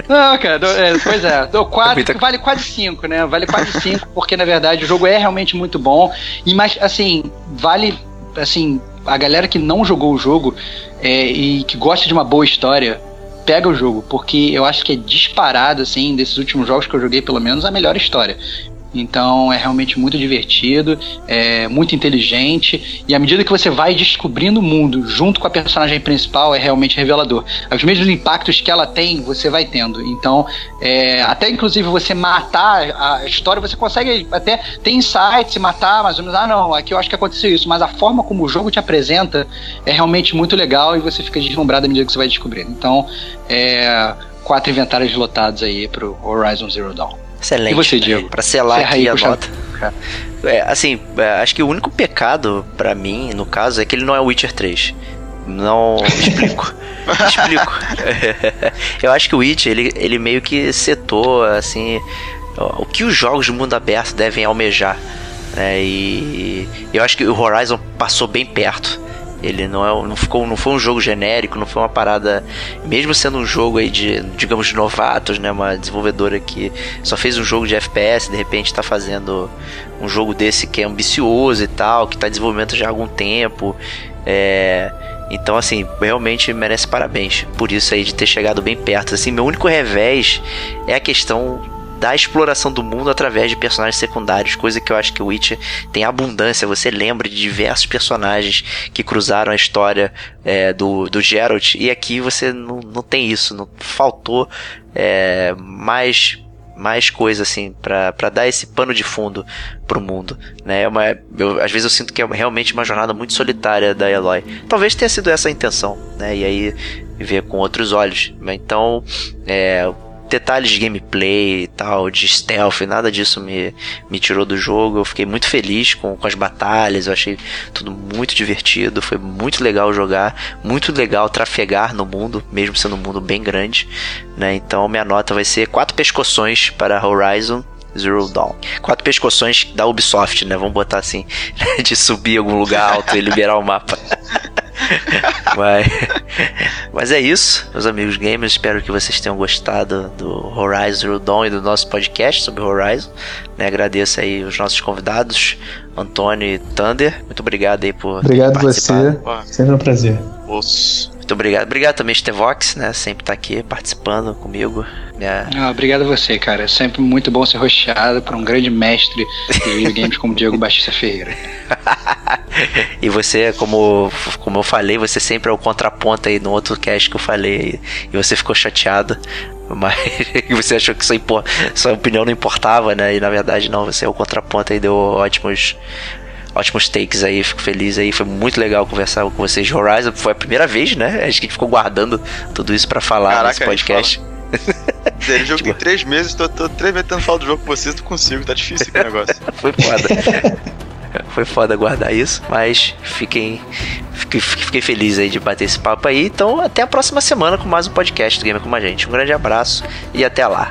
não, cara, dou- é, pois é, dou quatro, vale quase cinco, né? Vale quase cinco, porque na verdade o jogo é realmente muito bom. E mas assim, vale assim, a galera que não jogou o jogo é, e que gosta de uma boa história, pega o jogo, porque eu acho que é disparado, assim, desses últimos jogos que eu joguei, pelo menos, a melhor história. Então é realmente muito divertido, é muito inteligente e à medida que você vai descobrindo o mundo junto com a personagem principal é realmente revelador. Os mesmos impactos que ela tem você vai tendo. Então é, até inclusive você matar a história você consegue até ter insights, matar mais ou menos. Ah não, aqui eu acho que aconteceu isso, mas a forma como o jogo te apresenta é realmente muito legal e você fica deslumbrado à medida que você vai descobrindo. Então é quatro inventários lotados aí pro Horizon Zero Dawn. Excelente. E você, né? Diego? Pra selar Serra aqui aí, a nota. É, assim, é, acho que o único pecado pra mim, no caso, é que ele não é Witcher 3. Não explico. explico. Eu acho que o Witcher, ele, ele meio que setou, assim, o que os jogos de mundo aberto devem almejar. né? e eu acho que o Horizon passou bem perto. Ele não, é, não, ficou, não foi um jogo genérico, não foi uma parada. Mesmo sendo um jogo aí de, digamos, de novatos, né? Uma desenvolvedora que só fez um jogo de FPS, de repente tá fazendo um jogo desse que é ambicioso e tal, que tá em desenvolvimento já há algum tempo. É, então, assim, realmente merece parabéns por isso aí de ter chegado bem perto. Assim, meu único revés é a questão da exploração do mundo através de personagens secundários, coisa que eu acho que o Witcher tem abundância. Você lembra de diversos personagens que cruzaram a história é, do, do Geralt, e aqui você não, não tem isso, não faltou é, mais mais coisa assim pra dar esse pano de fundo pro mundo, né? É uma, eu, às vezes eu sinto que é realmente uma jornada muito solitária da Eloy. Talvez tenha sido essa a intenção, né? E aí ver com outros olhos. Então, é, detalhes de gameplay e tal, de stealth, nada disso me, me tirou do jogo. Eu fiquei muito feliz com, com as batalhas, eu achei tudo muito divertido, foi muito legal jogar, muito legal trafegar no mundo, mesmo sendo um mundo bem grande, né? Então minha nota vai ser quatro pescoções para Horizon. Zero Dawn. Quatro pescoções da Ubisoft, né? Vamos botar assim, de subir em algum lugar alto e liberar o mapa. mas, mas é isso, meus amigos gamers. Espero que vocês tenham gostado do Horizon Zero Dawn e do nosso podcast sobre Horizon. Né, agradeço aí os nossos convidados, Antônio e Thunder. Muito obrigado aí por Obrigado participar. você. Sempre um prazer. Osso. Muito obrigado. Obrigado também, Stevox, né? Sempre tá aqui participando comigo. Ah, obrigado a você, cara. É sempre muito bom ser rosteado por um grande mestre de videogames como Diego Batista Ferreira. e você, como, como eu falei, você sempre é o contraponto aí no outro cast que eu falei e você ficou chateado. Mas você achou que sua, sua opinião não importava, né? E na verdade não, você é o contraponto aí, deu ótimos ótimos takes aí, fico feliz aí, foi muito legal conversar com vocês de Horizon, foi a primeira vez, né? Acho que a gente ficou guardando tudo isso pra falar Caraca, nesse podcast. Ele jogo Tipo- tem três meses, tô, tô três meses tentando falar do jogo com vocês, não consigo, tá difícil o negócio. Foi foda. Foi foda guardar isso, mas fiquem, fiquei, fiquei feliz aí de bater esse papo aí. Então, até a próxima semana com mais um podcast do Gamer com a gente. Um grande abraço e até lá.